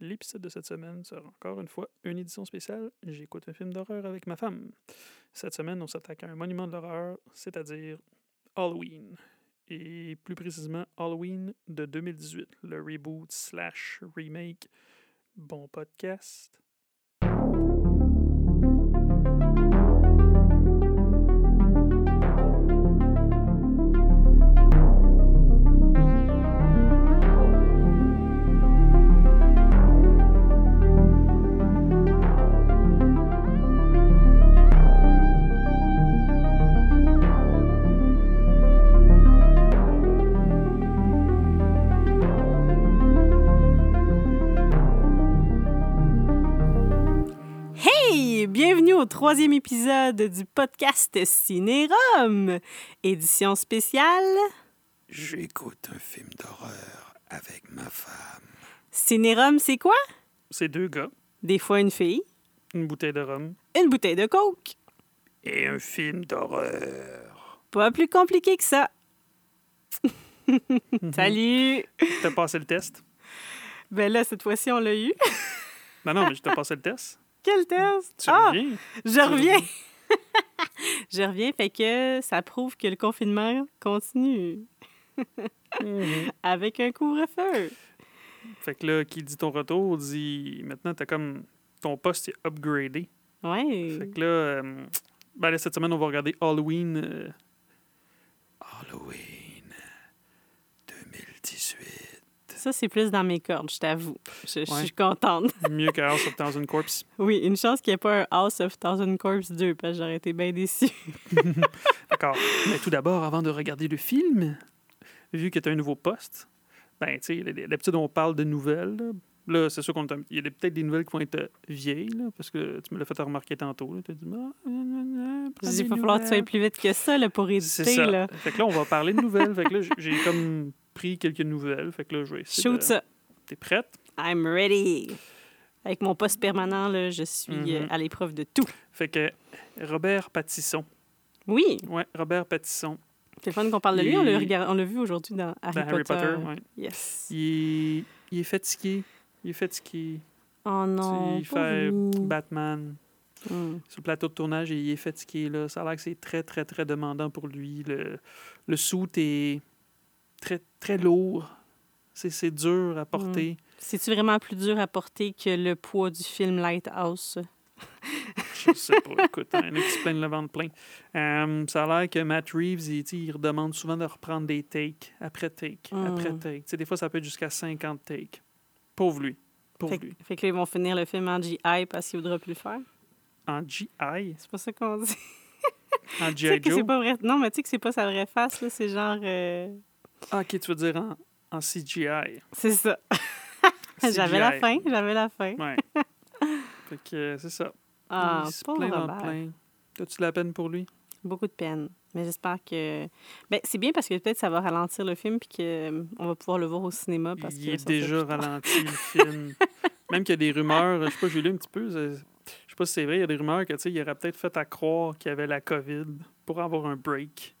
L'épisode de cette semaine sera encore une fois une édition spéciale. J'écoute un film d'horreur avec ma femme. Cette semaine, on s'attaque à un monument de l'horreur, c'est-à-dire Halloween. Et plus précisément, Halloween de 2018, le reboot slash remake. Bon podcast. Troisième épisode du podcast Cinérum, édition spéciale J'écoute un film d'horreur avec ma femme. Cinérum, c'est quoi? C'est deux gars, Des fois une fille, une bouteille de rhum une bouteille de coke. et un film d'horreur. Pas plus compliqué que ça. Salut! T'as passé le test? Ben là, cette fois-ci, on l'a eu. Non, non, mais je t'ai passé le test. Quel test? Tu ah! reviens? Je reviens! Je reviens, fait que ça prouve que le confinement continue Mhm. avec un couvre-feu. Fait que là, qui dit ton retour, dit maintenant, t'as comme ton poste est upgradé. Ouais. Fait que là, euh, ben là, cette semaine, on va regarder Halloween. euh, Halloween 2018. Ça, c'est plus dans mes cordes, je t'avoue. Je, suis contente. mieux que House of Thousand Corpse. Oui, une chance qu'il n'y ait pas un House of Thousand Corpse 2, parce que j'aurais été bien déçue. D'accord. Mais tout d'abord, avant de regarder le film, vu que tu as un nouveau poste, ben, tu sais, d'habitude, on parle de nouvelles. Là, Là, c'est sûr qu'on il y a peut-être des nouvelles qui vont être euh, vieilles, là, parce que tu me l'as fait remarquer tantôt. Tu as dit, prends Il va falloir que tu nouvelles. plus vite que ça là, pour C'est éditer. ça. Là. Fait que là, on va parler de nouvelles. fait que là, j'ai comme pris quelques nouvelles. Fait que là, je vais essayer. Shoot de- ça. T'es prête? I'm ready. Avec mon poste permanent, là, je suis euh, Mhm. à l'épreuve de tout. Fait que Robert Pattisson. Oui, Ouais, Robert Pattisson. c'est fun qu'on parle de lui. On l'a regard- vu aujourd'hui dans Harry, Harry Potter, ouais. Yes. Il est, il est fatigué. Il est fatigué. Oh non, il fait. Batman Mm. sur le plateau de tournage il est fatigué. Là. Ça a l'air que c'est très, très, très demandant pour lui. Le, le suit est très, très lourd. C'est, dur à porter. C'est-tu vraiment plus dur à porter que le poids du film Lighthouse? Je sais pas. Écoute, qui se plaignent le ventre plein. Euh, ça a l'air que Matt Reeves, il, il redemande souvent de reprendre des takes après take, Mm. après take. Des fois, ça peut être jusqu'à 50 takes. Pauvre lui. Pauvre Fait, lui. fait que là, ils vont finir le film en GI parce qu'il voudra plus le faire. En GI, C'est pas ça qu'on dit. en GI c'est Joe? pas vrai. Non, mais tu sais que c'est pas sa vraie face, là. C'est genre. euh, Ah, ok, tu veux dire en, en CGI. C'est ça. j'avais la fin, j'avais la fin. Ouais. fait que euh, c'est ça. Ah, il se pauvre plaint dans Robert. plein. T'as-tu de la peine pour lui? Beaucoup de peine. Mais j'espère que. Ben, c'est bien parce que peut-être ça va ralentir le film puis qu'on va pouvoir le voir au cinéma. Parce il que est ça déjà ralenti, le film. Même qu'il y a des rumeurs, je sais pas, j'ai lu un petit peu, euh, je sais pas si c'est vrai, il y a des rumeurs que, tu sais, il aurait peut-être fait à croire qu'il y avait la COVID pour avoir un break.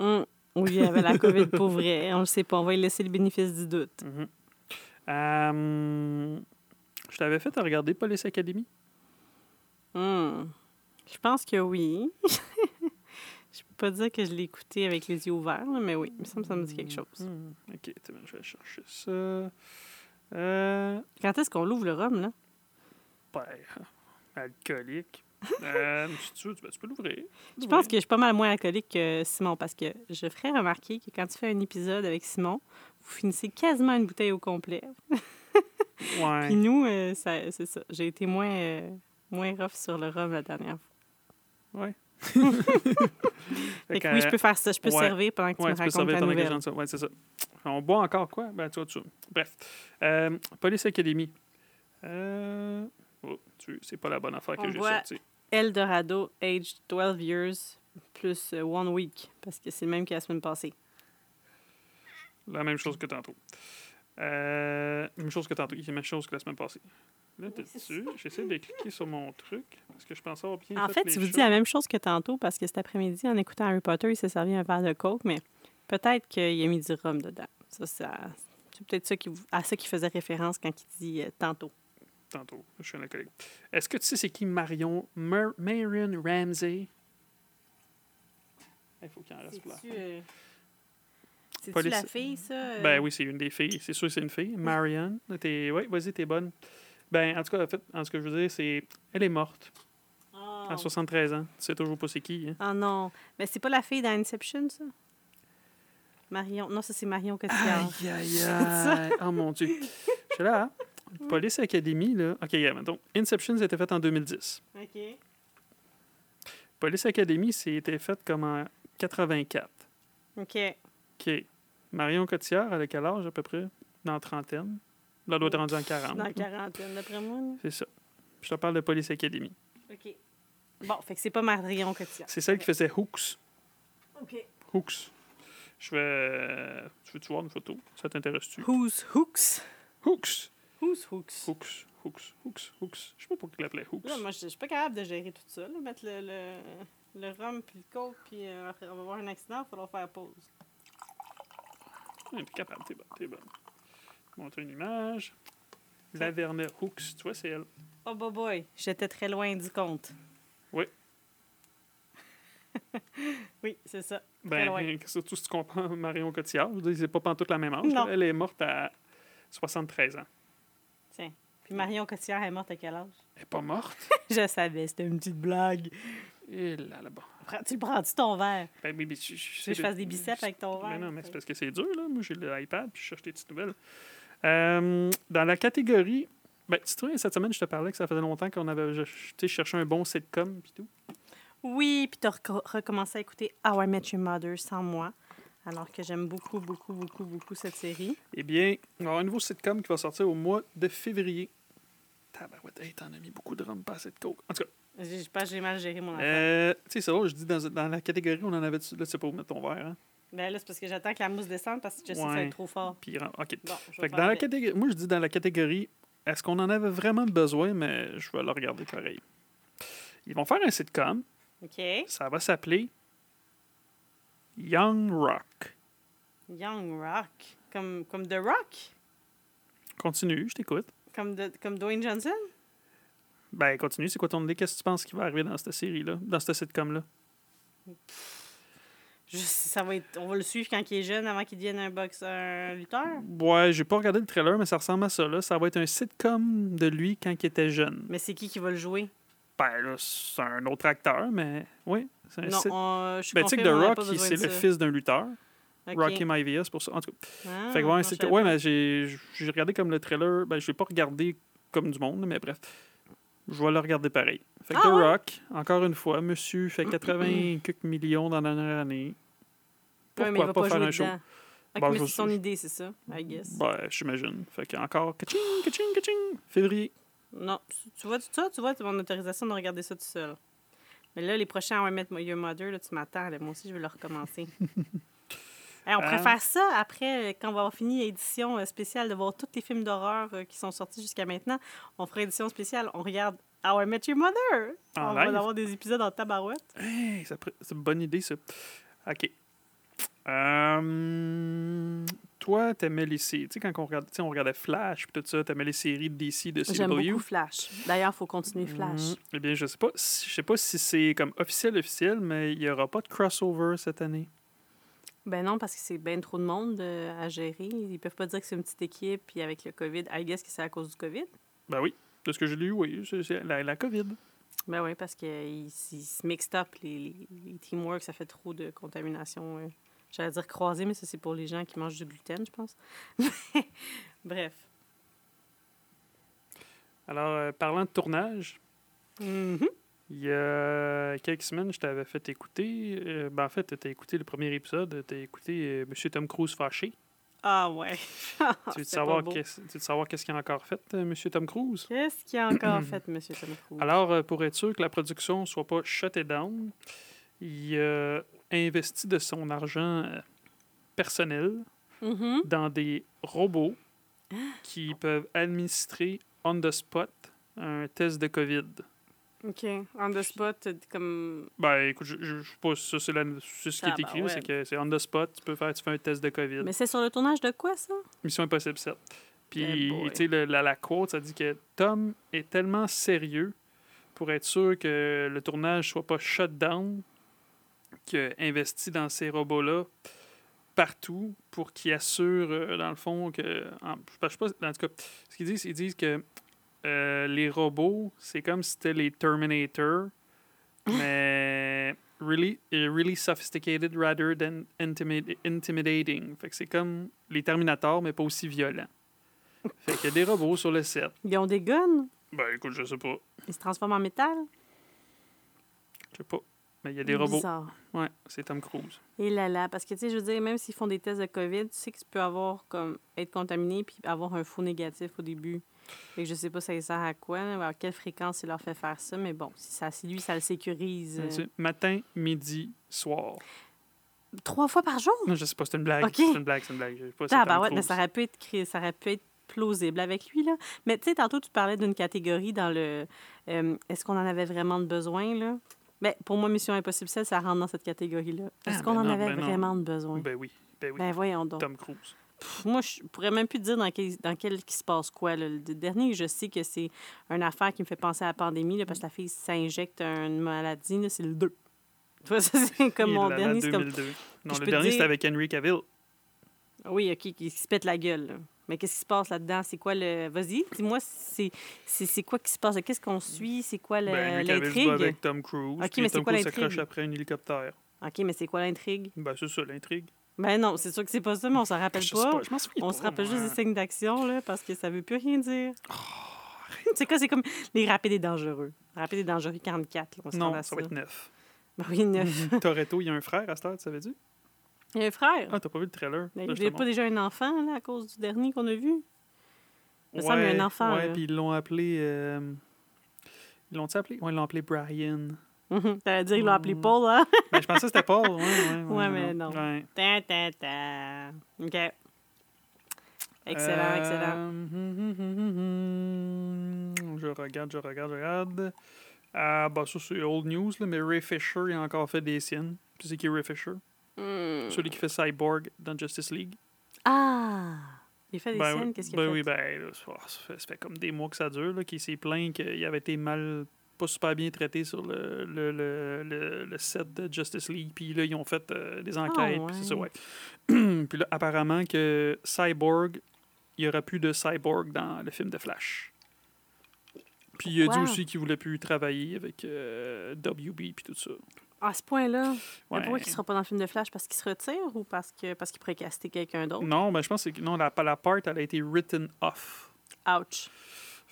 Hum. Oui, il y avait la COVID pour vrai. On le sait pas. On va lui laisser le bénéfice du doute. Mhm. Euh, je t'avais fait à regarder Police Academy? Hum. Je pense que oui. je peux pas dire que je l'ai écouté avec les yeux ouverts, mais oui, il me ça me dit quelque chose. Hmm, Ok, je vais chercher ça. Euh, Quand est-ce qu'on l'ouvre le rhum, là? ben, alcoolique. Euh, si tu veux, tu, tu peux l'ouvrir. Je pense que je suis pas mal moins alcoolique que Simon parce que je ferais remarquer que quand tu fais un épisode avec Simon, vous finissez quasiment une bouteille au complet. Ouais. Puis nous, euh, ça- c'est ça. J'ai été moins, euh, moins rough sur le rhum la dernière fois. Ouais. Fait que oui, je peux faire ça. Je peux ouais. servir pendant que tu Ouais, me tu peux racontes pendant que nouvelle. ça. Ouais, c'est ça. On boit encore quoi? Ben, tu vois, tu... Bref. Euh, Police Academy. Euh... Oh, c'est pas la bonne affaire que j'ai sortie. Eldorado, age 12 years, plus euh, one week, parce que c'est le même que la semaine passée. La même chose que tantôt. Euh, même chose que tantôt. La même chose que la semaine passée. Là, dessus, j'essaie de cliquer sur mon truc parce que je pense avoir bien En fait, les tu vous dis la même chose que tantôt, parce que cet après-midi, en écoutant Harry Potter, il s'est servi un verre de coke, mais peut-être qu'il a mis du rhum dedans. Ça, ça- c'est peut-être ça qui, à ça qu'il faisait référence quand il dit euh, tantôt. Tantôt. Je suis un alcoolique. Est-ce que tu sais c'est qui Marion Mar- Marion Ramsey? Il faut qu'il en reste là. C'est-tu euh, c'est-tu Police- la fille, ça? euh? Ben oui, c'est une des filles. C'est sûr que c'est une fille. Marion. Oui, vas-y, t'es bonne. Ben, en tout cas, en fait, en ce que je veux dire, c'est. Elle est morte Oh. à 73 ans. Tu sais toujours pas c'est qui. Hein? Ah non. Mais c'est pas la fille d'Inception, ça? Marion. Non, ça, c'est Marion Cotillard. Aïe, aïe, aïe. oh mon Dieu. Je suis là. hein? Police Academy, là. OK, yeah, mettons. Inception, c'était fait en 2010. OK. Police Academy, c'était fait comme en 84. OK. OK. Marion Cotillard, elle a quel âge à peu près? Dans la trentaine. Là, elle doit être rendue en 40. Dans la quarantaine, d'après moi. C'est ça. Je te parle de Police Academy. OK. Bon, fait que c'est pas Marion Cotillard. C'est celle qui faisait Hooks. OK. Hooks. Je vais. euh, Tu veux-tu voir une photo? Ça t'intéresse-tu? Who's Hooks? Hooks! Who's Hooks? Hooks, Hooks, Hooks, Hooks. Je sais pas pourquoi il l'appelait Hooks. Là, moi, je suis pas capable de gérer tout ça. là. Mettre le, le, le rhum puis le coke, puis euh, après, on va avoir un accident, il faudra faire pause. Ouais, t'es capable, t'es bonne, t'es bonne. Montre une image. Laverna Hooks, tu vois, c'est elle. Oh, boy, boy, j'étais très loin du compte. Oui. oui, c'est ça. Très loin. Ben, surtout si tu comprends Marion Cotillard. Je veux dire, c'est pas pantoute la même âge. Non. Elle est morte à 73 ans. Marion Cotillard est morte à quel âge? Elle est pas morte? Je savais, c'était une petite blague. Et là, Tu le prends-tu ton verre? Ben, mais je, veux que je fasse des biceps avec ton verre? Mais non, mais c'est parce que c'est dur, là. Moi, j'ai l'iPad, puis je cherche des petites nouvelles. Euh, dans la catégorie... Ben, tu te souviens, cette semaine, je te parlais que ça faisait longtemps qu'on avait je- cherché un bon sitcom, puis tout. Oui, puis tu as recommencé à écouter How I Met Your Mother sans moi, alors que j'aime beaucoup, beaucoup, beaucoup, beaucoup cette série. Eh bien, on va avoir un nouveau sitcom qui va sortir au mois de février. Tabarouette, hey, t'en as mis beaucoup de rhum, pas assez de coke. En tout cas, J'ai- Je pense que j'ai mal géré mon affaire. euh, tu sais, c'est drôle, je dis dans, dans la catégorie, on en avait dessus. Là, c'est pas où mettre ton verre, hein? Ben là, c'est parce que j'attends que la mousse descende parce que je sais que ça va être trop fort. Puis, OK. Bon, Fait que dans la catégorie, moi, je dis dans la catégorie, est-ce qu'on en avait vraiment besoin, mais je vais le regarder pareil. Ils vont faire un sitcom, OK. ça va s'appeler Young Rock. Young Rock. Comme, comme The Rock? Continue, je t'écoute. Comme, de- comme Dwayne Johnson? Ben, continue, c'est quoi ton idée? Qu'est-ce que tu penses qui va arriver dans cette série-là, dans cette sitcom-là? Ça va être, on va le suivre quand il est jeune, avant qu'il devienne un boxeur, un lutteur. Ouais, j'ai pas regardé le trailer, mais ça ressemble à ça. Là. Ça va être un sitcom de lui quand il était jeune. Mais c'est qui qui va le jouer? Ben là, c'est un autre acteur, mais oui. C'est un Non, sit- on- je suis Ben, tu sais que The Rock, c'est le fils d'un lutteur. OK. Rocky Maivia, c'est pour ça. En tout cas. Ah, fait que ouais, c'est ouais, mais j'ai j'ai regardé comme le trailer. Ben, je l'ai pas regardé comme du monde, mais bref. Je vais le regarder pareil. Fait que Ah The ouais? Rock, encore une fois, monsieur fait 80 quelques millions dans la dernière année. Ouais, Pourquoi mais il va pas, pas, faire un show? Bon, mais c'est son idée, c'est ça, I guess. Ben, j'imagine. Fait que encore kaching, kaching, kaching, février. Non, tu- tu vois tout ça, tu vois, tu mon autorisation de regarder ça tout seul. Mais là, les prochains I Met Your Mother, là, tu m'attends, là, moi aussi, je vais le recommencer. Hey, on Ah. préfère ça après, euh, quand on va avoir fini l'édition euh, spéciale, de voir tous les films d'horreur euh, qui sont sortis jusqu'à maintenant. On fera édition spéciale, on regarde How I Met Your Mother. En on va avoir des épisodes en tabarouette. Hey, c'est une bonne idée, ça. OK. Euh, toi, t'aimais les séries. Tu sais, quand on, regarde, tu sais, on regardait Flash et tout ça, t'aimais les séries de DC, de CW. J'aime beaucoup Flash. D'ailleurs, il faut continuer Flash. Mhm. Eh bien, je sais pas, si- je sais pas si c'est comme officiel, officiel, mais il y aura pas de crossover cette année. Ben non, parce que c'est bien trop de monde euh, à gérer. Ils peuvent pas dire que c'est une petite équipe, puis avec le COVID, I guess que c'est à cause du COVID. Ben oui, de ce que j'ai lu, oui, c'est la, la COVID. Ben oui, parce qu'ils se mixed up, les, les, les teamwork, ça fait trop de contamination. euh. J'allais dire croisée, mais ça, c'est pour les gens qui mangent du gluten, je pense. Bref. Alors, euh, parlant de tournage, Mhm. Il y a quelques semaines, je t'avais fait écouter. euh, ben, en fait, tu as écouté le premier épisode, tu as écouté euh, Monsieur Tom Cruise fâché. Ah ouais. tu veux savoir qu'est-ce tu veux savoir qu'est-ce qu'il a encore fait, euh, Monsieur Tom Cruise? Qu'est-ce qu'il a encore fait, M. Tom Cruise? Alors, pour être sûr que la production ne soit pas shutée down, il a investi de son argent personnel Mhm. dans des robots qui peuvent administrer on the spot un test de COVID. OK. On the spot, comme... Ben, écoute, je, je, je sais pas, ça, c'est, la- c'est ce qui Ah, est ben écrit, là, ouais. c'est que c'est on the spot, tu peux faire, tu fais un test de COVID. Mais c'est sur le tournage de quoi, ça? Mission Impossible 7. Puis, tu sais, la, la quote, ça dit que Tom est tellement sérieux pour être sûr que le tournage soit pas shut down a investi dans ces robots-là partout pour qu'ils assurent, euh, dans le fond, que. En, je sais pas, en tout cas, ce qu'ils disent, ils disent que euh, les robots, c'est comme si c'était les Terminator, mais really, uh, really sophisticated rather than intimid- intimidating. Fait que c'est comme les Terminators, mais pas aussi violents. Fait qu'il y a des robots sur le set. Ils ont des guns? Ben écoute, je sais pas. Ils se transforment en métal? Je sais pas. Mais il y a des robots. Ouais, c'est Tom Cruise. Et là là, parce que tu sais, je veux dire, même s'ils font des tests de COVID, tu sais que tu peux avoir comme être contaminé puis avoir un faux négatif au début. Fait que je sais pas ça sert à quoi, à quelle fréquence il leur fait faire ça, mais bon, si ça, si lui ça le sécurise. euh, Matin, midi, soir. Trois fois par jour? Non, je sais pas, c'est une blague. C'est une blague, c'est une blague. Je sais pas, Ah, bah ouais, mais ça aurait pu être ça aurait pu être plausible avec lui là. Mais tu sais, tantôt tu parlais d'une catégorie dans le. euh, Est-ce qu'on en avait vraiment de besoin là? Ben pour moi, Mission Impossible 7, ça rentre dans cette catégorie là. Est-ce Ah, qu'on ben en non, avait ben non. vraiment de besoin? Ben oui, ben oui. Ben voyons donc. Tom Cruise. Pff, Moi, je pourrais même plus dire dans quel, dans quel qui se passe quoi. là. Le dernier, je sais que c'est une affaire qui me fait penser à la pandémie, là, parce que la fille s'injecte une maladie, c'est le 2. Tu vois, ça, c'est comme Il mon dernier. comme... 2002. Non, le dernier, c'était avec Henry Cavill. Oui, OK, qui se pète la gueule. là. Mais qu'est-ce qui se passe là-dedans? C'est quoi le. Vas-y, dis-moi, c'est quoi qui se passe? Qu'est-ce qu'on suit? C'est quoi le- Ben, l'intrigue? avec Tom Cruise. Ok, mais c'est quoi l'intrigue? après un hélicoptère. OK, mais c'est quoi l'intrigue? Ben, c'est ça, l'intrigue. Ben non, c'est sûr que c'est pas ça, mais on s'en rappelle Je sais pas. je m'en souviens On pas, se rappelle juste des signes d'action, là, parce que ça veut plus rien dire. Oh, c'est quoi? C'est comme les rapides et dangereux. Rapides et dangereux 44, là, on se Non, ça va être neuf. Ben oui, neuf. Toretto, il y a un frère à cette heure, tu savais-tu? Il y a un frère. Ah, t'as pas vu le trailer? Là, il n'y pas déjà un enfant, là, à cause du dernier qu'on a vu? Il me semble un enfant, Ouais, puis ils l'ont appelé. euh, Ils l'ont-tu appelé? Ouais, ils l'ont appelé Brian. T'allais dire, il l'a appelé Mm. Paul, hein? Ben, je pensais que c'était Paul. Ouais, ouais, ouais, Ouais, mais non. Ta, ta, ta. OK. Excellent, Euh, excellent. hum, hum, hum, hum. Je regarde, je regarde, je regarde. Ah, bah, ça, c'est old news, là, mais Ray Fisher, il a encore fait des siennes. Tu sais qui est Ray Fisher? Hmm. Celui qui fait Cyborg dans Justice League. Ah! Il fait des Ben, scènes, oui, qu'est-ce qu'il ben a fait? oui, ben, là, ça, ça fait, ça fait comme des mois que ça dure, là, qu'il s'est plaint qu'il avait été mal, pas super bien traité sur le, le, le, le, set de Justice League. Puis là, ils ont fait euh, des enquêtes, puis c'est ça, ouais. puis là, apparemment que Cyborg, il y aura plus de Cyborg dans le film de Flash. Puis il a dit Pourquoi? aussi qu'il voulait plus travailler avec euh, WB puis tout ça. À ce point-là, mais Ouais. pourquoi il ne sera pas dans le film de Flash? Parce qu'il se retire ou parce que parce qu'il pourrait caster quelqu'un d'autre? Non, ben je pense que non, la, la part, elle a été written off. Ouch.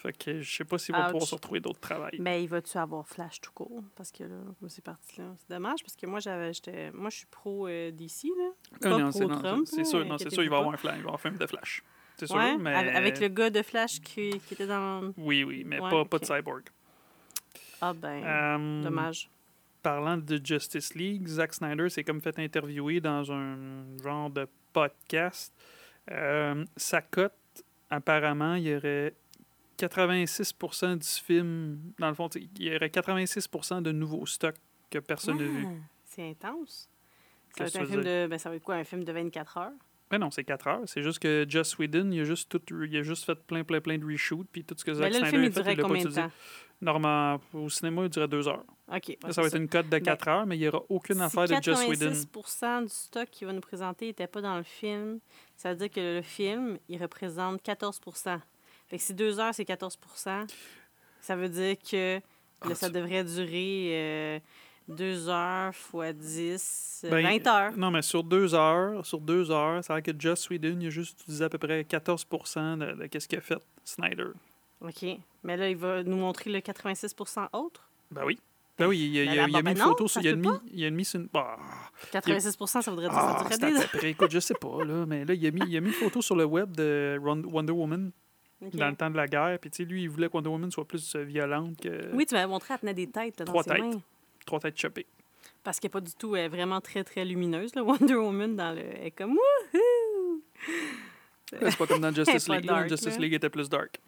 Fait que je sais pas s'il va pouvoir se retrouver d'autres travail. Mais il va-tu avoir Flash tout court? Parce que là, comme c'est parti là. C'est dommage parce que moi, j'avais, j'étais, moi je suis pro euh, DC, là. Ah, pas non, pro-Trump, c'est sûr, non, c'est sûr, il va avoir un flash, il va avoir un film de Flash. C'est sûr, Ouais, mais... avec- le gars de Flash qui, qui était dans... Oui, oui, mais Ouais, pas, pas ok. de Cyborg. Ah ben, Euh, dommage. Parlant de Justice League, Zack Snyder s'est comme fait interviewer dans un genre de podcast. Euh, sa cote, apparemment, il y aurait 86% du film, dans le fond, il y aurait 86% de nouveaux stocks que personne n'a vu. C'est intense. Ça va Qu'est-ce être un que tu film veux de... Ben, ça va être quoi, un film de 24 heures? Mais non, c'est 4 heures. C'est juste que Joss Whedon, il a juste, tout, il a juste fait plein, plein, plein de reshoots, puis tout ce que Mais Zack là, le Snyder film, a il fait, il l'a pas combien de utilisé. temps? Normalement, au cinéma, il durait 2 heures. OK. ouais, Là, ça va être une cote de Ben, 4 heures, mais il n'y aura aucune Si affaire de Joss Whedon. 86 du stock qu'il va nous présenter n'était pas dans le film, ça veut dire que le film, il représente 14 Fait que si deux heures, c'est 14% ça veut dire que là, Ah, ça tu- devrait durer euh, deux heures fois 10, euh, Ben, 20 heures. Non, mais sur deux heures, sur deux heures, ça veut dire que Joss Whedon, il a juste utilisé à peu près 14 de, de qu'est-ce qu'il a fait, Snyder. OK. Mais là, il va nous montrer le 86% autre? Ben oui. Ben oui, il, a- il Ben il a mis une photo sur... Il a, mis, il a mis sur une... Ah, 86 ça voudrait dire ah, ça c'est. Écoute, je sais pas, là, mais là, il a mis, il a mis une photo sur le web de Wonder Woman Dans le temps de la guerre. Puis, tu sais, lui, il voulait que Wonder Woman soit plus euh, violente que Oui, tu m'avais montré, elle tenait des têtes là, dans Trois ses têtes. mains. trois têtes chopées. Parce qu'elle n'est pas du tout elle est vraiment très, très lumineuse. Là. Wonder Woman, dans le... elle est comme wouhou! C'est pas comme dans Justice League. dark, Justice. League était plus dark.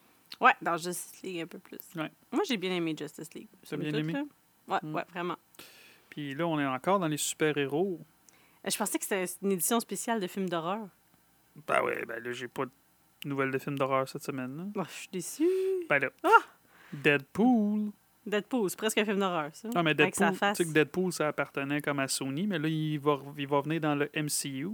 Ouais, dans Justice League un peu plus. Ouais. Moi, j'ai bien aimé Justice League. T'as bien aimé? là. Ouais, Mm. ouais, vraiment. Puis là, on est encore dans les super-héros. Euh, Je pensais que c'était une édition spéciale de film d'horreur. Ben ouais, ben là, j'ai pas Nouvelle de film d'horreur cette semaine. Oh, je suis déçue. Ben là. Ah! Deadpool. Deadpool, c'est presque un film d'horreur, ça. Non, mais Avec sa Deadpool, tu sais que Deadpool, ça appartenait comme à Sony, mais là, il va, il va venir dans le MCU.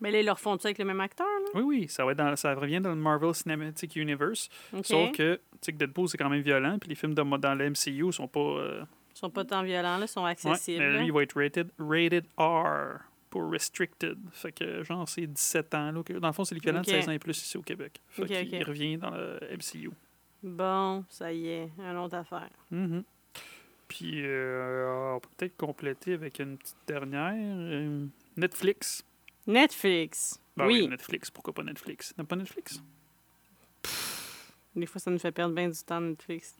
Mais là, ils leur font ça avec le même acteur, là? Oui, oui, ça, va être dans, ça revient dans le Marvel Cinematic Universe. Sauf que, tu sais que Deadpool, c'est quand même violent, puis les films de- dans le MCU sont pas... euh, Ils sont pas tant violents, là, ils sont ouais, accessibles. mais là. lui, il va être rated, rated R pour Restricted. Fait que, genre, c'est 17 ans. Là, dans le fond, c'est l'équivalent de 16 ans et plus ici au Québec. Fait qu'il revient dans le MCU. Bon, ça y est, une autre affaire. Mhm. Puis, euh, on peut peut-être compléter avec une petite dernière. euh, Netflix. Netflix. Ben oui. Netflix, pourquoi pas Netflix? N'aimes pas Netflix? Des fois, ça nous fait perdre bien du temps, Netflix.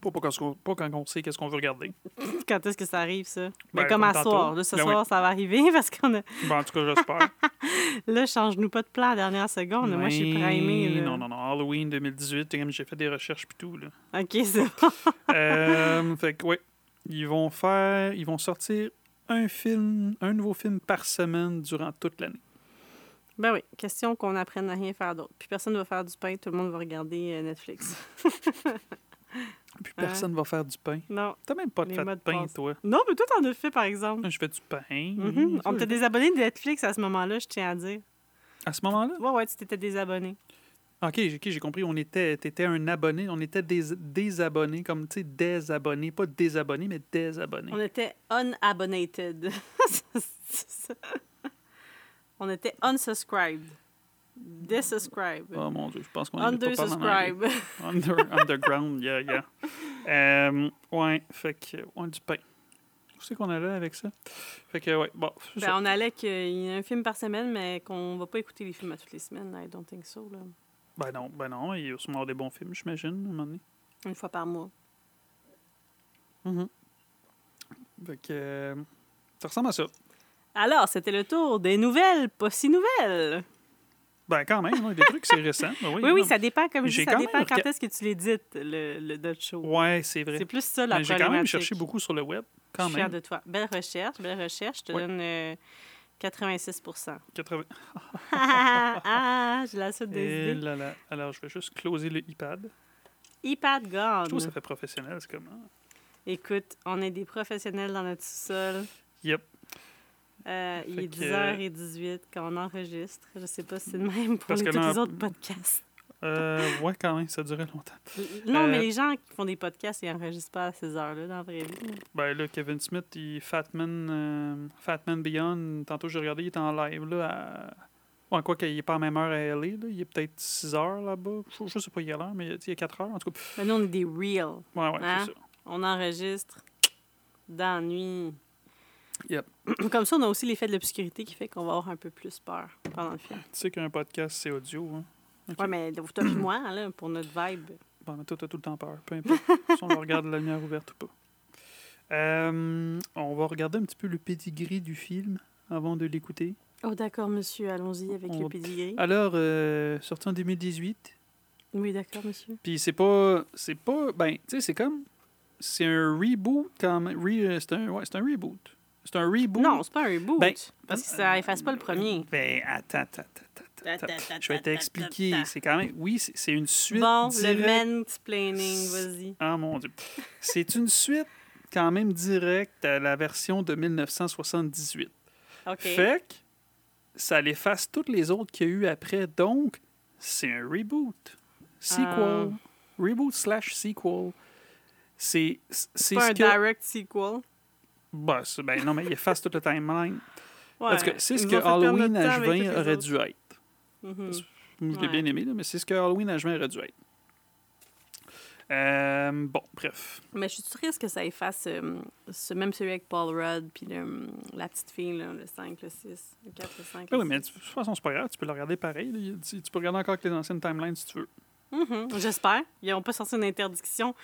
Pas, pas quand, on- pas quand on sait qu'est-ce qu'on veut regarder. Quand est-ce que ça arrive, ça? Mais Ben, comme comme à tantôt. soir. Là, ce Ben oui. soir, ça va arriver parce qu'on a. Ben, en tout cas, j'espère. Là, change-nous pas de plan à la dernière seconde. Moi, je suis primée. Non, non, non. Halloween 2018, comme j'ai fait des recherches puis tout. Là. OK, c'est bon. Euh, fait que, ouais. Ils vont faire. Ils vont sortir un film, un nouveau film par semaine durant toute l'année. Ben oui, question qu'on apprenne à rien faire d'autre. Puis personne ne va faire du pain, tout le monde va regarder euh, Netflix. Puis personne va faire du pain. Non. T'as même pas de fait de pain, toi. Non, mais toi, t'en as fait, par exemple. Je fais du pain. Mhm. On des abonnés de Netflix à ce moment-là, je tiens à dire. À ce moment-là? Ouais, ouais, tu t'étais désabonné. Ok, j'ai ok, j'ai compris. On était, t'étais un abonné. On était des, abonnés, comme tu sais, des abonnés, pas des abonnés, mais des abonnés. On était unabonnated. On était unsubscribed. Desubscribe. Oh mon dieu, je pense qu'on est pas. Undersubscribe. Under, underground, yeah, yeah. Euh, ouais, fait que, ouais, du pain. Où c'est qu'on allait avec ça? Fait que, ouais, bon. Ben, ça. on allait qu'il y ait un film par semaine, mais qu'on va pas écouter les films à toutes les semaines. I don't think so. Là. Ben non, ben non, il y a sûrement des bons films, j'imagine, à un moment donné. Une fois par mois. Mhm. Fait que, euh, ça ressemble à ça. Alors, c'était le tour des nouvelles, pas si nouvelles. Ben quand même, hein, des trucs, c'est récent. Ben oui, Oui, oui, ça dépend, comme je dis, ça quand dépend même quand est-ce que tu l'édites, le, le Dutch Show. Ouais, c'est vrai. C'est plus ça la Mais j'ai quand même cherché beaucoup sur le web, Je quand suis fière même. de toi. Belle recherche, belle recherche. Je te donne euh, 86 80... ah, j'ai la suite des Et idées. là là. Alors, je vais juste closer le iPad. iPad Je Gone. trouve que ça fait professionnel, c'est comme... ah. Écoute, on est des professionnels dans notre sous-sol. Yep. Euh, il est que- 10h18 quand on enregistre. Je sais pas si c'est le même pour les, tous les autres podcasts. Euh, ouais, quand même, ça durait longtemps. Non, mais Euh, les gens qui font des podcasts, ils enregistrent pas à ces heures-là dans la vraie vie. Ben là, Kevin Smith, il Fatman, euh, Fatman Beyond, tantôt j'ai regardé, il était en live là. À... Ouais, quoi qu'il n'est pas à la même heure à LA, là. il est peut-être 6 heures là-bas. Je, je sais pas il est l'heure, mais il y a 4 heures en tout cas. Mais nous, on est des real. Ouais, ouais, Hein? c'est ça. On enregistre dans la nuit. Yep. Comme ça, on a aussi l'effet de l'obscurité qui fait qu'on va avoir un peu plus peur pendant le film. Tu sais qu'un podcast, c'est audio. Hein? Ouais, mais toi et moi, là, pour notre vibe. Bon, mais toi, t'as tout le temps peur, peu importe. si on regarde la lumière ouverte ou pas. Euh, on va regarder un petit peu le pedigree du film avant de l'écouter. Oh, d'accord, monsieur, allons-y avec On le pédigré. Alors, euh, sorti en 2018, Oui, d'accord, monsieur. Puis c'est pas. C'est pas. Ben, tu sais, c'est comme. C'est un reboot quand même. Re- euh, c'est un, ouais, c'est un reboot. C'est un reboot. Non, c'est pas un reboot. Ben, parce que ça efface pas le premier. Ben, attends, attends, attends. Je vais t'expliquer. C'est quand même. Oui, c'est une suite. Bon, le directe. mansplaining, vas-y. Ah mon Dieu. C'est une suite quand même directe à la version de 1978. OK. Fait que ça l'efface toutes les autres qu'il y a eu après. Donc, c'est un reboot. Sequel. Ah. Reboot slash sequel. C'est c'est ce un que... direct sequel. Bah, ben non, mais il efface toute la timeline. Ouais, En tout cas, c'est ce que Halloween à juin aurait dû être. Mhm. Moi, je l'ai Ouais. bien aimé, là, mais c'est ce que Halloween à juin aurait dû être. Euh, bon, bref. Mais je suis triste que ça efface euh, ce, même celui avec Paul Rudd puis la petite fille, là, le 5, le 6, le 4, le 5. Ben le oui, mais de 6. toute façon, c'est pas grave. Tu peux le regarder pareil. là. Tu, tu peux regarder encore avec les anciennes timelines si tu veux. Mhm, J'espère. Ils n'ont pas sorti une interdiction.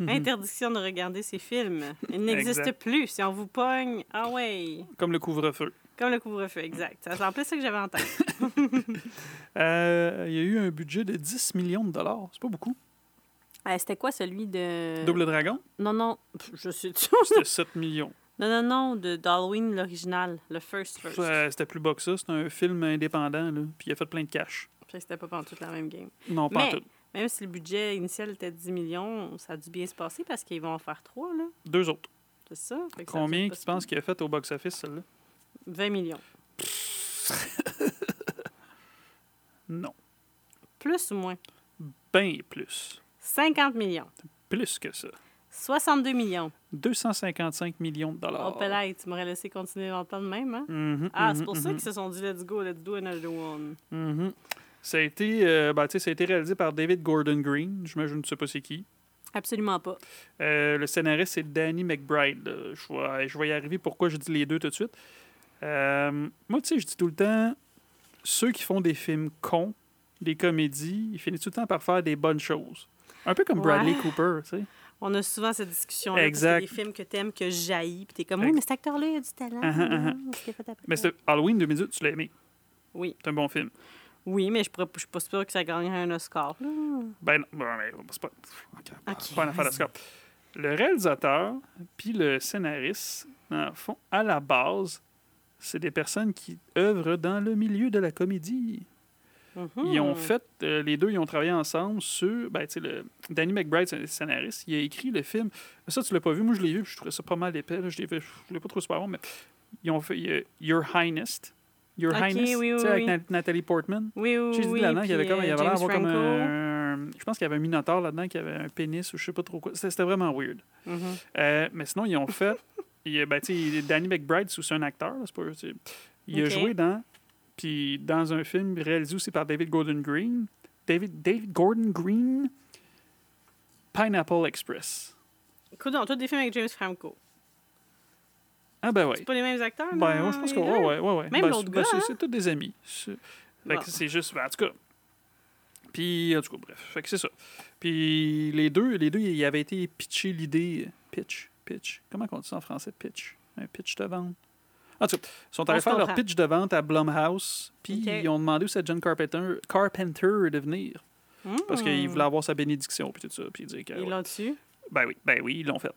Interdiction de regarder ces films. Il n'existe Exact. plus. Si on vous pogne, ah ouais. Comme le couvre-feu. Comme le couvre-feu, exact. C'est en plus ça que j'avais en tête. Euh, il y a eu un budget de 10 millions de dollars. C'est pas beaucoup. Euh, C'était quoi celui de. Double Dragon, Non, non. Je sais. c'était 7 millions. non, non, non. De d'Halloween, l'original. Le first first. C'était plus bas que ça. C'était un film indépendant. Là. Puis il a fait plein de cash. Fait que c'était pas pendant toute la même game. Non, pas en Mais- tout. Même si le budget initial était 10 millions, ça a dû bien se passer parce qu'ils vont en faire trois, là. Deux autres. C'est ça? Fait que Combien tu penses qu'il a fait au box-office, celle-là? pire. 20 millions. Non. Plus ou moins? Ben plus. 50 millions. Plus que ça. 62 millions. 255 millions de dollars. Oh, Pelay, tu m'aurais laissé continuer longtemps de même, hein? Mhm, Ah, c'est pour ça mhm, qu'ils se sont dit let's go, let's do another one. mhm. Ça a été, euh, ben, ça a été réalisé par David Gordon Green. Que tu sais pas c'est qui. Absolument pas. Euh, le scénariste, c'est Danny McBride. là. Je vais, je vais y arriver pourquoi je dis les deux tout de suite? Euh, moi, tu sais, je dis tout le temps, ceux qui font des films cons, des comédies, ils finissent tout le temps par faire des bonnes choses. Un peu comme Bradley. Cooper, tu sais. On a souvent cette discussion-là. Exact. Parce a des films que t'aimes, que jaillit, puis t'es comme, oui, mais cet acteur-là, il a du talent. Qu'il a fait après? Mais c'est Halloween 2018, tu l'as aimé? Oui. C'est un bon film. Oui, mais je je suis pas sûre que ça gagnerait un Oscar. Ben non, ben, mais c'est pas, pas une affaire scope. Le réalisateur puis le scénariste, dans le fond, à la base, c'est des personnes qui œuvrent dans le milieu de la comédie. Ils ont Mhm. fait, euh, les deux, ils ont travaillé ensemble sur, ben, tu sais, Danny McBride, c'est le scénariste, il a écrit le film. Ça, tu l'as pas vu, moi je l'ai vu, je trouvais ça pas mal épais, là. je l'ai pas trouvé super bon, mais ils ont fait Your Highness. Your Highness, oui, avec Nathalie Portman. Oui, oui, J'ai dit là-dedans qu'il y avait comme, il y euh, avait l'air d'avoir comme un, je pense qu'il y avait un minotaure là-dedans qui avait un pénis ou je sais pas trop quoi. C'était vraiment weird. Mhm. Euh, mais sinon, ils ont fait. il, ben, Danny McBride, c'est aussi un acteur, là, pas. Il a joué dans. Puis dans un film réalisé aussi par David Gordon Green. David, David Gordon Green. Pineapple Express. Écoute, donc, tous des films avec James Franco. Ah ben ouais. C'est pas les mêmes acteurs, Ben, moi, je pense que les ouais, ouais, ouais. Même Ben, l'autre c'est- ben, gars, c'est- hein? C'est tous des amis. C'est Bon. c'est juste. ben, en tout cas. Puis, en tout cas, bref. Fait que c'est ça. Puis, les deux, les deux, ils avaient été pitché l'idée. Pitch, pitch. Comment on dit ça en français, pitch Un pitch de vente. En tout cas, ils sont allés faire leur pitch de vente à Blumhouse. Puis, ils ont demandé aussi à John Carpenter, Carpenter de venir. Parce qu'il Hmm. voulait avoir sa bénédiction. Puis tout ça. Puis, il disait que. Ils l'ont dessus. Ben oui, ben oui, ils l'ont fait.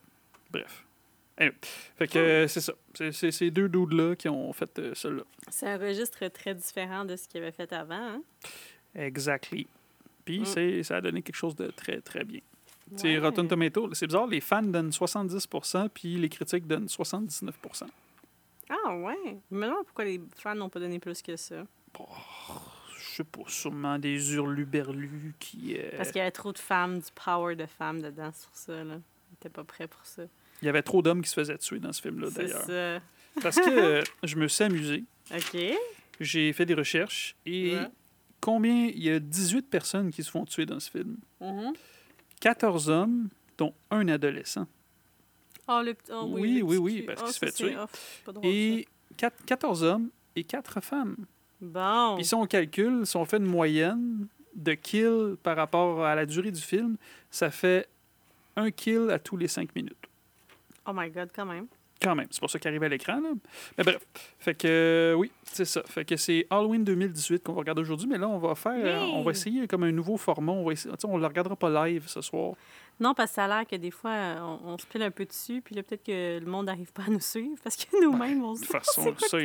Bref. Anyway. Fait que euh, c'est ça. C'est- C'est ces deux dudes-là qui ont fait euh, cela. C'est un registre très différent de ce qu'il avait fait avant. Hein? Exactly. Puis Mm. c'est ça a donné quelque chose de très, très bien. Ouais. Rotten Tomato, c'est bizarre, les fans donnent 70% puis les critiques donnent 79% Ah ouais. Je me demande pourquoi les fans n'ont pas donné plus que ça? Je sais pas, sûrement des hurluberlus qui... euh, Parce qu'il y avait trop de femmes, du power de femmes dedans sur ça. Là. Ils n'étaient pas prêts pour ça. Il y avait trop d'hommes qui se faisaient tuer dans ce film-là, d'ailleurs. Parce que euh, je me suis amusé, OK. j'ai fait des recherches, et Ouais. combien... Il y a 18 personnes qui se font tuer dans ce film. Mhm. 14 hommes, dont un adolescent. Oh, le, petit- oh, oui, Oui, le oui, oui, parce Oh, qu'il se ça, fait tuer. drôle, Et quatre- 14 hommes et 4 femmes. Bon. Puis si on calcule, si on fait une moyenne de kills par rapport à la durée du film, ça fait un kill à tous les cinq minutes. Oh my God, quand même. Quand même, c'est pour ça qu'il arrive à l'écran. là. Mais bref, fait que euh, oui, c'est ça. Fait que c'est Halloween 2018 qu'on va regarder aujourd'hui, mais là on va faire, euh, on va essayer comme un nouveau format. On va essayer, on le regardera pas live ce soir. Non, parce que ça a l'air que des fois, euh, on, on se pile un peu dessus, puis là, peut-être que le monde n'arrive pas à nous suivre, parce que nous-mêmes, on De se toute façon, c'est quoi ça,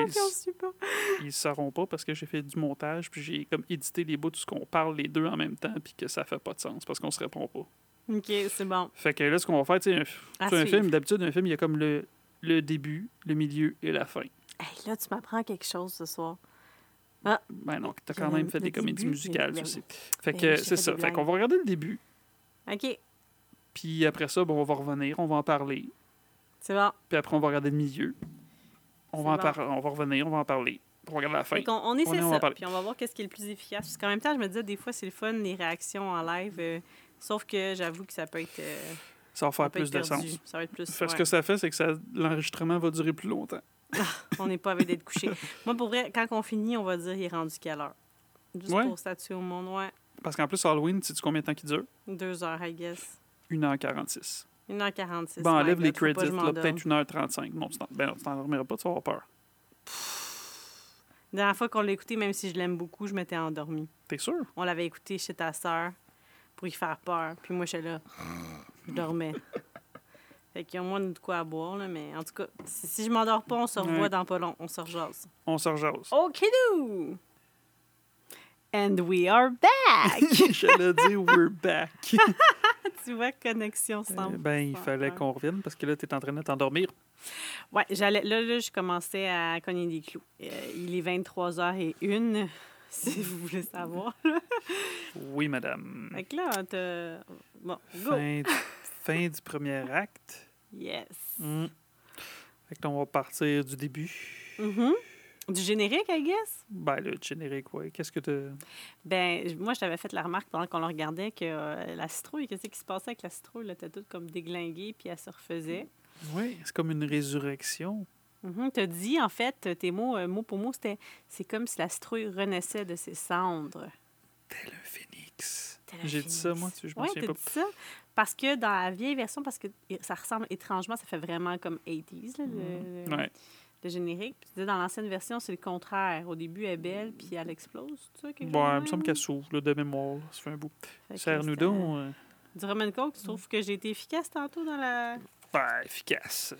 ils, le sauront pas parce que j'ai fait du montage, puis j'ai comme édité les bouts de ce qu'on parle les deux en même temps, puis que ça fait pas de sens parce qu'on se répond pas. OK, c'est bon. Fait que là, ce qu'on va faire, tu sais, un, un film, d'habitude, un film, il y a comme le, le début, le milieu et la fin. Hey, là, tu m'apprends quelque chose ce soir. Ben non, t'as quand même fait des comédies musicales mais- aussi. Fait Ben, que j'ai c'est ça. Fait qu'on va regarder le début, OK, puis après ça, bon, on va revenir, on va en parler. c'est bon. Puis après, on va regarder le milieu. On va, en par- on va revenir, on va en parler. On va regarder la fin. Fait qu'on- on essaie On est- on va ça, puis on va voir qu'est-ce qui est le plus efficace. Parce qu'en même temps, je me disais, des fois, c'est le fun, les réactions en live. euh, sauf que j'avoue que ça peut être, euh, Ça va faire plus de sens. Ça va être plus... Que ce ouais. que ça fait, c'est que ça- l'enregistrement va durer plus longtemps. On n'est pas avec d'être couché. Moi, pour vrai, quand on finit, on va dire il est rendu quelle heure? Juste Ouais. pour statuer au monde, ouais. Parce qu'en plus, Halloween, sais-tu combien de temps qu'il dure? Deux heures, I guess. 1h46. 1h46. Bon, enlève les crédits, là, peut-être 1h35. Non, tu t'en- ben non, tu t'endormiras pas, tu vas avoir peur. La dernière fois qu'on l'a écouté, même si je l'aime beaucoup, je m'étais endormie. T'es sûr? On l'avait écouté chez ta sœur pour y faire peur. Puis moi, j'étais là. Je dormais. Fait qu'il y a moins de quoi à boire, là, mais en tout cas, si, si je m'endors pas, on se revoit Ouais. dans pas long. On se rejase. On se rejase. OK, nous! And we are back! J'allais dire we're back. tu vois, connexion Euh, semble. ben, il fallait qu'on revienne parce que là, tu es en train de t'endormir. Ouais, j'allais, là, là, je commençais à cogner des clous. Euh, il est 23h01, si vous voulez savoir. Oui, madame. Fait que là, t'as... Bon, go! Fin, du- fin du premier acte. Yes! Mm. Fait que là, on va partir du début. Mhm. Du générique, I guess? Ben, le générique, ouais. Qu'est-ce que tu. Ben, moi, je t'avais fait la remarque pendant qu'on le regardait que euh, la citrouille, qu'est-ce qui se passait avec la citrouille? Elle était toute comme déglinguée, puis elle se refaisait. Oui, c'est comme une résurrection. Mhm. T'as dit, en fait, tes mots, euh, mot pour mot, c'était c'est comme si la citrouille renaissait de ses cendres. Tel un phénix. J'ai dit ça, moi, tu je me Oui, souviens pas. dit ça. Parce que dans la vieille version, parce que ça ressemble étrangement, ça fait vraiment comme 80s, là, le, le- Ouais. le générique. Puis tu disais, dans l'ancienne version, c'est le contraire. Au début, elle est belle, puis elle explose, tu sais, quelque Bon, il me semble qu'elle s'ouvre, là, de mémoire. Ça fait un bout. Serre-nous donc. euh, Du rum and coke, tu trouves que j'ai été efficace tantôt dans la... Ben, efficace.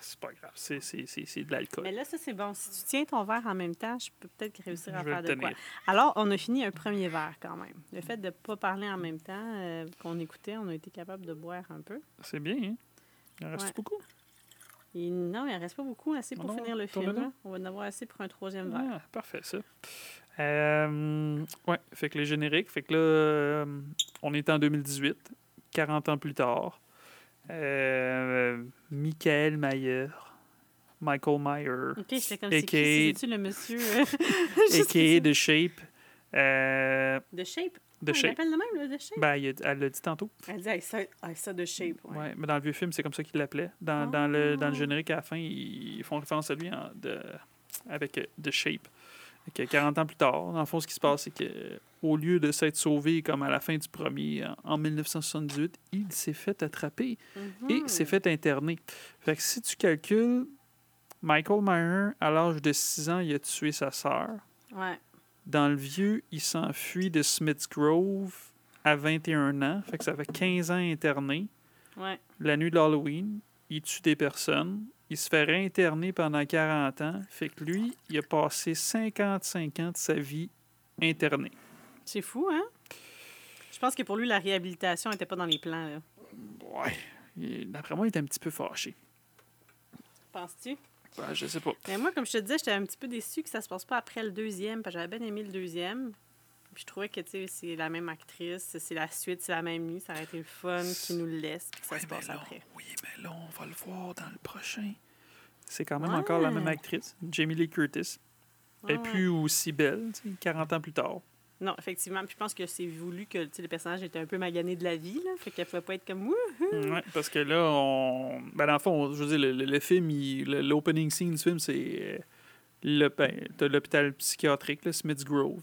C'est pas grave. C'est, c'est, c'est, c'est de l'alcool. Mais là, ça, c'est bon. Si tu tiens ton verre en même temps, je peux peut-être réussir à faire de quoi. Alors, on a fini un premier verre quand même. Le fait de ne pas parler en même temps, euh, qu'on écoutait, on a été capable de boire un peu. C'est bien, hein? Il en reste Ouais. beaucoup? Et non, il ne reste pas beaucoup, assez pour Non, finir le film. là. On va en avoir assez pour un troisième verre. Ah, parfait, ça. Euh, ouais, fait que les génériques. Fait que là, euh, on est en 2018, 40 ans plus tard. Euh, Michael Mayer, Michael Meyer, OK, comme c'est qui- qui? C'est-tu le monsieur euh, a.k.a. The Shape. Euh, De Shape? The Ah, Shape. l'appelle le même, le de Shape? Ben, elle l'a dit tantôt. Elle dit, ça, hey, ça de Shape. Ouais. Ouais, mais dans le vieux film, c'est comme ça qu'il l'appelait. Dans, dans le, dans le Ah. générique, à la fin, ils font référence à lui en- de, avec euh, The Shape. Que 40 ans plus tard, dans le fond, ce qui se passe, c'est que au lieu de s'être sauvé comme à la fin du premier, en, en 1978, il s'est fait attraper et Mhm. s'est fait interner. Fait que si tu calcules, Michael Meyer, à l'âge de 6 ans, il a tué sa sœur. Ouais. Dans le vieux, il s'enfuit de Smith's Grove à 21 ans. Fait que ça fait 15 ans interné Ouais. la nuit de l'Halloween, il tue des personnes, il se fait réinterner pendant 40 ans. Fait que lui, il a passé 55 ans de sa vie interné. C'est fou, hein? Je pense que pour lui, la réhabilitation n'était pas dans les plans. Là. Ouais. D'après moi, il est un petit peu fâché. Penses-tu? Ben, je sais pas. Mais moi, comme je te disais, j'étais un petit peu déçue que ça se passe pas après le deuxième, parce que j'avais bien aimé le deuxième. Puis je trouvais que, tu sais, c'est la même actrice, c'est la suite, c'est la même nuit, ça aurait été le fun qui nous le laisse, puis que ça se passe là, après. Oui, mais là, on va le voir dans le prochain. C'est quand même encore la même actrice, Jamie Lee Curtis. Elle est Ouais. plus aussi belle, tu sais, 40 ans plus tard. Non, effectivement. Puis je pense que c'est voulu que le personnage était un peu magané de la vie, là. Fait qu'elle pouvait pas être comme Wouh! Ouais, parce que là, on... ben, dans le fond, je veux dire, le, le- film, l'opening scene du film, c'est euh, le, ben, l'hôpital psychiatrique, là, Smith's Grove.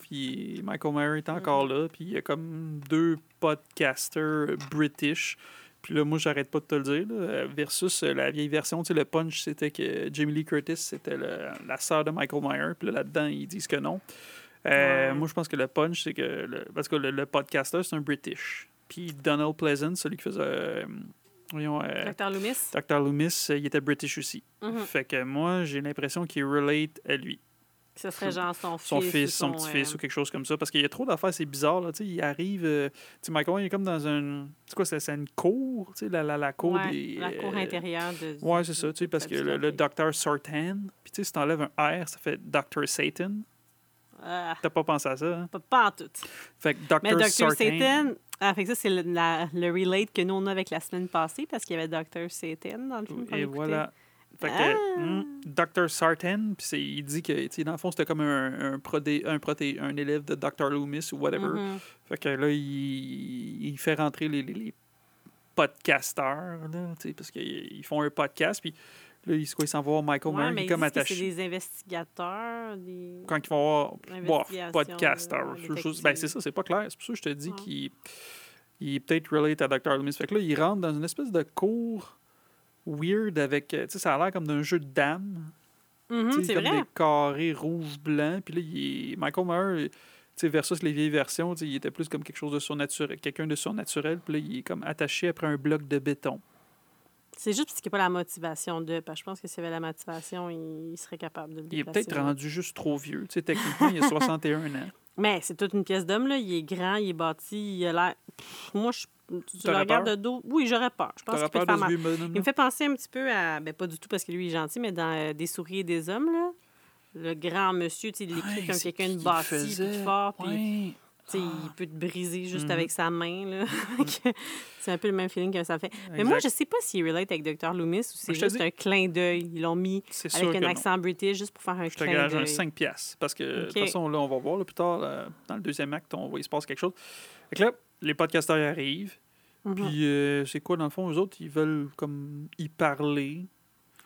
Michael Mayer est encore là, puis il y a comme deux podcasters british. Puis là, moi, j'arrête pas de te le dire, versus la vieille version, tu le punch, c'était que Jamie Lee Curtis, c'était la sœur de Michael Mayer, puis là, là-dedans, ils disent que non. Euh, Ouais. Moi, je pense que le punch, c'est que, le- parce que le, le podcaster, c'est un british. Puis Donald Pleasant, celui qui faisait... euh, voyons, euh, Dr. Loomis. Dr. Loomis, il était british aussi. Mhm. Fait que moi, j'ai l'impression qu'il relate à lui. Ce serait genre son fils. Son fils, son, petit-fils ou quelque chose comme ça. Parce qu'il y a trop d'affaires, c'est bizarre. Là, il arrive. euh, tu sais, Michael, il est comme dans un. C'est quoi, c'est une cour la, la, la cour ouais, des. La cour intérieure de. Ouais, c'est ça, parce que le, le docteur Sartan, puis tu sais, si t'enlèves un R, ça fait Dr. Satan. Ah, T'as pas pensé à ça, hein? pas, pas en tout. Fait que Dr. Mais Dr. Satan. Ah, fait que ça, c'est le, le relate que nous, on a avec la semaine passée, parce qu'il y avait Dr. Satan dans le film. Et voilà. Fait que, Ah! hmm, Dr. Sartan, puis il dit que, dans le fond, c'était comme un, un, prodé, un, proté- un élève de Dr. Loomis ou whatever. Mhm. Fait que là, il, il fait rentrer les, les, les podcasteurs, là, parce qu'ils ils font un podcast, puis là, il, quoi, il s'en voir Michael Ouais, ils comme attaché. c'est des investigateurs, des... Quand ils vont voir, détective. ben c'est ça, c'est pas clair. C'est pour ça que je te dis qu'il il est peut-être relate à Dr. Loomis. Fait que là, il rentre dans une espèce de cours weird avec, euh, tu sais, ça a l'air comme d'un jeu de dames. Sais, c'est comme vrai. des carrés rouge-blanc. Puis là, il est- Michael sais, versus les vieilles versions, il était plus comme quelque chose de surnaturel, quelqu'un de surnaturel. Puis là, il est comme attaché après un bloc de béton. C'est juste parce qu'il n'y a pas la motivation de. Parce que je pense que s'il y avait la motivation, il, serait capable de le Il est peut-être rendu juste trop vieux. Tu sais, techniquement, il a 61 ans. Mais c'est toute une pièce d'homme, là. Il est grand, il est bâti, il a l'air. Moi, je. Tu le regardes peur? de dos. Oui, j'aurais peur. Je pense qu'il peut peur faire mal. bonhomme Il me fait penser un petit peu à. Ben, pas du tout parce que lui, il est gentil, mais dans euh, Des souris et des hommes, là. Le grand monsieur, tu sais, il l'écrit comme quelqu'un de bâti, de fort, puis il peut te briser juste Mhm. avec sa main, là. c'est un peu le même feeling que ça fait. Mais moi, je sais pas s'il relate avec Dr. Loomis ou c'est je te juste dis- un clin d'œil. Ils l'ont mis avec un non. accent british juste pour faire un Je te clin gage un d'œil. 5 piastres. Parce que, de toute façon, là, on va voir là, plus tard, là, dans le deuxième acte, on va, il se passe quelque chose. Fait que là, les podcasteurs arrivent. Mhm. Puis, euh, c'est quoi, dans le fond, eux autres, ils veulent comme y parler.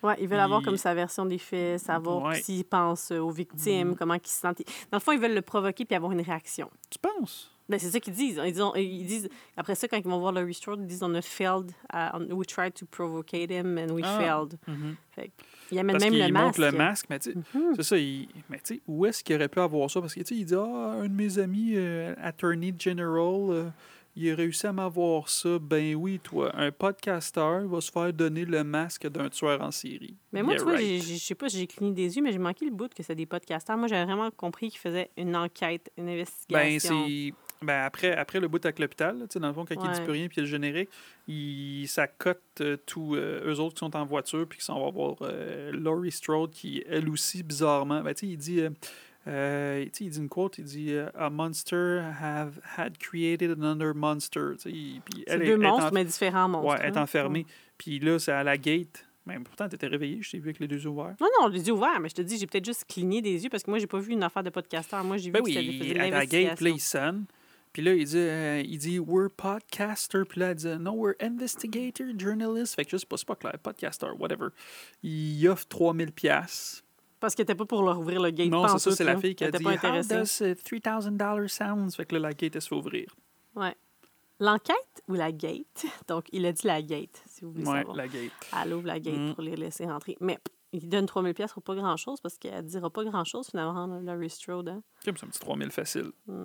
Ouais, ils veulent avoir comme sa version des faits, savoir Ouais. s'ils pensent euh, aux victimes, Mhm. comment ils se sentent. Dans le fond, ils veulent le provoquer puis avoir une réaction. Tu penses? Ben, c'est ça qu'ils disent. Ils, disent. Après ça, quand ils vont voir Laurie Strode, ils disent on a failed. uh, we tried to provocate him and we Ah. failed. Mhm. Ils amènent même qu'il le masque. le masque, mais tu sais, Mhm. c'est ça. il- Mais tu sais, où est-ce qu'il aurait pu avoir ça? Parce que tu sais, il dit Ah, un de mes amis, euh, Attorney General, euh, il a réussi à m'avoir ça. Ben oui, toi, un podcasteur va se faire donner le masque d'un tueur en série. Mais moi, Yeah, tu vois, right. je sais pas si j'ai cligné des yeux, mais j'ai manqué le bout que c'est des podcasteurs. Moi, j'avais vraiment compris qu'ils faisaient une enquête, une Ben, investigation. c'est. Ben après, après le bout avec l'hôpital, là, tu sais, dans le fond, quand il dit Ouais. plus rien, puis le générique, il, ça cote euh, tous euh, eux autres qui sont en voiture, puis qui s'en va voir euh, Laurie Strode, qui, elle aussi, bizarrement, ben, tu sais, il dit. Euh, tu il dit une quote, il dit euh, A monster have had created another monster. tu il- Puis C'est elle deux est monstres, en- mais différents monstres. Ouais, elle est hein. enfermée. Puis là, c'est à la gate. Mais pourtant, t'étais réveillé, je t'ai vu avec les deux yeux ouverts. Non, non, les yeux ouverts, mais je te dis, j'ai peut-être juste cligné des yeux parce que moi, j'ai pas vu une affaire de podcasteur. Moi, j'ai vu Ben que oui, il à la gate, là, il sonne. Puis là, il dit, euh, il dit We're podcaster. Puis là, elle dit No, we're investigator, journalist. Fait que je sais pas, c'est pas clair, podcaster, whatever. Il offre 3000 pièces. Parce qu'elle était pas pour leur ouvrir le gate. Non, c'est ça, c'est la fille qui a dit pas How intéressée. does uh, $3,000 sounds? Fait que là, la gate, elle se fait ouvrir. Ouais. L'enquête ou la gate? Donc, il a dit la gate, si vous voulez Ouais, savoir. la gate. Elle ouvre la gate Mm. pour les laisser rentrer. Mais il donne 3000 pièces pour pas grand-chose parce qu'elle dira pas grand-chose, finalement, Laurie Strode. Hein? Comme c'est un petit 3000 facile. Mm.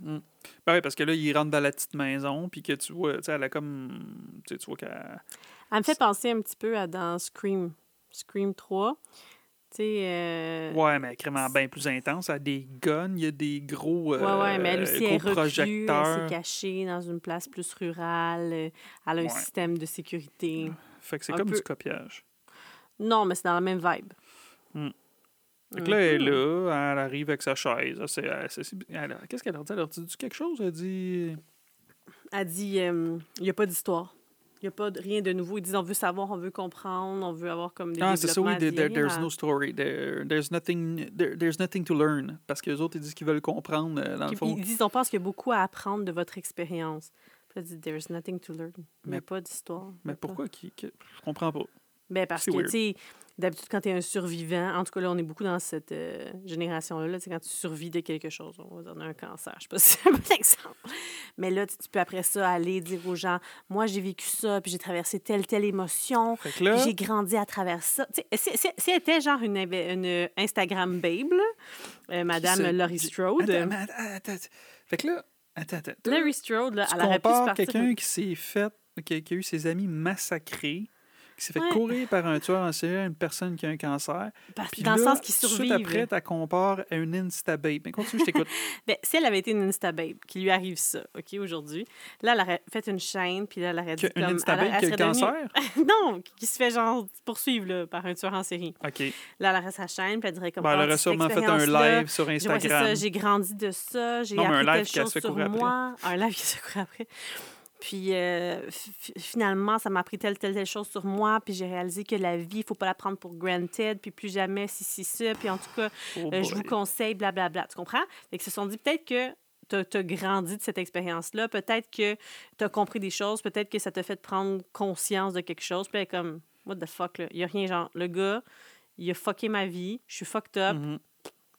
Mm. Ben oui, parce que là, il rentre dans la petite maison, puis que tu vois, tu sais, elle a comme. Tu vois qu'elle. Elle me fait penser un petit peu à dans Scream. Scream 3. Euh, Ouais, mais vraiment bien plus intense. Elle a des guns, il y a des gros. Ouais, ouais, mais elle euh, aussi est reclue, elle s'est cachée dans une place plus rurale, euh, elle a un système de sécurité. Fait que c'est comme peu. du copiage. Non, mais c'est dans la même vibe. Mm. Fait que là, elle est là, elle arrive avec sa chaise. Qu'est-ce qu'elle a dit? Elle a dit quelque chose? Elle dit. Elle dit euh, il n'y a pas d'histoire. Il n'y a pas de, rien de nouveau. Ils disent on veut savoir, on veut comprendre, on veut avoir comme des Ah, c'est ça, oui, there- there's à- no story. There- there's, nothing, there- there's nothing to learn. Parce que les autres, ils disent qu'ils veulent comprendre, euh, dans le Puis fond. Ils disent on pense qu'il y a beaucoup à apprendre de votre expérience. Puis elle dit there's nothing to learn. Il n'y Mais- a pas d'histoire. Mais pourquoi? Qui, qui- Je comprends pas. Ben parce que, tu sais, d'habitude, quand tu es un survivant, en tout cas, là, on est beaucoup dans cette euh, génération-là, sais, quand tu survis de quelque chose, on va dire un cancer, je sais pas si c'est un bon exemple. Mais là, tu tu peux après ça aller dire aux gens, moi, j'ai vécu ça, puis j'ai traversé telle, telle émotion, là, j'ai grandi à travers ça. Tu sais, si, si- si elle était genre une, Instagram babe, là, euh, Madame se Laurie Strode, Attends, attends, attends. Fait que là, attends, attends. Laurie Strode, là, tu elle aurait pu quelqu'un qui s'est fait, qui, qui a eu ses amis massacrés, qui s'est fait Ouais. courir par un tueur en série à une personne qui a un cancer. Parce- Puis dans le là, sens qu'ils tout de survivent. suite après, tu compares à une Instababe. Mais continue, je t'écoute. Ben, si elle avait été une Instababe, qui lui arrive ça, OK, aujourd'hui, là, elle aurait fait une chaîne, puis là, elle aurait dit Que- comme... une elle- Instababe elle qui a le devenue- cancer? non, qui se fait genre poursuivre là, par un tueur en série. OK. Là, elle aurait sa chaîne, puis elle dirait comme... Ben, elle Ah, aurait sûrement fait un live sur ouais, c'est Instagram. j'ai grandi de ça, j'ai mais un appris live elle chose sur courir moi. Un live qui se courait après. Puis euh, fi- finalement, ça m'a appris telle, telle, telle chose sur moi, puis j'ai réalisé que la vie, il faut pas la prendre pour granted, puis plus jamais si, si, ça. Puis en tout cas, Oh euh, je vous conseille, blablabla. Tu comprends? Fait qu'ils se sont dit peut-être que tu as, grandi de cette expérience-là, peut-être que tu as compris des choses, peut-être que ça t'a fait prendre conscience de quelque chose. Puis elle est comme, what the fuck, là? Il y a rien, genre, le gars, il a fucké ma vie, je suis fucked up, Mhm.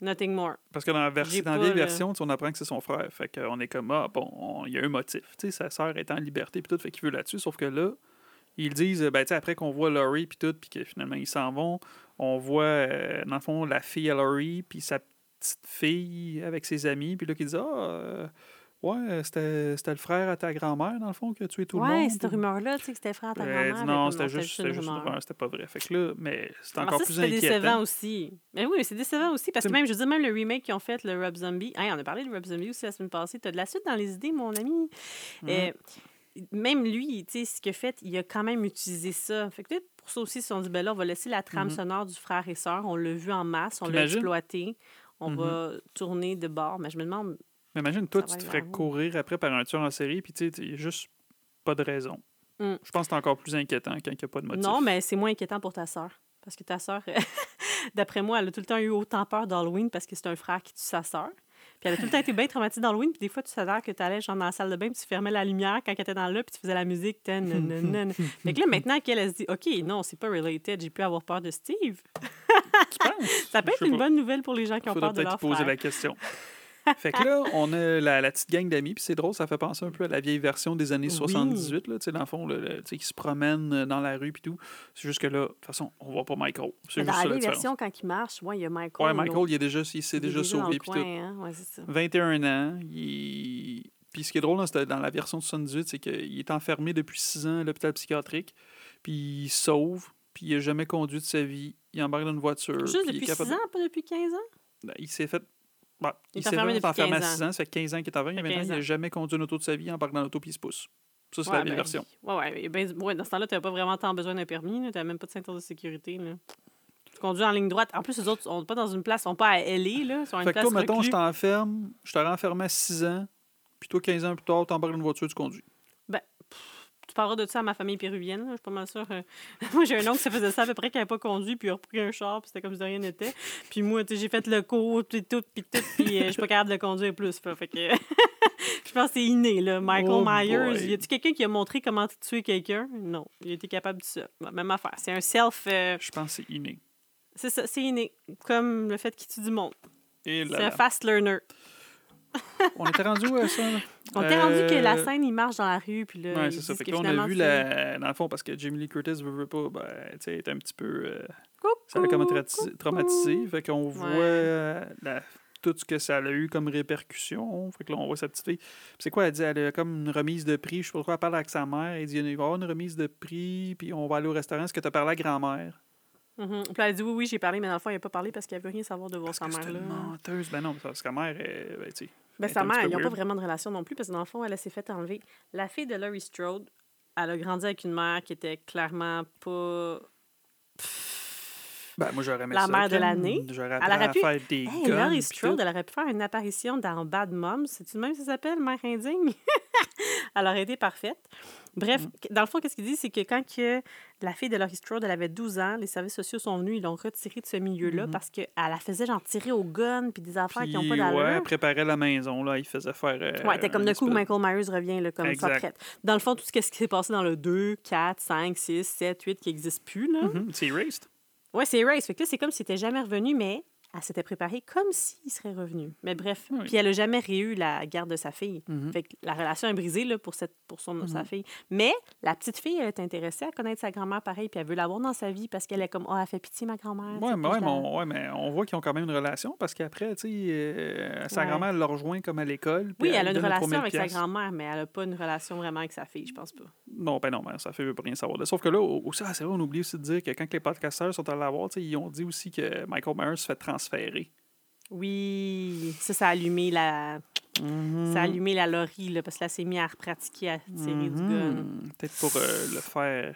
Nothing more. Parce que dans la, vers- dans la vieille le- version, on apprend que c'est son frère. Fait qu'on est comme, ah, bon, on- il y a un motif. Tu sais, sa sœur est en liberté, puis tout, fait qu'il veut là-dessus. Sauf que là, ils disent, ben, tu après qu'on voit Laurie, puis tout, puis que finalement, ils s'en vont, on voit, euh, dans le fond, la fille à Laurie, puis sa petite fille avec ses amis, puis là, qui dit, ah, euh, Ouais, c'était c'était le frère à ta grand-mère, dans le fond, qui a tué tout le monde. Ouais, cette puis- rumeur-là, tu sais, que c'était frère à ta Euh, grand-mère. non, c'était juste, juste une rumeur. c'était pas vrai. Fait que là, mais c'est Alors encore ça, plus c'était décevant inquiétant. aussi. Mais oui, c'est décevant aussi parce que C'est- même, je veux dire, même le remake qu'ils ont fait, le Rob Zombie. Hey, on a parlé de Rob Zombie aussi la semaine passée. T'as de la suite dans les idées, mon ami. Mhm. Euh, même lui, tu sais, ce qu'il a fait, il a quand même utilisé ça. Fait que peut-être pour ça aussi, ils se sont dit, ben là, on va laisser la trame Mhm. sonore du frère et sœur. On l'a vu en masse, on l'a exploité. On va tourner de bord. Mais je me demande, Mais imagine, toi, Ça tu te ferais courir après par un tueur en série, puis tu sais, il n'y a juste pas de raison. Mm. Je pense que c'est encore plus inquiétant quand il n'y a pas de motif. non, mais c'est moins inquiétant pour ta sœur. Parce que ta sœur, d'après moi, elle a tout le temps eu autant peur d'Halloween parce que c'est un frère qui tue sa sœur. Puis elle a tout le temps été bien traumatisée d'Halloween. Puis des fois, tu savais que tu allais genre dans la salle de bain, puis tu fermais la lumière quand elle était dans là, puis tu faisais la musique. Fait que là, maintenant qu'elle elle se dit, OK, non, c'est pas related, j'ai pu avoir peur de Steve. Tu penses? Ça peut être une pas. bonne nouvelle pour les gens qui ont peur de peut-être leur poser frère. la question. Fait que là, on a la, la petite gang d'amis, puis c'est drôle, ça fait penser un peu à la vieille version des années Oui. 78, là, tu sais, dans le fond, le- le- tu sais, qui se promènent euh, dans la rue, puis tout. C'est juste que là, de toute façon, on voit pas Michael. C'est juste la vieille version, quand il marche, ouais, il y a Michael. Ouais, Michael, il, est déjà, il s'est déjà sauvé, puis tout. hein. Ouais, c'est ça. 21 ans, il... Puis ce qui est drôle dans, dans la version de 78, c'est qu'il est enfermé depuis 6 ans à l'hôpital psychiatrique, puis il se sauve, puis il n'a jamais conduit de sa vie. Il embarque dans une voiture. Juste depuis capable 6 de- ans, pas depuis 15 ans? Ben, il s'est fait. Bon, Il il est s'est fait depuis enfermé à 15 6 ans, ça fait 15 ans qu'il est. Ça fait Maintenant, il 15 n'a ans. jamais conduit une auto de sa vie, il embarque dans l'auto puis il se pousse. Ça, c'est Ouais, la vieille ben, version. Ouais, ouais, ben, ouais, dans ce temps-là, tu n'avais pas vraiment tant besoin d'un permis. Tu n'avais même pas de ceinture de sécurité. Là. Tu conduis en ligne droite. En plus, les autres, on n'est pas dans une place, ils sont pas à LA, là. Sont à une Fait que place toi, mettons, je t'enferme, je t'aurais enfermé à 6 ans, puis toi, 15 ans plus tard, t'embarques dans une voiture, tu conduis. De ça à ma famille péruvienne. là, Je suis pas mal sûre. euh. Moi, j'ai un oncle qui faisait ça à peu près qui n'avait pas conduit, puis il a repris un char, puis c'était comme si de rien n'était. Puis moi, j'ai fait le cours, puis tout, puis tout, puis euh, je suis pas capable de conduire plus. Fait, que je pense que c'est inné, là. Michael Oh Myers, boy. y a-tu quelqu'un qui a montré comment tuer quelqu'un? Non. Il été capable de ça. Même affaire. C'est un self... euh, Je pense que c'est inné. c'est ça, c'est inné. Comme le fait qu'il tue du monde. C'est un fast learner. On était rendu où à ça? On t'est rendu que la Euh, scène, il marche dans la rue, puis là, Ouais, c'est ça. Fait que là, on a vu la. Dans le fond, parce que Jamie Lee Curtis veut, veut pas, ben, tu sais, est un petit peu. euh, Coucou, ça l'a comme coucou. traumatisé. Fait qu'on voit Ouais. euh, la- tout ce que ça a eu comme répercussion. Fait que là, on voit sa petite fille. Puis c'est quoi, elle dit? Elle a comme une remise de prix. Je sais pas pourquoi elle parle avec sa mère. Elle dit, il va y avoir une remise de prix, puis on va aller au restaurant. Est-ce que tu as parlé à grand-mère? Mhm. Puis elle dit oui, oui, j'ai parlé, mais dans le fond, il n'a pas parlé parce qu'il ne veut rien savoir de voir Parce sa que c'est mère. Une menteuse. Ben non, parce que sa mère, elle, ben, tu Ben, est sa mère, ils n'ont pas vraiment de relation non plus parce que dans le fond, elle, elle s'est fait enlever. La fille de Laurie Strode, elle a grandi avec une mère qui était clairement pas. Ben, moi, j'aurais aimé La ça, mère de l'année. J'aurais Elle appris aurait à pu- faire des Hey, guns. Laurie Strode, elle aurait pu faire une apparition dans Bad Moms. C'est-tu même ça s'appelle, Mère indigne? elle aurait été parfaite. Bref, Mm. dans le fond, qu'est-ce qu'il dit, c'est que quand que la fille de Laurie Strode, elle avait 12 ans, les services sociaux sont venus, ils l'ont retirée de ce milieu-là Mhm. parce qu'elle la faisait genre tirer au gun puis des affaires qui n'ont pas d'allure. ouais, elle préparait la maison, là. Il faisait faire. euh, Ouais, t'es comme d'un coup, espèce- Michael Myers revient là, comme ça Exact. prête. Dans le fond, tout ce qui s'est passé dans le 2, 4, 5, 6, 7, 8 qui n'existe plus, là. Mhm, C'est erased. Ouais, c'est Race. Fait que là, c'est comme s'il était jamais revenu, mais elle s'était préparée comme s'il serait revenu. Mais bref, Oui. puis elle a jamais réu la garde de sa fille. Mhm. Fait que la relation est brisée là, pour, cette, pour son, sa Mhm. fille. Mais la petite fille, elle est intéressée à connaître sa grand-mère pareil, puis elle veut l'avoir dans sa vie parce qu'elle est comme, oh, elle fait pitié, ma grand-mère. sais, mais, ouais, mais on, ouais, mais on voit qu'ils ont quand même une relation parce qu'après, tu sais, euh, sa Ouais. grand-mère elle l'a rejoint comme à l'école. Oui, elle a une relation 3000 avec sa grand-mère, mais elle a pas une relation vraiment avec sa fille, je pense pas. Non, ben non, ben ça fait veut pas rien savoir. Sauf que là, aussi, ah, c'est vrai, on oublie aussi de dire que quand les podcasteurs sont allés la voir, ils ont dit aussi que Michael Myers se fait Oui, ça, ça a allumé la, ça a allumé la Laurie, là, parce que là, s'est mis à pratiquer à tirer du gun. Mhm. Peut-être pour euh, le faire.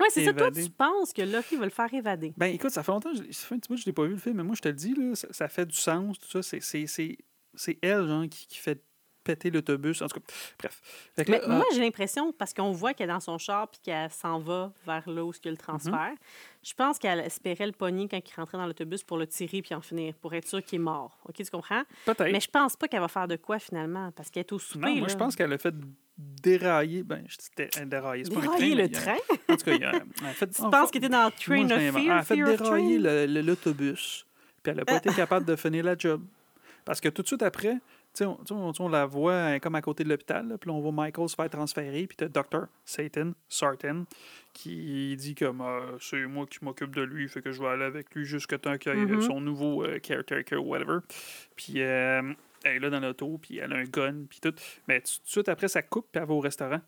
Oui, c'est ça. Toi, tu penses que Laurie va le faire évader? Ben écoute, ça fait longtemps, ça fait un petit bout que je l'ai pas vu le film, mais moi je te le dis, là, ça, ça fait du sens, tout ça. C'est- C'est c'est- c'est elle, genre, qui, qui fait péter l'autobus. En tout cas, bref. Que Mais moi, euh, j'ai l'impression, parce qu'on voit qu'elle est dans son char puis qu'elle s'en va vers là où il y a le transfert, Mm-hmm. je pense qu'elle espérait le pogner quand il rentrait dans l'autobus pour le tirer puis en finir, pour être sûr qu'il est mort. OK, tu comprends? peut-être. Mais je pense pas qu'elle va faire de quoi finalement, parce qu'elle est au souper. Non, moi là. je pense qu'elle a fait dérailler. Ben, je dis dé- dérailler. c'est pas un Dérailler le a- train? En tout cas, il y a, fait, Tu penses qu'elle était dans Train Moi, of. Fear, Elle a fait dérailler le- le- l'autobus. Puis elle n'a pas été capable de finir la job. Parce que tout de suite après, tu sais, on, on- la voit comme à côté de l'hôpital. Puis on voit Michael se faire transférer. Puis tu as Dr. Satan, Sartain, qui dit comme euh, c'est moi qui m'occupe de lui, fait que je vais aller avec lui jusqu'à temps qu'il Mhm. son nouveau euh, caretaker, whatever. Puis euh, elle est là dans l'auto, puis elle a un gun, puis tout. Mais tout de suite après, ça coupe, puis elle va au restaurant.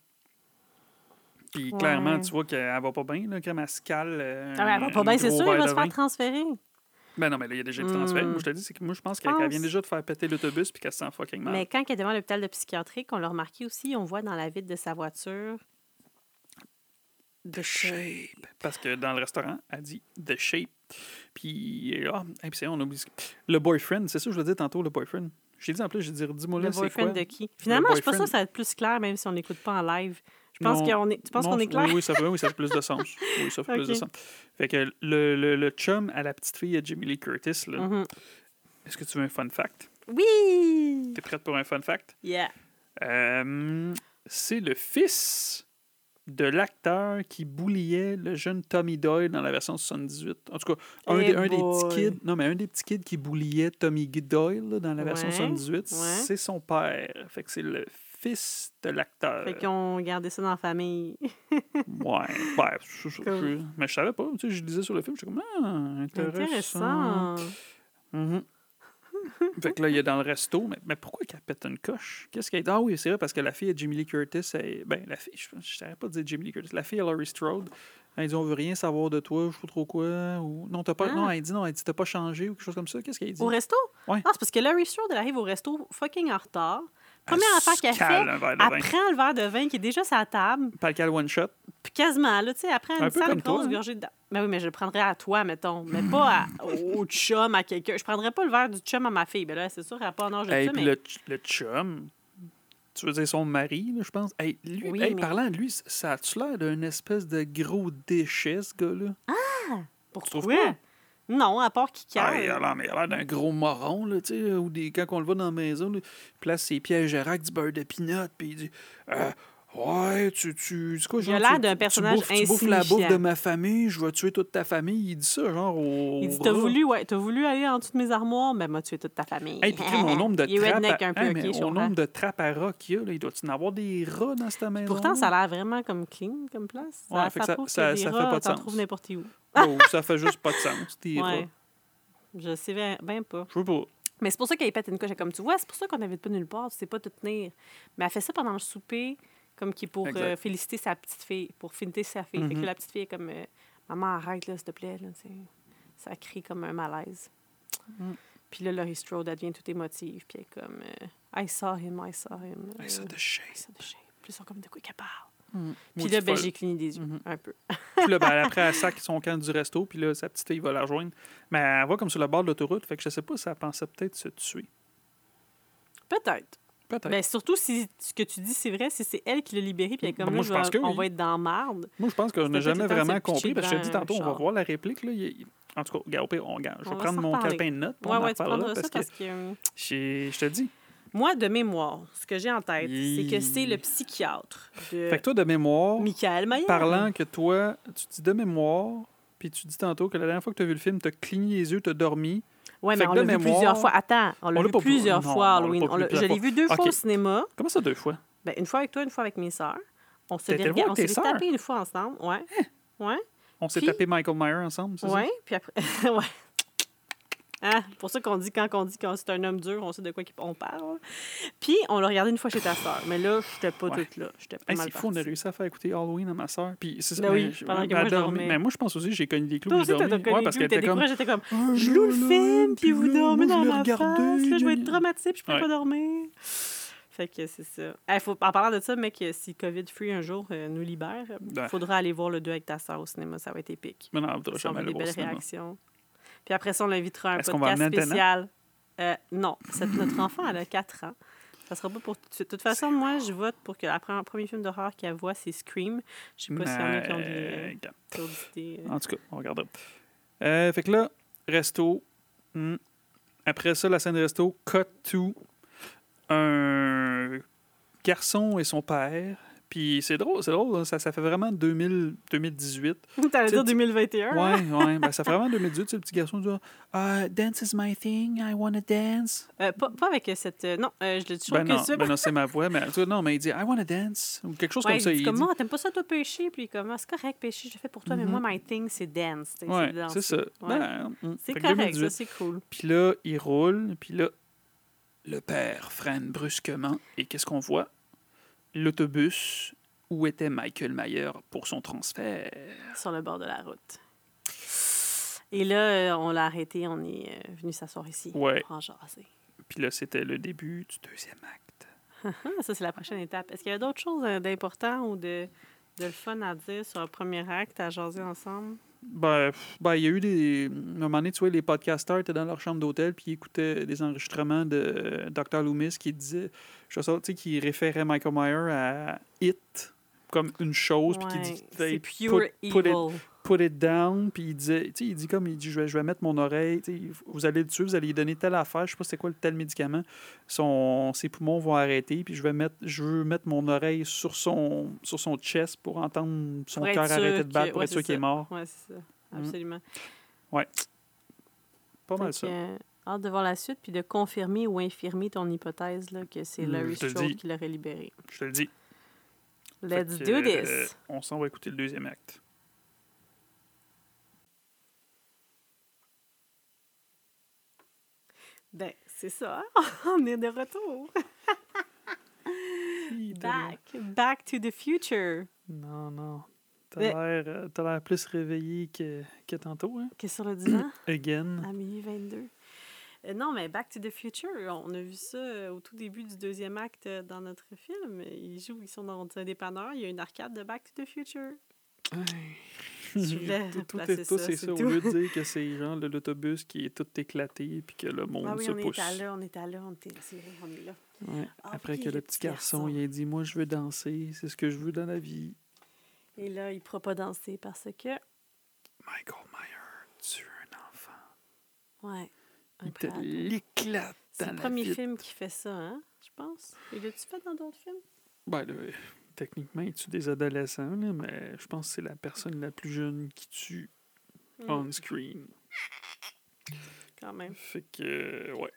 Puis Ouais. clairement, tu vois qu'elle va pas bien, là, comme elle se cale. euh, Ah, elle va pas bien, c'est sûr, il va se faire transférer. Ben non, mais là, il y a déjà transféré. Hmm. Moi, je te dis, c'est que moi, je pense qu'elle vient déjà de faire péter l'autobus, puis qu'elle se sent fucking mal. Mais quand elle est devant l'hôpital de psychiatrique, on l'a remarqué aussi, on voit dans la vitre de sa voiture The shape. Parce que dans le restaurant, elle dit The shape. Puis, ah, puis c'est on oublie. Le boyfriend, c'est ça que je voulais dire tantôt, le boyfriend? J'ai dit en plus, j'ai dit, dis-moi le là, c'est quoi? boyfriend de qui? Finalement, je pense que boyfriend. ça va être plus clair, même si on n'écoute pas en live. Qu'on est. Tu penses qu'on est clair? Oui, oui, ça fait, oui, ça fait plus de sens. Oui, ça fait plus de Ok. sens. Fait que le, le, le chum à la petite fille à Jamie Lee Curtis, là, Mhm. est-ce que tu veux un fun fact? Oui! T'es prête pour un fun fact? Yeah. Euh, c'est le fils de l'acteur qui bouliait le jeune Tommy Doyle dans la version 78. En tout cas, un, Eh des, un des petits kids, non mais un des petits kids qui bouliait Tommy Doyle là, dans la version Ouais, 78, ouais. c'est son père. Fait que c'est le fils de l'acteur. Fait qu'on gardait ça dans la famille. Ouais, ben, je- je- je- mais je savais pas. Tu sais, je lisais sur le film, j'étais comme ah, intéressant. Intéressant. Mhm. fait que là, il est dans le resto, mais, mais pourquoi qu'elle pète une coche? Qu'est-ce qu'elle Ah oui, c'est vrai, parce que la fille à Jimmy Lee Curtis, elle- ben, la fille, je ne savais pas dire Jimmy Lee Curtis, la fille à Laurie Strode, elle dit on veut rien savoir de toi, je sais pas trop quoi, ou non, t'as pas, Ah. non, elle dit non, elle dit t'as pas changé ou quelque chose comme ça. Qu'est-ce qu'elle dit? Au resto? Ouais. Ah, c'est parce que Larry Strode, elle arrive au resto fucking en retard. Première affaire qu'elle fait, elle prend le verre de vin qui est déjà sur la table, Pas one shot. puis quasiment, là, tu sais, elle prend Un une toi, grosse hein. gorgée de... Ben oui, mais je le prendrais à toi, mettons, mais pas à- au chum, à quelqu'un. Je prendrais pas le verre du chum à ma fille. Ben là, c'est sûr, elle n'a pas en âge de ça, puis mais... le, ch- le chum, tu veux dire son mari, là, je pense? Hey, lui, Oui, hey, mais- parlant de lui, ça a-tu l'air d'un espèce de gros déchet, ce gars-là? Pourquoi? trouves pas? Non, à part qui Ah, il a l'air d'un gros moron, là, tu sais, ou des, quand on le voit dans la maison, il place ses pieds à Gérard du beurre de pinot, puis il dit euh, Ouais, tu, tu, c'est quoi, Il a genre, l'air tu- d'un tu personnage bouffes- Tu bouffes la bouffe de ma famille, je vais tuer toute ta famille. Il dit ça, genre, au. Il dit, t'as voulu, ouais, t'as voulu aller en de mes armoires, ben moi, tu es toute ta famille. Hey, puis au nombre de trappes. à- un peu, Hey, ok, mais je au comprends. nombre de trappes à rats qu'il y a, là, il doit y en avoir des rats dans cette maison? Pourtant, ça a l'air vraiment comme clean comme place. Ouais, fait ça- ça- ça fait pas de sens. trouves n'importe où. Oh, ça fait juste pas de sens. Des Ouais. rats. Je sais bien, bien pas. Je veux pas. Mais c'est pour ça qu'elle pète une coche. Comme tu vois, c'est pour ça qu'on n'invite pas nulle part. Tu sais pas te tenir. Mais elle fait ça pendant le souper, comme qui pour euh, féliciter sa petite fille, pour féliciter sa fille. Fait que Mhm. la petite fille est comme euh, Maman, arrête, là, s'il te plaît. Là, ça crie comme un malaise. Mm. Puis là, Laurie Strode, elle devient toute émotive. Puis elle est comme euh, I saw him, I saw him. I saw the shape. Puis ils sont comme de quoi qu'elle parle? Moi, Puis là, ben, j'ai cligné des yeux, Mhm. un peu. Puis là, ben, après, elle sac son camp du resto, puis là, sa petite fille va la rejoindre. Mais elle va comme sur le bord de l'autoroute, fait que je sais pas si elle pensait peut-être se tuer. Peut-être. Peut-être. Ben, surtout si ce que tu dis, c'est vrai, si c'est elle qui l'a libéré, puis elle est comme Ben, là, moi, je je pense que on va être dans marde. Moi, je pense qu'on n'a C'était tout jamais vraiment compris. Parce que je te dis tantôt, on va voir la réplique. Là, il- En tout cas, regarde, on, regarde, je vais prendre mon calepin de notes. puis Ouais, en ouais, tu reparlera, prendras ça parce parce que que... euh, je te dis. Moi, de mémoire, ce que j'ai en tête, c'est que c'est le psychiatre de Fait que toi, de mémoire, Michael Maillard. parlant que toi, tu dis de mémoire, puis tu dis tantôt que la dernière fois que tu as vu le film, tu as cligné les yeux, tu as dormi. Fait mais on l'a vu mémoire, plusieurs fois. Attends, on l'a vu plusieurs non, fois, Halloween. On je l'ai vu deux fois au cinéma. Comment ça, deux fois? Ben, une fois avec toi, une fois avec mes sœurs. On s'est tapé une fois ensemble. Ouais. Ouais. On s'est tapé Michael Myers ensemble, c'est Ouais. Puis après. ouais. Hein? Pour ça qu'on dit, quand on dit que c'est un homme dur, on sait de quoi on parle. Puis, on l'a regardé une fois chez ta sœur. Mais là, j'étais pas Ouais. toute là. J'étais pas Hey, c'est fou, on a réussi à faire écouter Halloween à ma soeur. Puis c'est ça, Ben oui, mais je- pendant que moi, je dormais. Mais moi, je pense aussi que j'ai connu des clous Toi aussi, t'as connu Ouais, parce était t'as comme. j'étais comme, Ah, je loue le film, puis vous dormez dans ma face, là, je vais être traumatisée, puis je peux pas dormir. Fait que c'est ça. Eh, faut, en parlant de ça, mec, si COVID-free un jour euh, nous libère, il Ouais. faudra aller voir le 2 avec ta soeur au cinéma, ça va être épique. Mais non, on va jamais des belles réactions. Puis après ça, on l'invitera à un podcast spécial. Euh, non, c'est notre enfant, elle a 4 ans. Ça sera pas pour tout de suite. De toute façon, moi, je vote pour que le premier film d'horreur qu'elle voit, c'est Scream. Je sais pas s'il y en a qui ont des, Euh, euh, euh. En tout cas, on regardera. Fait que là, resto. hmm. Après ça, la scène de resto, cut to un garçon et son père. Puis c'est drôle, c'est drôle, hein, ça, ça fait vraiment 2000, 2018. T'allais dire 2021? hein? Ouais, ouais, ben, ça fait vraiment 2018, tu sais, le petit garçon dit Ah, Dance is my thing, I wanna dance. Euh, pas, pas avec cette. euh, non, euh, je, je trouve Ben que non, ben non c'est ma voix, mais non, mais il dit I wanna dance, ou quelque chose Ouais, comme ça. il dit Il comme dit. moi, t'aimes pas ça toi pêcher, puis comme Ah, c'est correct pêcher, je le fais pour toi, mais Mhm. moi my thing c'est dance. Ouais, c'est ça. Ouais. Ben, hmm. C'est correct, 2018. ça c'est cool. Puis là, il roule, puis là, le père freine brusquement et qu'est-ce qu'on voit? L'autobus où était Michael Mayer pour son transfert. Sur le bord de la route. Et là, euh, on l'a arrêté, on est euh, venu s'asseoir ici. Ouais. Pour en jaser. Puis là, c'était le début du deuxième acte. Ça, c'est la prochaine étape. Est-ce qu'il y a d'autres choses euh, d'important ou de, de le fun à dire sur le premier acte, à jaser ensemble? Ben, ben, il y a eu des. À un moment donné, tu vois, les podcasters étaient dans leur chambre d'hôtel, puis ils écoutaient des enregistrements de euh, Dr. Loomis qui disait, je sais tu sais, qui référait Michael Myers à It comme une chose, puis qui dit, c'est Hey, pure put, put it. Put it down, puis il disait, tu sais, il dit comme, il dit, je vais, je vais mettre mon oreille, tu sais, vous allez le tuer, vous allez lui donner telle affaire, je sais pas c'est quoi le tel médicament, son, ses poumons vont arrêter, puis je vais mettre, je veux mettre mon oreille sur son, sur son chest pour entendre son cœur arrêter de battre, que- pour ouais, être sûr qu'il est mort. Oui, c'est ça. Mm. Absolument. Pas mal ça. euh, hâte de voir la suite, puis de confirmer ou infirmer ton hypothèse là, que c'est Mm, Larry Strode qui l'aurait libéré. Je te le dis. Let's do que, euh, this! on s'en va écouter le deuxième acte. Ben, c'est ça. On est de retour. Back. Back to the future. Non, non. T'as Mais- l'air, euh, l'air plus réveillé que, que tantôt, hein? Qu'est-ce sur le divan? Again. À minuit 22. Euh, non, mais Back to the Future, on a vu ça euh, au tout début du deuxième acte dans notre film. Ils jouent, ils sont dans un dépanneur. Il y a une arcade de Back to the Future. Tout, tout est, c'est c'est ça. Au lieu de dire que c'est genre le- l'autobus qui est tout éclaté puis que le monde Ah oui, se on pousse. là, on était là, on c'est vrai, on est là. Ouais. Ah Après que le, petit garçon, il a dit Moi, je veux danser, c'est ce que je veux dans la vie. Et là, il ne pourra pas danser parce que. Michael Myers tue un enfant. Ouais. Il te l'éclate C'est dans le la premier film qui fait ça, hein? Je pense. Et l'as-tu fait dans d'autres films? Ben, là, techniquement, il tue des adolescents, là, mais je pense que c'est la personne la plus jeune qui tue Hmm, on screen. Quand même. Fait que, ouais.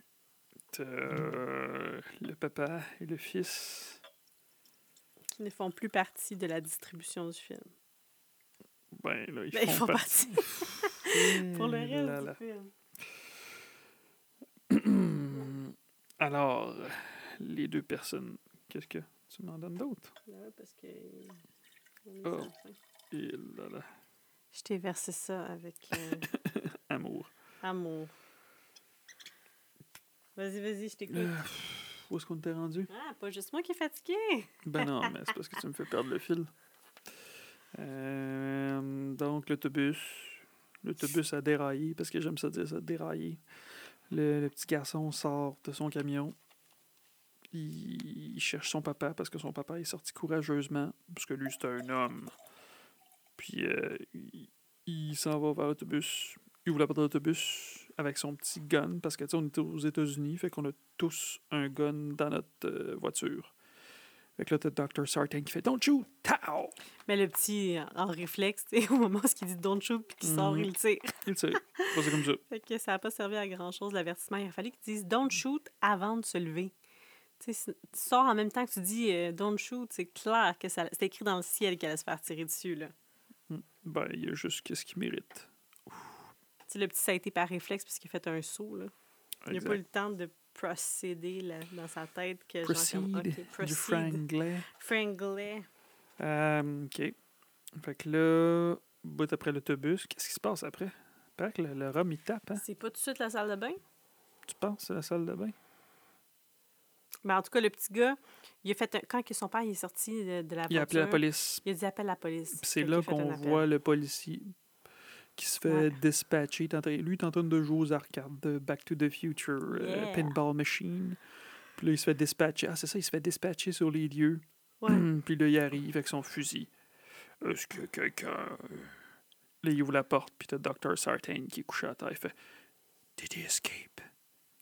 T'as, euh, le papa et le fils. Qui ne font plus partie de la distribution du film. Ben, là, ils Ben, ils font font partie. Pour le Eh reste là du film. Alors, les deux personnes, qu'est-ce que tu m'en donnes d'autres? Ouais, parce que. Oh. Et là là, Je t'ai versé ça avec euh, amour. amour. Vas-y, vas-y, je t'écoute. Euh, où est-ce qu'on t'est rendu? Ah, pas juste moi qui est fatigué. Ben non, mais c'est parce que tu me fais perdre le fil. Euh, donc, l'autobus. L'autobus a déraillé, parce que j'aime ça dire ça, déraillé. Le, le petit garçon sort de son camion. Il, il cherche son papa parce que son papa est sorti courageusement, parce que lui, c'est un homme. Puis, euh, il, il s'en va vers l'autobus. Il ouvre la porte de l'autobus avec son petit gun, parce que, tu sais, on est aux États-Unis, fait qu'on a tous un gun dans notre euh, voiture. Fait que là, t'as Dr. Sartain qui fait Don't shoot! Tao! Mais le petit, euh, en réflexe, au moment où il dit don't shoot puis qu'il sort, Mhm. il tire. Il tire. Ça comme ça. Fait que ça n'a pas servi à grand chose l'avertissement. Il a fallu qu'il dise don't shoot avant de se lever. Tu sors en même temps que tu dis euh, don't shoot, c'est clair que c'est écrit dans le ciel qu'elle allait se faire tirer dessus. Là. Ben, il y a juste qu'est-ce qu'il mérite. Tu sais, le petit, ça a été par réflexe parce qu'il a fait un saut. Là. Il n'a pas eu le temps de procéder là, dans sa tête. Que genre Proceed, comme, OK, du franglais. Franglais. OK. Fait que là, bout après l'autobus, qu'est-ce qui se passe après? Paraît que le, le rhum, il tape, hein? C'est pas tout de suite la salle de bain? Tu penses, c'est la salle de bain? Mais en tout cas, le petit gars, il a fait un- quand son père il est sorti de, de la voiture, Il a appelé la police. il a dit appelle la police. C'est là qu'on voit le policier qui se fait Ouais. dispatcher. Lui, il est en train de jouer aux arcades de Back to the Future, euh. Pinball Machine. Puis là, il se fait dispatcher. Ah, c'est ça, il se fait dispatcher sur les lieux. Ouais. Puis là, il arrive avec son fusil. Est-ce que quelqu'un. euh, Là, il ouvre la porte, puis t'as Dr. Sartain qui est couché à terre. Il fait Did he escape?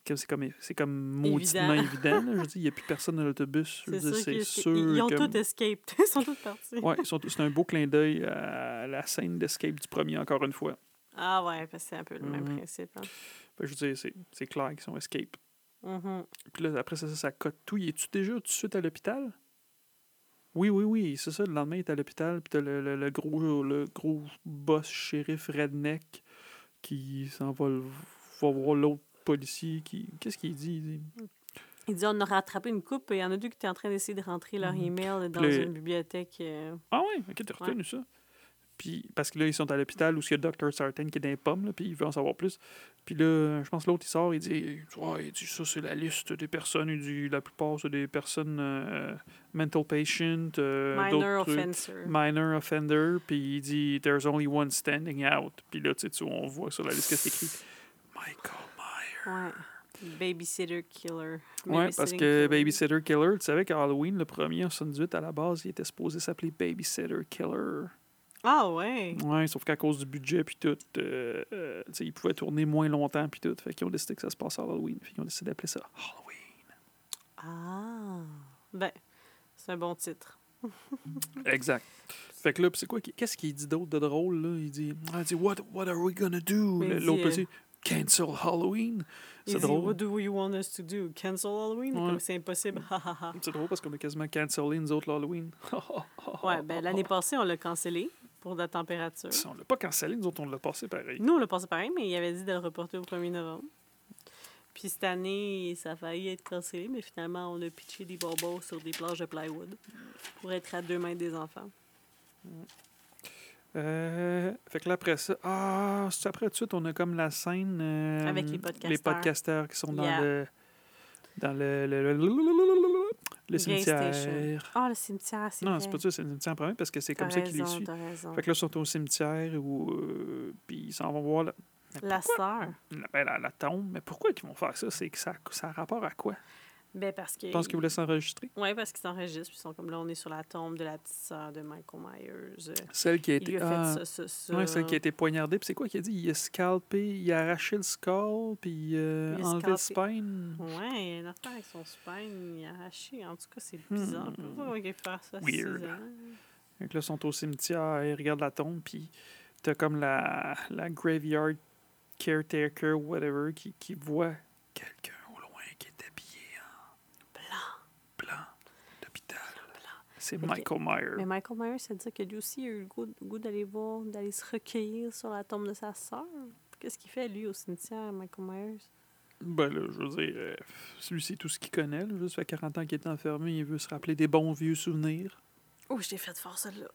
C'est comme, c'est comme mauditement Évident. évident. Je veux dire, il n'y a plus personne dans l'autobus. C'est sûr, C'est que sûr. Ils, ont tous escaped. Ils sont tous partis. Sont- c'est un beau clin d'œil à la scène d'escape du premier, encore une fois. Ah ouais, parce que c'est un peu le même Mhm. principe. hein. Que je veux dire, c'est, c'est clair qu'ils sont escape. Mhm. Puis là, après ça, ça, ça cote tout. Il est-tu déjà tout de suite à l'hôpital? Oui, oui, oui, c'est ça. Le lendemain, il est à l'hôpital. Puis t'as le, le, le gros, le gros boss shérif redneck qui s'en va, va voir l'autre policier. qui Qu'est-ce qu'il dit? Il dit Il dit on a rattrapé une coupe et il y en a deux qui étaient en train d'essayer de rentrer leur Mhm. email dans une bibliothèque. euh, Ah ouais, ok, t'as retenu ça. Puis, parce que là, ils sont à l'hôpital où il y a Dr. Sartain qui est dans les pommes, là, puis il veut en savoir plus. Puis là, je pense que l'autre, il sort, il dit, ouais, il dit ça, c'est la liste des personnes. Il dit, la plupart, c'est des personnes euh, mental patients, euh, minor offenser. minor offender, puis il dit There's only one standing out. Puis là, tu sais, on voit sur la liste que c'est écrit Michael Myers. Ouais. Babysitter killer. Ouais, parce que killer. Babysitter Killer, tu savais qu'Halloween, le premier en 78, à la base, il était supposé s'appeler Babysitter Killer. Ah ouais. Ouais, sauf qu'à cause du budget, puis tout, euh, euh, tu sais, ils pouvaient tourner moins longtemps, puis tout. Fait qu'ils ont décidé que ça se passe à Halloween. Fait qu'ils ont décidé d'appeler ça Halloween. Ah. Ben, c'est un bon titre. Exact. Fait que là, puis c'est quoi, qu'est-ce qu'il dit d'autre de drôle, là? Il dit, ah, il dit what, what are we gonna do? L'autre euh, dit, cancel Halloween? C'est drôle. What do you want us to do? Cancel Halloween? Ouais. Comme c'est impossible. C'est drôle parce qu'on a quasiment cancellé nous autres l'Halloween. ouais, ben l'année passée, on l'a cancellé pour la température. Si on l'a pas cancellé, nous autres, on l'a passé pareil. Nous, on l'a passé pareil, mais il avait dit de le reporter au 1er novembre. Puis cette année, ça a failli être cancellé, mais finalement, on a pitché des bobos sur des plages de plywood pour être à deux mains des enfants. Euh, fait que là, après ça, ah, après tout de suite, on a comme la scène. euh, Avec les podcasteurs. Les podcasteurs qui sont dans Yeah. le. Dans le. Le, cimetière. Ah, le cimetière, c'est Non, c'est pas ça, c'est le cimetière en premier parce que c'est comme ça qu'ils les suivent. Fait que là, ils sont au cimetière où. euh, puis ils s'en vont voir la, La sœur. la, ben, la, la tombe. Mais pourquoi ils vont faire ça? C'est que ça, ça a rapport à quoi? Ben, parce que. Je pense qu'ils voulaient s'enregistrer? Oui, parce qu'ils s'enregistrent, puis ils sont comme là, on est sur la tombe de la petite sœur de Michael Myers. Euh, Celle qui a Il lui été. fait ah, ça, ça, ça. Ouais, celle qui a été poignardée. Puis c'est quoi qu'il a dit? Il a scalpé, il a arraché le skull, puis euh, Il a enlevé le scalpé. spine. Ouais, il a une affaire avec son spine, il a arraché. En tout cas, c'est bizarre. Hmm. Pourquoi il fait ça Weird. que là, ils sont au cimetière, ils regardent la tombe, puis t'as comme la, la graveyard caretaker, whatever, qui, qui voit quelqu'un au loin qui est habillé en Blanc. blanc d'hôpital. C'est Michael Myers. Mais Michael Myers, ça veut dire que lui aussi a eu le goût, goût d'aller voir, d'aller se recueillir sur la tombe de sa sœur. Qu'est-ce qu'il fait, lui, au cimetière, Michael Myers? Ben là, je veux dire, euh, lui, c'est tout ce qu'il connaît. Là. Ça fait 40 ans qu'il est enfermé, il veut se rappeler des bons vieux souvenirs. Oh, je t'ai fait fort, celle-là.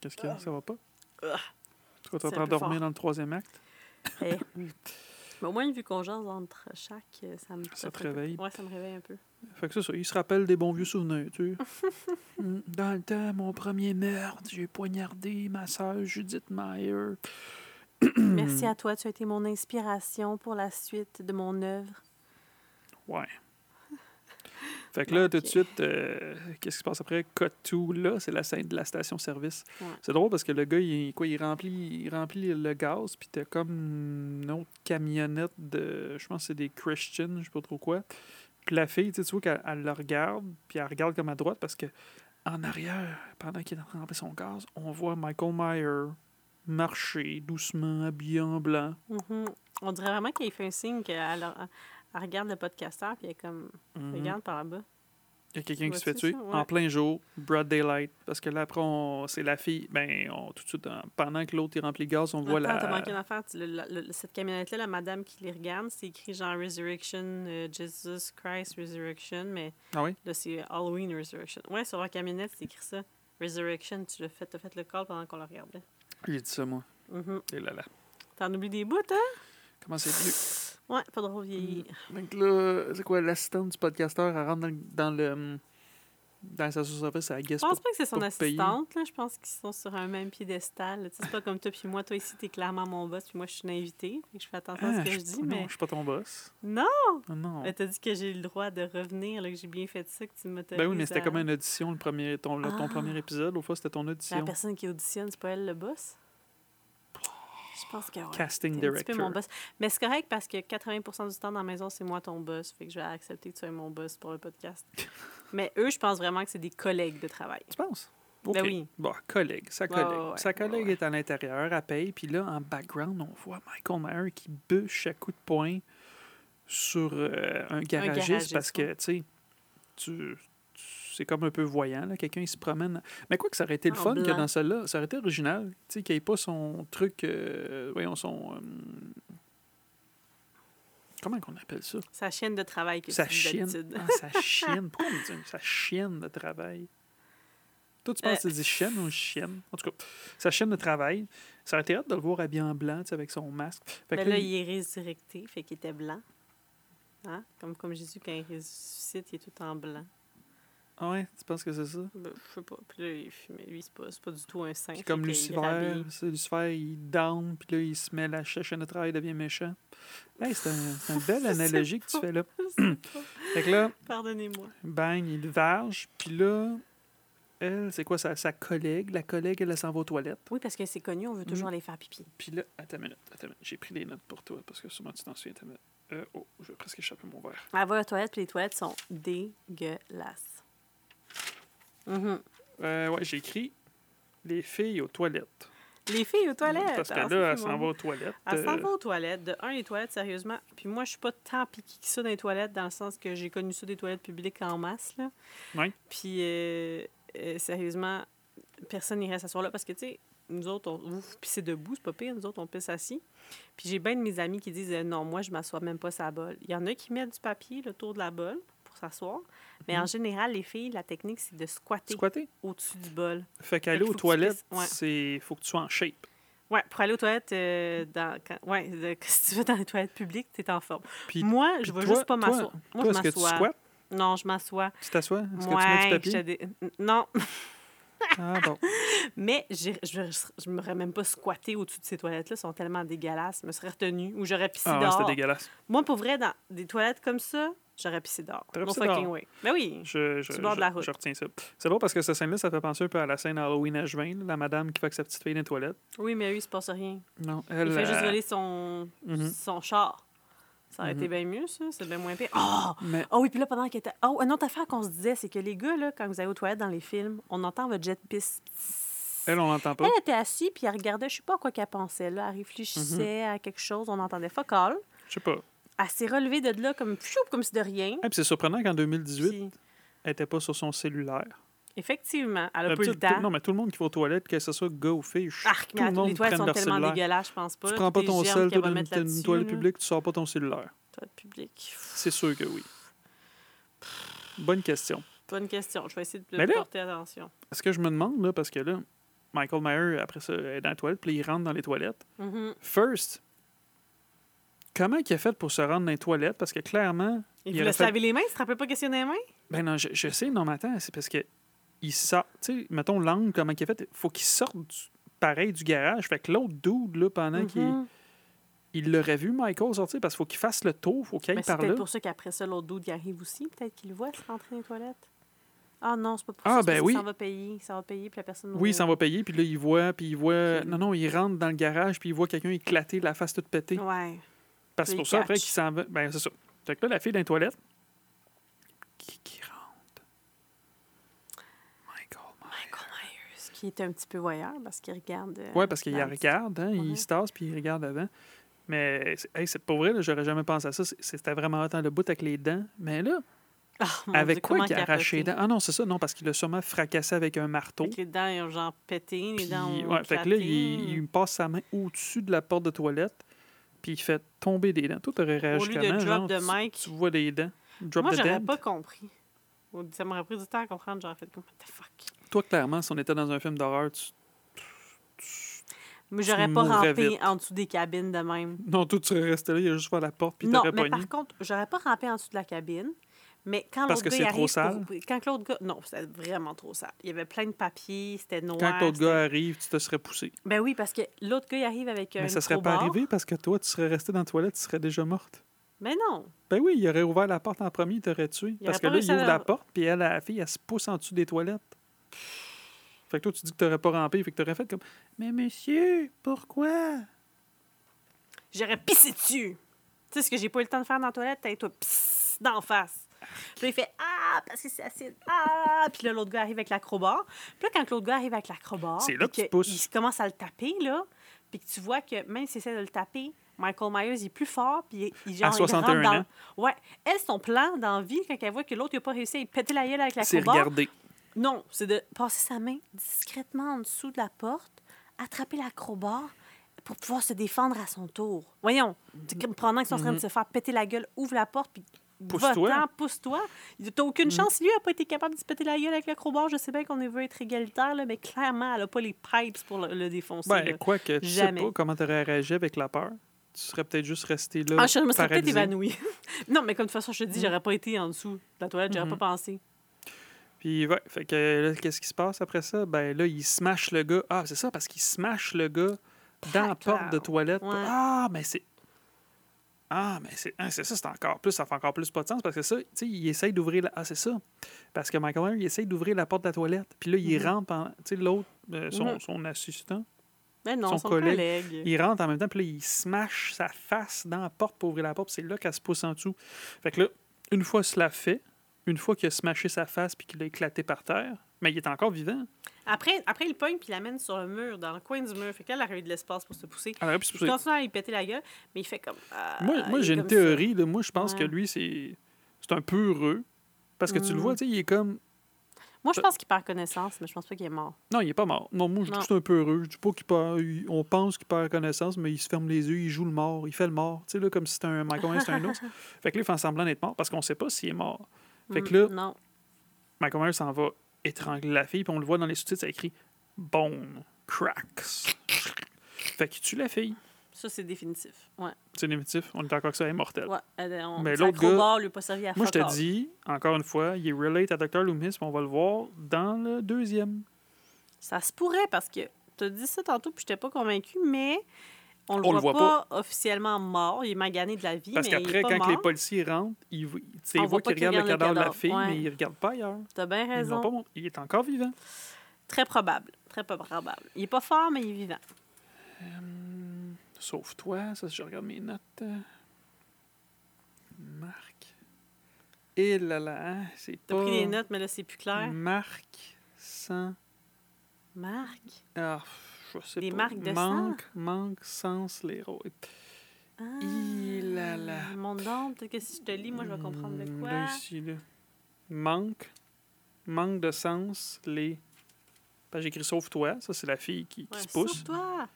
Qu'est-ce qu'il y a? Ça va pas? Ah. Tu vas t'endormir fort. dans le troisième acte? Eh. Mais au moins, vu qu'on jase entre chaque, euh, ça me... Ça te réveille. Ouais, ça me réveille un peu. Fait que c'est ça, il se rappelle des bons vieux souvenirs, tu sais. Mm, Dans le temps, mon premier meurtre, j'ai poignardé ma sœur Judith Meyer. Merci à toi, tu as été mon inspiration pour la suite de mon œuvre. Ouais. Fait que là, tout de suite, euh, qu'est-ce qui se passe après? Cut to, là, c'est la scène de la station-service. Ouais. C'est drôle parce que le gars, il, quoi, il, remplit, il remplit le gaz, puis t'as comme une autre camionnette de. Je pense que c'est des Christians, je sais pas trop quoi. Puis la fille, tu sais, tu vois qu'elle elle le regarde, puis elle regarde comme à droite parce que en arrière, pendant qu'il est en train de remplir son gaz, on voit Michael Myers marcher doucement, habillé en blanc. Mhm. On dirait vraiment qu'elle fait un signe qu'elle elle- elle regarde le podcasteur, puis elle est comme, Mhm. regarde par là-bas. Il y a quelqu'un qui se fait tuer en plein jour, broad daylight. Parce que là, après, on- c'est la fille. Ben, on, tout de suite, en- pendant que l'autre il remplit le gaz, on voit Attends, t'as la. manqué une affaire. Tu- le- le- le- cette camionnette-là, la madame qui les regarde, c'est écrit genre Resurrection, euh, Jesus Christ Resurrection, mais Ah oui? là, c'est Halloween Resurrection. Ouais, sur la camionnette, c'est écrit ça. Resurrection, tu l'as fait, t'as fait le call pendant qu'on la regardait. J'ai dit ça, moi. Mhm. Et là là. T'en oublies des bouts, hein? Comment c'est vieux? Ouais, pas drôle vieillir. Donc là, c'est quoi, l'assistante du podcasteur, elle rentre dans, dans le. Dans la station-service, elle guesse Je pense pour. pas que c'est son assistante, là. Je pense qu'ils sont sur un même piédestal. C'est pas comme toi puis moi. Toi, ici, t'es clairement mon boss, puis moi, je suis une invitée. Je fais attention à Ah, ce que je je- dis, non, mais... je suis pas ton boss. Non! Non, non. T'as dit que j'ai le droit de revenir, là, que j'ai bien fait ça, que tu m'autorises Ben oui, mais c'était à- comme une audition, le premier, ton, ton Ah. premier épisode. Au fois, c'était ton La audition. personne qui auditionne, c'est pas elle le boss? Je pense que oui. Casting un petit peu director. mon boss. Mais c'est correct parce que 80% du temps dans la maison, c'est moi ton boss. Fait que je vais accepter que tu sois mon boss pour le podcast. mais eux, je pense vraiment que c'est des collègues de travail. Tu penses? Ben OK. oui. Bon, collègue, sa Ouais, collègue. ouais, ouais, sa collègue ouais, est à l'intérieur, elle paye, puis là, en background, on voit Michael Myers qui bûche à coups de poing sur euh, un garagiste, garagiste, parce que, ouais. tu sais, c'est comme un peu voyant, là. Quelqu'un, il se promène. Mais quoi que ça aurait été le fun que dans celle-là, ça aurait été original, tu sais, qu'il n'y ait pas son truc, euh, voyons, son... euh, Comment qu'on appelle ça? Sa chienne de travail que Sa tu chienne. Ah, sa chienne. Pourquoi on dit sa chienne de travail? Toi, tu penses que Euh, tu dis chienne ou chienne? En tout cas, sa chienne de travail. Ça aurait été hâte de le voir habillé en blanc, tu sais, avec son masque. Fait que là, il- il est résurrecté, fait qu'il était blanc. Hein? Comme, comme Jésus, quand il ressuscite, il est tout en blanc. Ah ouais, tu penses que c'est ça? Ben, je sais pas. Puis là, il fumait. Lui, c'est pas, c'est pas du tout un saint. Puis comme Lucifer, Lucifer, il down, puis là, il se met la cha- chaîne de travail, il devient méchant. Hey, c'est un, c'est une belle analogie que tu fais là. Fait que là, Pardonnez-moi. bang, il est verge, puis là, elle, c'est quoi sa, sa collègue? La collègue, elle, elle s'en va aux toilettes. Oui, parce que c'est connu, on veut toujours Mhm. aller faire pipi. Puis là, attends une minute, attends une minute. J'ai pris des notes pour toi, parce que sûrement tu t'en souviens. Euh, oh, je vais presque échapper mon verre. Elle va aux toilettes, puis les toilettes sont dégueulasses. Euh, ouais, j'ai écrit les filles aux toilettes. Les filles aux toilettes? Parce que alors, là, ça, elle s'en va aux toilettes. Elle s'en euh, va aux toilettes. De un, les toilettes, sérieusement. Puis moi, je suis pas tant piquée que ça dans les toilettes, dans le sens que j'ai connu ça des toilettes publiques en masse. Là. Puis, euh, euh, sérieusement, personne n'irait s'asseoir là parce que, tu sais, nous autres, on, vous pissez debout, c'est pas pire. Nous autres, on pisse assis. Puis j'ai bien de mes amis qui disent euh, non, moi, je m'assois même pas la bol. Il y en a qui mettent du papier le tour de la bol s'asseoir. Mais en général, les filles, la technique, c'est de squatter Squatter. au-dessus du bol. Fait qu'aller aux toilettes, ouais. c'est faut que tu sois en shape. Ouais, pour aller aux toilettes, euh, dans, quand- ouais, de- si tu vas dans les toilettes publiques, tu es en forme. Puis, Moi, je puis vais toi- juste pas m'asseoir. Moi, toi, je tu m'assois. Non, je m'assois. Tu t'assois? Est-ce que tu mets Ouais, du que papier? je dé- Non, Ah bon. mais je je m'aurais même pas squatté au-dessus de ces toilettes-là. Elles sont tellement dégueulasses. Je me serais retenue ou j'aurais pissé Ah ouais, dehors. c'était dégueulasse. Moi, pour vrai, dans des toilettes comme ça, j'aurais pissé dehors. T'aurais pissé fucking dehors? way. Ben oui. Je, la route. je retiens ça. C'est drôle parce que cette scène-là, ça fait penser un peu à la scène Halloween à juin, la madame qui fait avec sa petite fille dans les toilettes. Oui, mais lui, il se passe rien. Non, elle. Il fait juste euh, voler son, mhm. son char. Ça aurait Mhm. été bien mieux, ça. C'est bien moins pire. Ah! Mais Ah oui, puis là, pendant qu'il était. Oh, une autre affaire qu'on se disait, c'est que les gars, là, quand vous allez aux toilettes dans les films, on entend votre jet elle, on l'entend pas. Elle était assise, puis elle regardait, je sais pas à quoi qu'elle pensait, là. Elle réfléchissait Mhm. à quelque chose, on entendait fuck all. Je sais pas. Elle s'est relevée de là comme fiou, comme si de rien. Ah, c'est surprenant qu'en 2018, Puis, elle était pas sur son cellulaire. effectivement, elle a pas eu le temps. Non, mais tout le monde qui va aux toilettes, que ce soit gars ou fille, je- Arc, tout le monde les toilettes sont tellement dégueulasses, je pense pas. Tu prends pas ton sel, toi, dans une- toilette publique, tu sors pas ton cellulaire. Toilette publique. C'est sûr que oui. Bonne question. Bonne question. Je vais essayer de là- porter attention. Est-ce que je me demande, là, parce que là, Michael Myers, après ça, est dans la toilette, puis il rentre dans les toilettes. Mhm. First, comment il a fait pour se rendre dans les toilettes? Parce que clairement, Il Il se fait- laver les mains, il se rappelait pas question des mains? ben non, je, je sais, non, mais attends, c'est parce que il sort, tu sais, mettons l'angle, comment il a fait, faut qu'il sorte du- pareil du garage. Fait que l'autre dude, là, pendant qu'il Mhm. il l'aurait vu, Michael, sortir, parce qu'il faut qu'il fasse le tour, faut qu'il Mais aille c'est par peut-être là. pour ça qu'après ça, l'autre dude y arrive aussi. Peut-être qu'il le voit se rentrer dans les toilettes. Ah non, c'est pas pour Ah, ça. c'est ben parce oui. Ça va payer. Ça va payer, puis la personne. Oui, il s'en va payer, puis là, il voit, puis il voit... Non, non, il rentre dans le garage, puis il voit quelqu'un éclater, la face toute pétée. Ouais. Parce que pour ça, après, qu'il s'en va... Ben, c'est ça. Fait que là, la fille dans les toilettes... Qui, qui rentre? Michael Myers. Michael Myers, qui est un petit peu voyeur parce qu'il regarde. euh, Ouais, parce qu'il regarde, hein, Ouais. il se tasse, puis il regarde avant. Mais, c'est- hey, c'est pas vrai, là, j'aurais jamais pensé à ça. C'était vraiment autant le bout avec les dents. Mais là, mon avec Dieu, quoi qu'il a arraché les dents? Ah non, c'est ça, non, parce qu'il a sûrement fracassé avec un marteau. Avec les dents, ils ont genre pété, les Puis, dents ont ouais, fait que là, il passe sa main au-dessus de la porte de toilette, puis il fait tomber des dents. Toi, t'aurais réagi lieu de drop genre, de tu- vois des dents? Drop Moi, the j'aurais pas compris. Ça m'aurait pris du temps à comprendre. J'aurais fait comme, what the fuck? Toi, clairement, si on était dans un film d'horreur, tu... Mais j'aurais pas mourrais rampé vite. en dessous des cabines de même. non, toi, tu serais resté là, il a juste faire la porte, puis non, t'aurais mais pogné. par contre, j'aurais pas rampé en dessous de la cabine. Mais quand Parce l'autre que gars c'est il trop arrive sale? pour- Quand l'autre gars... Non, c'était vraiment trop sale. Il y avait plein de papiers, c'était noir. Quand l'autre gars arrive, tu te serais poussé. Ben oui, parce que l'autre gars, il arrive avec un Mais ça serait pas arrivé parce que toi, tu serais resté dans la toilette, tu serais déjà morte. Mais non. Ben oui, il aurait ouvert la porte en premier, il t'aurait tué. Il parce que là, il ouvre la- la porte, puis elle, la fille, elle se pousse en dessous des toilettes. Fait que toi, tu dis que t'aurais pas rampé, fait que t'aurais fait comme Mais monsieur, pourquoi? J'aurais pissé dessus. Tu sais ce que j'ai pas eu le temps de faire dans la toilette? T'as toi, pisse d'en face. Puis là, il fait Ah, parce que c'est acide. Ah! Puis là, l'autre gars arrive avec l'acrobat. Puis là, quand l'autre gars arrive avec l'acrobat, C'est là puis que tu pousses. Il commence à le taper, là. Puis que tu vois que même s'il essaie de le taper, Michael Myers il est plus fort. Puis il, genre, À il 61 rentre dans... ans. Ouais. Elle, son plan dans la vie, quand elle voit que l'autre n'a pas réussi à péter la gueule avec C'est l'acrobat, regarder. non, c'est de passer sa main discrètement en dessous de la porte, attraper l'acrobat, pour pouvoir se défendre à son tour. Voyons, tu- comme pendant qu'ils sont en train de Mhm. se faire péter la gueule, ouvre la porte, puis Pousse-toi. pousse-toi. T'as aucune Mhm. chance. Lui, il n'a pas été capable de se péter la gueule avec le crowbar. Je sais bien qu'on veut être égalitaire, là, mais clairement, elle n'a pas les pipes pour le, le défoncer. Ben, quoi que tu sais pas comment t'aurais réagi avec la peur. Tu serais peut-être juste resté là. Ah, je me serais peut-être évanouie. non, mais comme de toute façon, je te dis, Mhm. j'aurais pas été en dessous de la toilette, j'aurais Mhm. pas pensé. Puis, ouais, fait que là, qu'est-ce qui se passe après ça? Ben là, il smash le gars. Ah, c'est ça, parce qu'il smash le gars dans la porte de toilette. Ouais. Ah, mais c'est. Ah, mais c'est ah, c'est ça, c'est encore plus, ça fait encore plus pas de sens parce que ça, tu sais, il essaye d'ouvrir la. Ah, c'est ça. Parce que Michael Myers, il essaye d'ouvrir la porte de la toilette. Puis là, il Mhm. rentre, en- tu sais, l'autre, euh, son, Mhm. son assistant, Mais non, Son son, collègue, collègue. il rentre en même temps, puis là, il smash sa face dans la porte pour ouvrir la porte. C'est là qu'elle se pousse en dessous. Fait que là, une fois cela fait, une fois qu'il a smashé sa face puis qu'il a éclaté par terre, mais il est encore vivant. Après, après, il pogne puis il l'amène sur le mur, dans le coin du mur. Fait qu'elle a eu de l'espace pour se pousser. Alors, puis c'est- Il continue à lui péter la gueule, mais il fait comme. ah, Moi, moi j'ai une théorie. Là. Moi, je pense que lui, c'est c'est un peu heureux. Parce que tu le Mm. vois, tu sais, il est comme. Moi, je pense qu'il perd connaissance, mais je pense pas qu'il est mort. Non, il est pas mort. Non, moi, je que c'est un peu heureux. Je dis pas qu'il perd. On pense qu'il perd connaissance, mais il se ferme les yeux, il joue le mort, il fait le mort. Tu sais, là, comme si c'était un Michael c'était un ours. Fait que là, il fait semblant d'être mort parce qu'on sait pas s'il est mort. Fait que Mm, là- Non. Michael s'en va étrangler la fille, puis on le voit dans les sous-titres, ça écrit Bone Cracks. Fait qu'il tue la fille. Ça, c'est définitif. Ouais. C'est définitif. On est d'accord que ça est mortel. ouais. Elle- on, Mais l'autre gars- lui pas servi à Moi, je te dis, encore une fois, il est relate à Dr. Loomis, puis on va le voir dans le deuxième. Ça se pourrait parce que tu as dit ça tantôt, puis j'étais pas convaincue, mais on le On voit, le voit pas, officiellement mort. Il est magané de la vie, Parce qu'après, quand mort. les policiers rentrent, ils, voient qu'ils qu'il regardent le regarde le cadavre de la fille, ouais. mais ils regardent pas ailleurs. T'as bien raison. pas. Il est encore vivant. Très probable. Très probable. Il est pas fort, mais il est vivant. Hum, sauf toi, ça, si je regarde mes notes. euh, Marc. Et là là, hein, c'est T'as pas... pris des notes, mais là, c'est plus clair. Marc sans... Marc? Ah, je sais Des pas. marques de manque, Manque sans l'héros. Ah, Il là là. Mon nom, peut-être que si je te lis, moi, je vais comprendre de Hum, quoi? Là, ici, là. Manque. Manque de sens, les... J'écris sauve-toi, ça c'est la fille qui, qui Ouais, se pousse. Sauve-toi.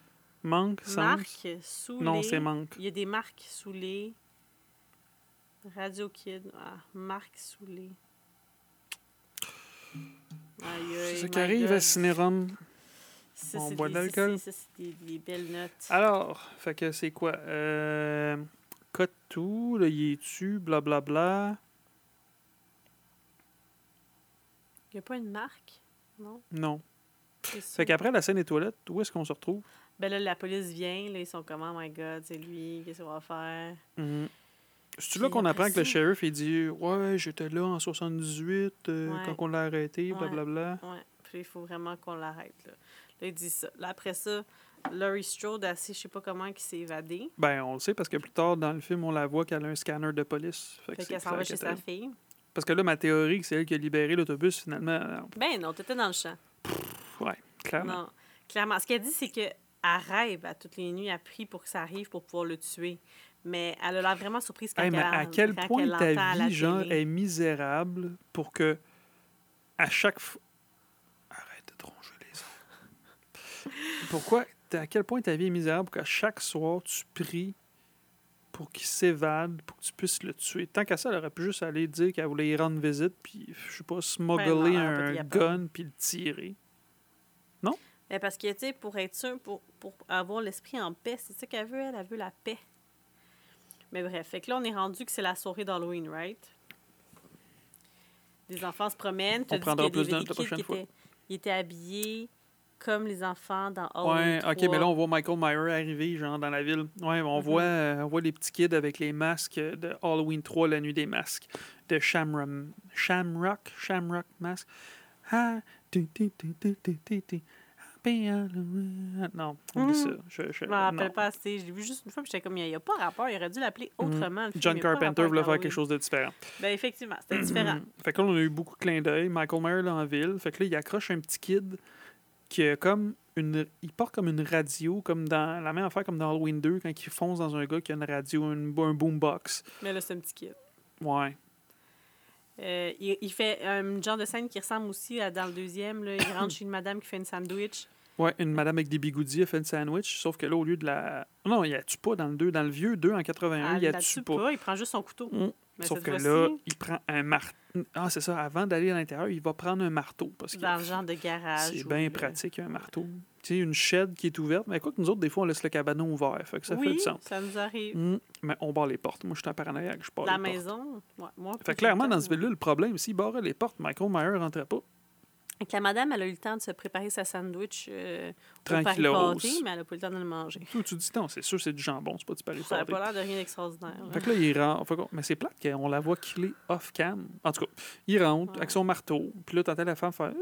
Manque, sens. Marque sous Non, les... c'est manque. Il y a des marques sous les... Radio Kid. Ah, les... Aïe, C'est my qui arrive à. Cinérum. Ça, On c'est boit des- ça, l'alcool. c'est- ça, c'est des, des belles notes. Alors, fait que c'est quoi? Euh, cut tout, là, il est tu, blablabla. Il n'y a pas une marque? Non? Non. C'est. Fait qu'après la scène des toilettes, où est-ce qu'on se retrouve? Ben là, la police vient, là, ils sont comme, oh my god, c'est lui, qu'est-ce qu'on va faire? Mhm. C'est-tu Puis là qu'on apprend que le shérif, il dit Ouais, j'étais là en 78 euh, Ouais. quand on l'a arrêté, Ouais. blablabla. Ouais, puis il faut vraiment qu'on l'arrête, là. Là, il dit ça. Là, après ça, Laurie Strode, assez, je sais pas comment, qui s'est évadée. Ben, on le sait parce que plus tard dans le film, on la voit qu'elle a un scanner de police. Fait qu'elle s'en va chez sa fille. Parce que là, ma théorie, c'est elle qui a libéré l'autobus, finalement. euh, Ben non, t'étais dans le champ. Ouais, clairement. Non, clairement. Ce qu'elle dit, c'est que elle rêve à toutes les nuits, elle prie pour que ça arrive pour pouvoir le tuer. Mais elle a l'air vraiment surprise quand Hey, mais elle à quel point à ta vie, genre, est misérable pour que à chaque fois. Arrête de troncher les autres. Pourquoi, à quel point ta vie est misérable pour qu'à chaque soir, tu pries pour qu'il s'évade, pour que tu puisses le tuer? Tant qu'à ça, elle aurait pu juste aller dire qu'elle voulait y rendre visite, puis, je sais pas, Ben non, smuggler pas un gun, puis le tirer. Ben, parce que, tu sais, pour être sûr, pour, pour avoir l'esprit en paix, c'est ça qu'elle veut, elle, elle veut la paix. Mais bref, fait que là, on est rendu que c'est la soirée d'Halloween, right? Des enfants se promènent. On prendra plus notes la prochaine fois. étaient, ils étaient habillés comme les enfants dans Ouais, Halloween ok, mais là, 3. on voit Michael Myers arriver, genre, dans la ville. Ouais, on, Mhm. voit, euh, on voit les petits kids avec les masques de Halloween 3, la nuit des masques, de Shamrock. Shamrock? Shamrock Mask. Ah, tu, tu, tu, tu, tu, tu, tu. Happy Halloween. Non, oublie Mhm. ça. Je, je, Je m'en rappelle pas assez. Je l'ai vu juste une fois, puis j'étais comme, il n'y a, pas rapport. Il aurait dû l'appeler Mhm. autrement. le. John Carpenter voulait faire quelque Halloween. chose de différent. Ben, effectivement, c'était différent. fait que là, on a eu beaucoup de clins d'œil. Michael Myers là, en ville. Fait que là, il accroche un petit kid qui a comme une. Il porte comme une radio, comme dans la même affaire comme dans Halloween 2, quand il fonce dans un gars qui a une radio, une- un boombox. Mais là, c'est un petit kid. Ouais. Euh, il, il fait un genre de scène qui ressemble aussi à dans le deuxième. Là. Il rentre chez une madame qui fait une sandwich. Ouais, une madame avec des bigoudis a fait une sandwich, sauf que là, au lieu de la. Non, il y a tu pas dans le 2. Dans le vieux 2 en 81, Ah, il y a là-dessus tu pas. pas, il prend juste son couteau. Mm. Mais Sauf que là, il prend un marteau. Ah, c'est ça. Avant d'aller à l'intérieur, il va prendre un marteau. Parce que dans le genre de garage. c'est bien pratique, un marteau. Tu sais, une shed qui est ouverte. Mais quoi que nous autres, des fois, on laisse le cabanon ouvert. Fait que ça oui, fait du sens. ça nous arrive. Mm. Mais on barre les portes. Moi, je suis un paranoïaque. Je barre La les portes. maison, ouais, moi. Fait clairement, dans ce ville-là, le problème, s'il barrait les portes, Michael Myers rentrait pas. Que la madame, elle a eu le temps de se préparer sa sandwich euh, au Tranquillos. pari-pâté, mais elle n'a pas eu le temps de le manger. Tu dis, non, c'est sûr, c'est du jambon, c'est pas du paris Ça n'a pas l'air de rien d'extraordinaire. là. Fait que là, il rentre. mais c'est plate qu'on la voit killer off-cam. En tout cas, il rentre Ouais. avec son marteau. Puis là, t'entends la femme faire.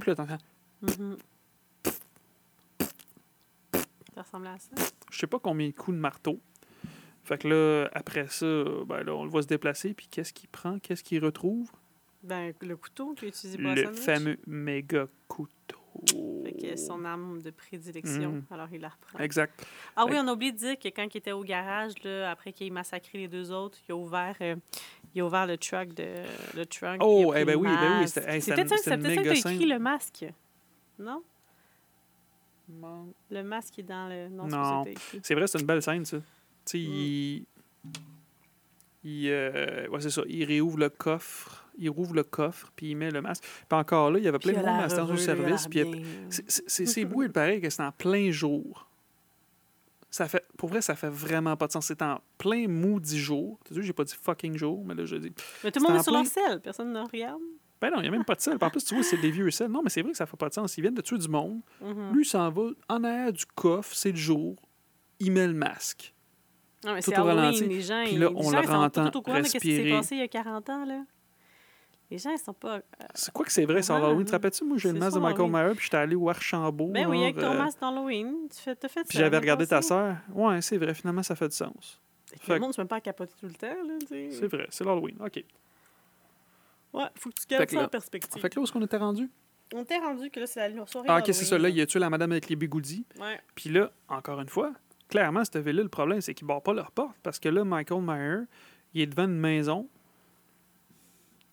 Puis là, t'entends. Mhm. Ça ressemble à ça. Je sais pas combien de coups de marteau. Fait que là, après ça, ben là, on le voit se déplacer. Puis qu'est-ce qu'il prend Qu'est-ce qu'il retrouve? Ben, le couteau qu'il a utilisé pour Le fameux méga couteau. Fait que son arme de prédilection, Mhm. alors il la reprend. Exact. Ah oui, on a oublié de dire que quand il était au garage, là, après qu'il ait massacré les deux autres, il a ouvert, euh, il a ouvert le truck de le trunk. Oh, eh ben oui, ben oui, c'était- hey, peut-être ça, que t'as écrit le masque. Non? Le masque est dans le. Non. C'est vrai, c'est une belle scène, ça. Tu sais, Mm. il. Il, euh, ouais, c'est ça. Il réouvre le coffre. Il rouvre le coffre, puis il met le masque. Puis encore là, il y avait plein Puis de monde à la station de service. Puis il c'est- pareil que c'est en plein jour. Ça fait, pour vrai, ça fait vraiment pas de sens. C'est en plein maudit jour. Tu sais, j'ai pas dit fucking jour, mais là, je dis. Mais tout le monde est sur leur plein- selle, personne ne regarde. Ben non, il n'y a même pas de sel. En plus, tu vois, c'est des vieux sels. Non, mais c'est vrai que ça fait pas de sens. Ils viennent de tuer du monde. Mhm. Lui, il s'en va en arrière du coffre, c'est le jour. Il met le masque. Non, mais tout c'est au ralenti. Halloween, les gens, Puis là, les on gens, le ils sont pas entend tout au courant de ce qui s'est respirer. passé il y a 40 ans, là. Les gens, ils sont pas... euh, C'est quoi que c'est vrai, c'est Ouais, Halloween? Te rappelles-tu, moi, j'ai le masque de Michael. Myers, puis j'étais allé au Archambault. Ben oui, avec ton euh, masque d'Halloween, tu fais, t'as fait Puis ça. j'avais regardé ta sœur. Ouais, c'est vrai, finalement, ça fait du sens. Fait Le monde, se met pas à capoter tout le temps, là, tu sais. C'est vrai, c'est l'Halloween. OK. Ouais, faut que tu gardes ça là- en perspective. Fait que là, où est-ce qu'on était rendu? On t'est rendu que là, c'est la soirée Ah, OK, c'est ça. Là, il a tué la madame avec les bigoudis. Ouais. Puis là, encore une fois, clairement, cette ville-là, le problème, c'est qu'ils barrent pas leur porte. Parce que là, Michael Myers, il est devant une maison.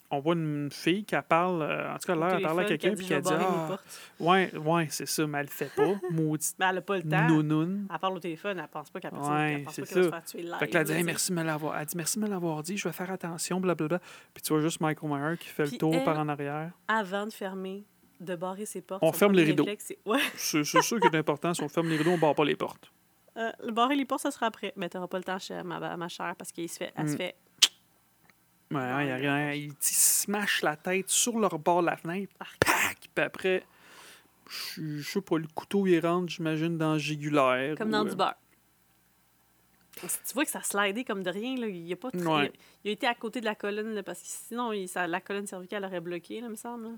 On voit une fille qui parle, euh, en tout cas, l'air, elle parle à quelqu'un, puis a dit Ah, ouais, ouais, c'est ça, mais elle le fait pas. Maudite elle a pas le temps. Elle parle au téléphone, elle pense pas qu'elle Ouais, elle pense pas qu'elle va se faire tuer live. Fait que là, elle dit, là, Hey, tu merci de me l'avoir. Elle dit, merci de me l'avoir dit, je vais faire attention, blablabla. Puis tu vois juste Michael Myers qui fait Puis le tour elle- par en arrière. Avant de fermer, de barrer ses portes, On ferme les rideaux. c'est- Ouais. Sûr que c'est important. Si on ferme les rideaux, on barre pas les portes. Euh, le barrer les portes, ça sera après. Mais t'auras pas le temps, ma, ma chère, parce qu'elle se fait, elle se Mm. fait Ouais, hein, il y a rien. Il, il smash la tête sur leur bord de la fenêtre. Pac! Puis après, je sais pas, le couteau, il rentre, j'imagine, dans le jugulaire. comme dans euh, du beurre. Tu vois que ça slidait comme de rien. Là. Il, a pas très- Ouais. il a été à côté de la colonne, là, parce que sinon, il- ça- la colonne cervicale aurait bloqué, là, me semble. là.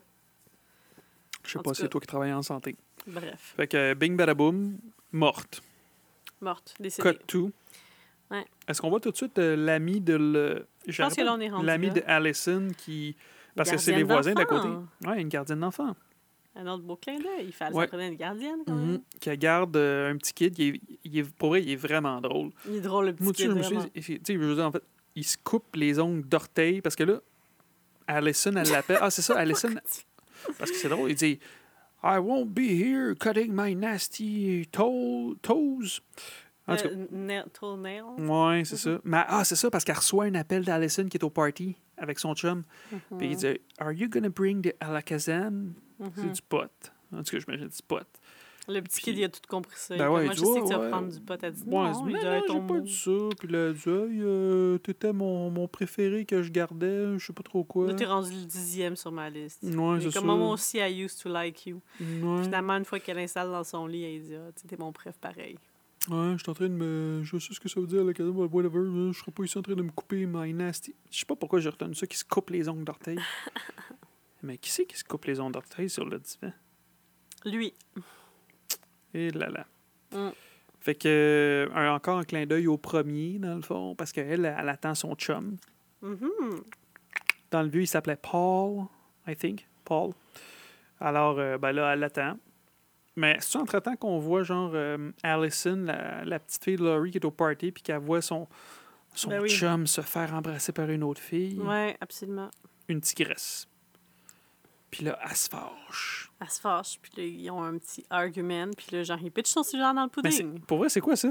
Je sais pas, tout c'est toi qui travailles en santé. Bref, Fait que bing badaboum, morte. morte, décédée. Cut to. Ouais. Est-ce qu'on voit tout de suite euh, l'ami de le. Je pense que là, on est rendu L'ami de Allison qui. Parce que c'est les voisins d'à côté. Ouais, une gardienne d'enfant. Un autre beau clin d'œil. Il fallait Ouais. une gardienne, quand. Qui garde euh, un petit kid. Il est, il est- pour vrai, il est vraiment drôle. Il est drôle, le petit Moi, kid, je me suis je veux dire, en fait, il se coupe les ongles d'orteil parce que là, Allison, elle l'appelle. Ah, c'est ça, Allison. Parce que c'est drôle, il dit I won't be here cutting my nasty toe- toes. En tout cas, Euh, ouais, c'est ça. Mais, ah, c'est ça, parce qu'elle reçoit un appel d'Allison qui est au party avec son chum. Puis il dit Are you gonna bring the alakazam? C'est Mhm. du pot. En tout cas, j'imagine du pot. Le petit kid, il a tout compris ça. Ben Il il moi, je sais que tu vas prendre du pot. Elle dit Ouais, non, il j'ai pas dit ça. Puis là, elle dit euh, t'étais mon, mon préféré que je gardais, je sais pas trop quoi. Là, t'es rendu le dixième sur ma liste. Ouais, Il est c'est ça. comme moi aussi, I used to like you. Finalement, une fois qu'elle installe dans son lit, elle dit Ah, t'es mon préf pareil. Ouais, je suis en train de me. Je sais ce que ça veut dire, la cadence, whatever. Je serais pas ici en train de me couper my nasty. Je sais pas pourquoi j'ai retenu ça, qui se coupe les ongles d'orteil. Mais qui c'est qui se coupe les ongles d'orteil sur le divan? Lui. Et là là. Mm. Fait que. un- encore un clin d'œil au premier, dans le fond, parce qu'elle, elle attend son chum. Mhm. Dans le vieux, il s'appelait Paul, I think. Paul. Alors, euh, ben là, elle l'attend. Mais c'est entre-temps qu'on voit, genre, euh, Allison, la, la petite fille de Laurie qui est au party, puis qu'elle voit son, son Ben oui. chum se faire embrasser par une autre fille? Ouais, absolument. Une tigresse. Puis là, elle se fâche. Elle se fâche, puis là, ils ont un petit argument, puis là, genre, il pitch son sujet dans le Mais c'est- pudding. pour vrai, c'est quoi ça?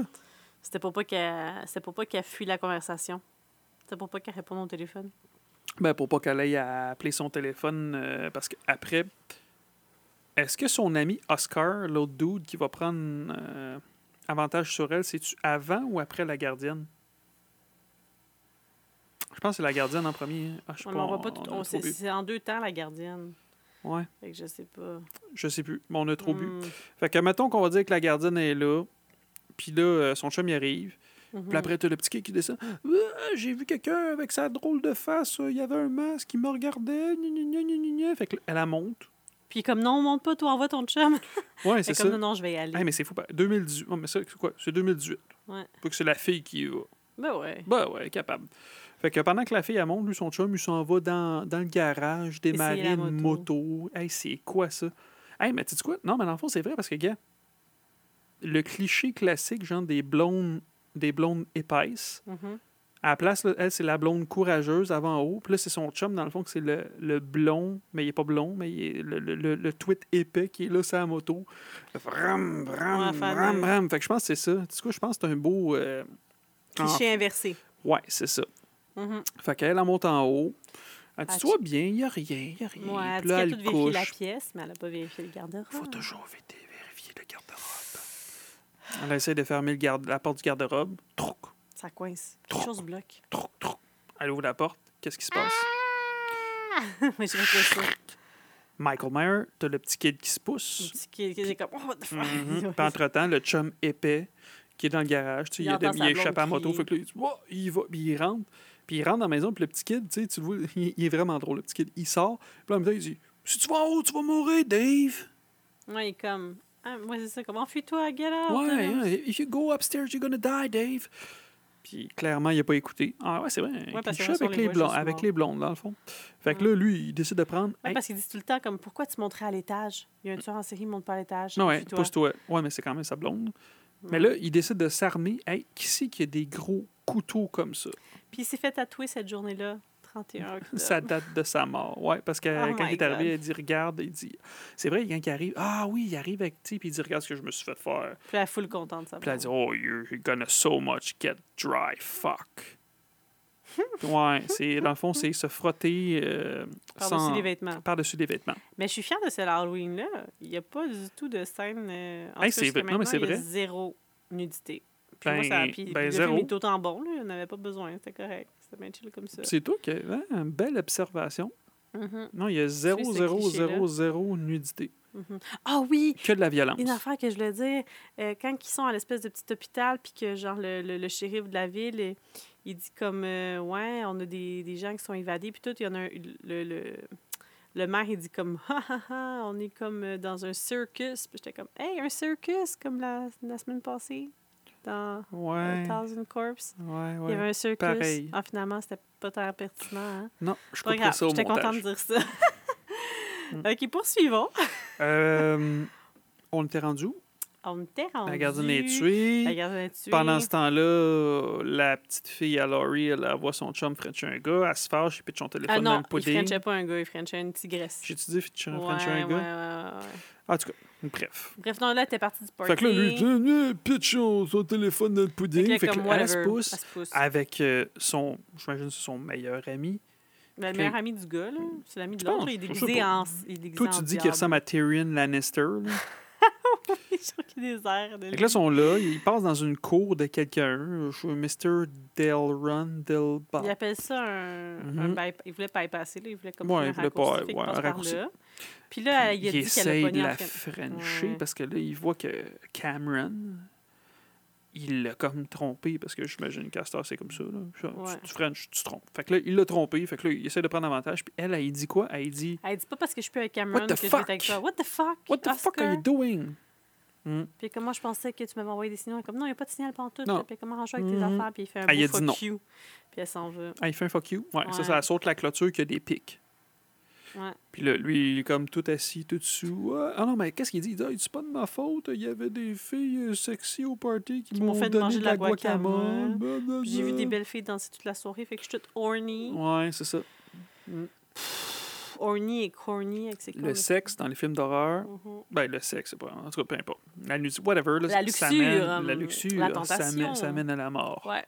C'était pour pas qu'elle pour pas qu'elle fuit la conversation. C'était pour pas qu'elle réponde au téléphone. Ben, pour pas qu'elle aille à appeler son téléphone, euh, parce qu'après, est-ce que son ami Oscar, l'autre dude qui va prendre euh, avantage sur elle, c'est-tu avant ou après la gardienne? Je pense que c'est la gardienne en premier. Ah, je sais On pas, pas tout. on trop C'est en deux temps, la gardienne. Ouais, Fait que je sais pas. je sais plus. Mais on a trop bu. Hmm. Fait que mettons qu'on va dire que la gardienne est là, puis là, euh, son chum y arrive. Mhm. Puis après, t'as le petit kid qui descend. Ah, J'ai vu quelqu'un avec sa drôle de face. euh, Il y avait un masque, il me regardait. gna, gna, gna. Fait que elle la monte. Puis comme non, monte pas, toi, envoie ton chum. Ouais, c'est comme ça. non, non, je vais y aller. Hey, mais c'est fou. pas- 2018. Oh, mais ça, c'est quoi? C'est 2018. Ouais. Faut que c'est la fille qui y va. Ben ouais. Ben ouais, capable. Fait que pendant que la fille, elle monte, lui, son chum, il s'en va dans, dans le garage démarrer une moto. Hey, c'est quoi ça? Hey, mais tu sais quoi? Non, mais dans le fond, c'est vrai parce que, gars, le cliché classique, genre des blondes, des blondes épaisses, Mhm. À la place, là, elle, c'est la blonde courageuse avant en haut. Puis là, c'est son chum, dans le fond, que c'est le, le blond, mais il est pas blond, mais il est le, le, le, tweet épais qui est là sur la moto. Vram, vram, Ouais, vram, vram. Fait que je pense que c'est ça. Sais quoi, je pense que c'est un beau... euh, Cliché inversé. Ouais, c'est ça. Mhm. Fait qu'elle, elle monte en haut. Elle dit, toi bien, il n'y a rien, il n'y a rien. Ouais, elle dit qu'elle a tout vérifié la pièce, mais elle a pas vérifié le garde-robe. faut toujours vérifier, vérifier le garde-robe. Elle essaie de fermer le garde, la porte du garde-robe. Trouc, Ça coince. Trop. Quelque chose bloque. trouc, trouc. Elle ouvre la porte. Qu'est-ce qui se passe? mais je ça. Michael Myers, t'as le petit kid qui se Le pousse. petit qui qui est comme, oh, what the fuck? Mhm. Puis entre-temps, le chum épais qui est dans le garage, tu sais, Il il, a, il échappé à la moto, crier. fait que là, il, dit, Oh, il va, puis il rentre. Puis il rentre dans la maison, puis le petit kid, tu sais, tu le vois, il, il est vraiment drôle, le petit kid. Il sort, puis là, en même temps, il dit Si tu vas en haut, tu vas mourir, Dave. Ouais, il est comme, ah, moi, c'est ça, comment fuis-toi, get out. Ouais, yeah, if you go upstairs, you're gonna die, Dave. Puis clairement, il a pas écouté. Ah ouais, c'est vrai. il parce que avec les blondes, juste avec mort. les blondes, dans le fond. Fait que là, lui, il décide de prendre. Ouais, Hey, parce qu'il dit tout le temps, comme, pourquoi tu monterais à l'étage? Il y a un tueur en série, il monte pas à l'étage. non, ouais, pousse-toi. Ouais, mais c'est quand même sa blonde. Mais Ouais. là, il décide de s'armer. Hey, qui c'est qui a des gros couteaux comme ça? Puis il s'est fait tatouer cette journée-là, 31 octobre. Ça date de sa mort. Ouais, parce que Oh quand il est arrivé, God. il dit Regarde, il dit C'est vrai, quand il arrive, ah oui, il arrive avec, sais, puis il dit Regarde ce que je me suis fait faire. Puis elle est full contente, ça. Puis elle dit Oh, you're gonna so much get dry, fuck. ouais, c'est, dans le fond, c'est se frotter euh, Par-dessus sans- les vêtements. par-dessus des vêtements. Mais je suis fière de ce Halloween-là. Il n'y a pas du tout de scène. euh, en Hey, c'est vrai. Non, mais c'est il y a vrai. zéro nudité. Puis Ben- moi, ça, puis ben, le zéro. film est autant bon, là. Il n'en avait pas besoin. C'était correct. C'était bien chill comme ça. C'est toi qui as hein, une belle observation. Mhm, Non, il y a 0, ce 0, cliché-là. 0, 0 nudité. mhm. Ah oui! Que de la violence. Une affaire que je voulais dire, euh, quand ils sont à l'espèce de petit hôpital, puis que genre le, le, le shérif de la ville, euh, il dit comme euh, ouais, on a des, des gens qui sont évadés, puis tout, il y en a un, le, le, le maire, il dit comme ha ha ha, on est comme dans un circus. Puis j'étais comme hey, un circus, comme la, la semaine passée, dans Ouais. euh, Thousand Corpse. Ouais, Il y ouais. avait un circus. pareil. Ah, finalement, c'était pas très pertinent. Hein? Non, je Pas ça au j'étais contente de dire ça. ok, poursuivons. Euh, on était rendu où? On était rendu... La gardienne est tuée. La gardienne est tuée. Pendant ce temps-là, la petite fille à Laurie, elle, voit son chum frencher un gars, elle se fâche, il pitch son téléphone Ah dans non, le il frenchait pas un gars, il frenchait une tigresse. J'ai-tu dit frencher Ouais, frencher un ouais, gars? ouais, ouais, ouais. En tout cas, bref. Bref, non, là, t'es parti du party. Fait que là, lui, il dit, Eh, pitch son, téléphone dans le Fait que pudding. là, Fait que là, elle se pousse elle se pousse. avec euh, son, j'imagine, son meilleur ami. Le meilleur ami du gars, là, c'est l'ami de Je l'autre, il est je déguisé pas. en. Il est déguisé Toi, en tu dis qu'il ressemble à Tyrion Lannister. Là. Je suis sûre qu'il y a des airs de Fait que là, ils sont là, ils passent dans une cour de quelqu'un, je- Mr. Delrun Delba. Il appelle ça un, un Mhm. bypa- Il voulait bypasser, là. Il voulait comme Ouais, faire il un voulait pas- raccourci, qu'il ouais, un par raccourci. là. Puis là, il a dit qu'elle a essaye pogné de la fren- frencher Ouais. parce que là, il voit que Cameron, il l'a comme trompé parce que j'imagine heure, c'est comme ça. Là. Tu- Ouais. Tu, French, tu te trompes. Fait que là, il l'a trompé. Fait que là, il essaie de prendre avantage. Puis elle, elle dit quoi? Elle dit Elle dit pas parce que je suis plus avec Cameron What que the je vais avec fuck? toi. What the fuck? What the fuck are you Oscar? doing? Hmm. Puis comment je pensais que tu m'avais envoyé des signaux. Comme non, il n'y a pas de signal pantoute. Non. Puis comment arrange avec tes Mhm. affaires. Puis il fait un Ah, il a beau dit non. fuck you. Puis elle s'en va. Ah, il fait un fuck you? Ouais, ça, ça saute la clôture qui a des pics. Ouais. Puis là, lui, il est comme tout assis, tout dessous. Ouais. Ah non, mais qu'est-ce qu'il dit? Il dit, Ah, c'est pas de ma faute. Il y avait des filles euh, sexy au party qui, Qui m'ont fait donné manger de la guacamole. j'ai vu des belles filles danser toute la soirée. Fait que je suis toute horny. Ouais, c'est ça. horny et corny avec ses Le sexe dans les films d'horreur, Mhm. ben le sexe, c'est pas. En tout cas, peu importe. La nudité, whatever. là, La ça luxure, mène- euh, la luxure, la ça tentation. mène, ça mène à la mort. Ouais.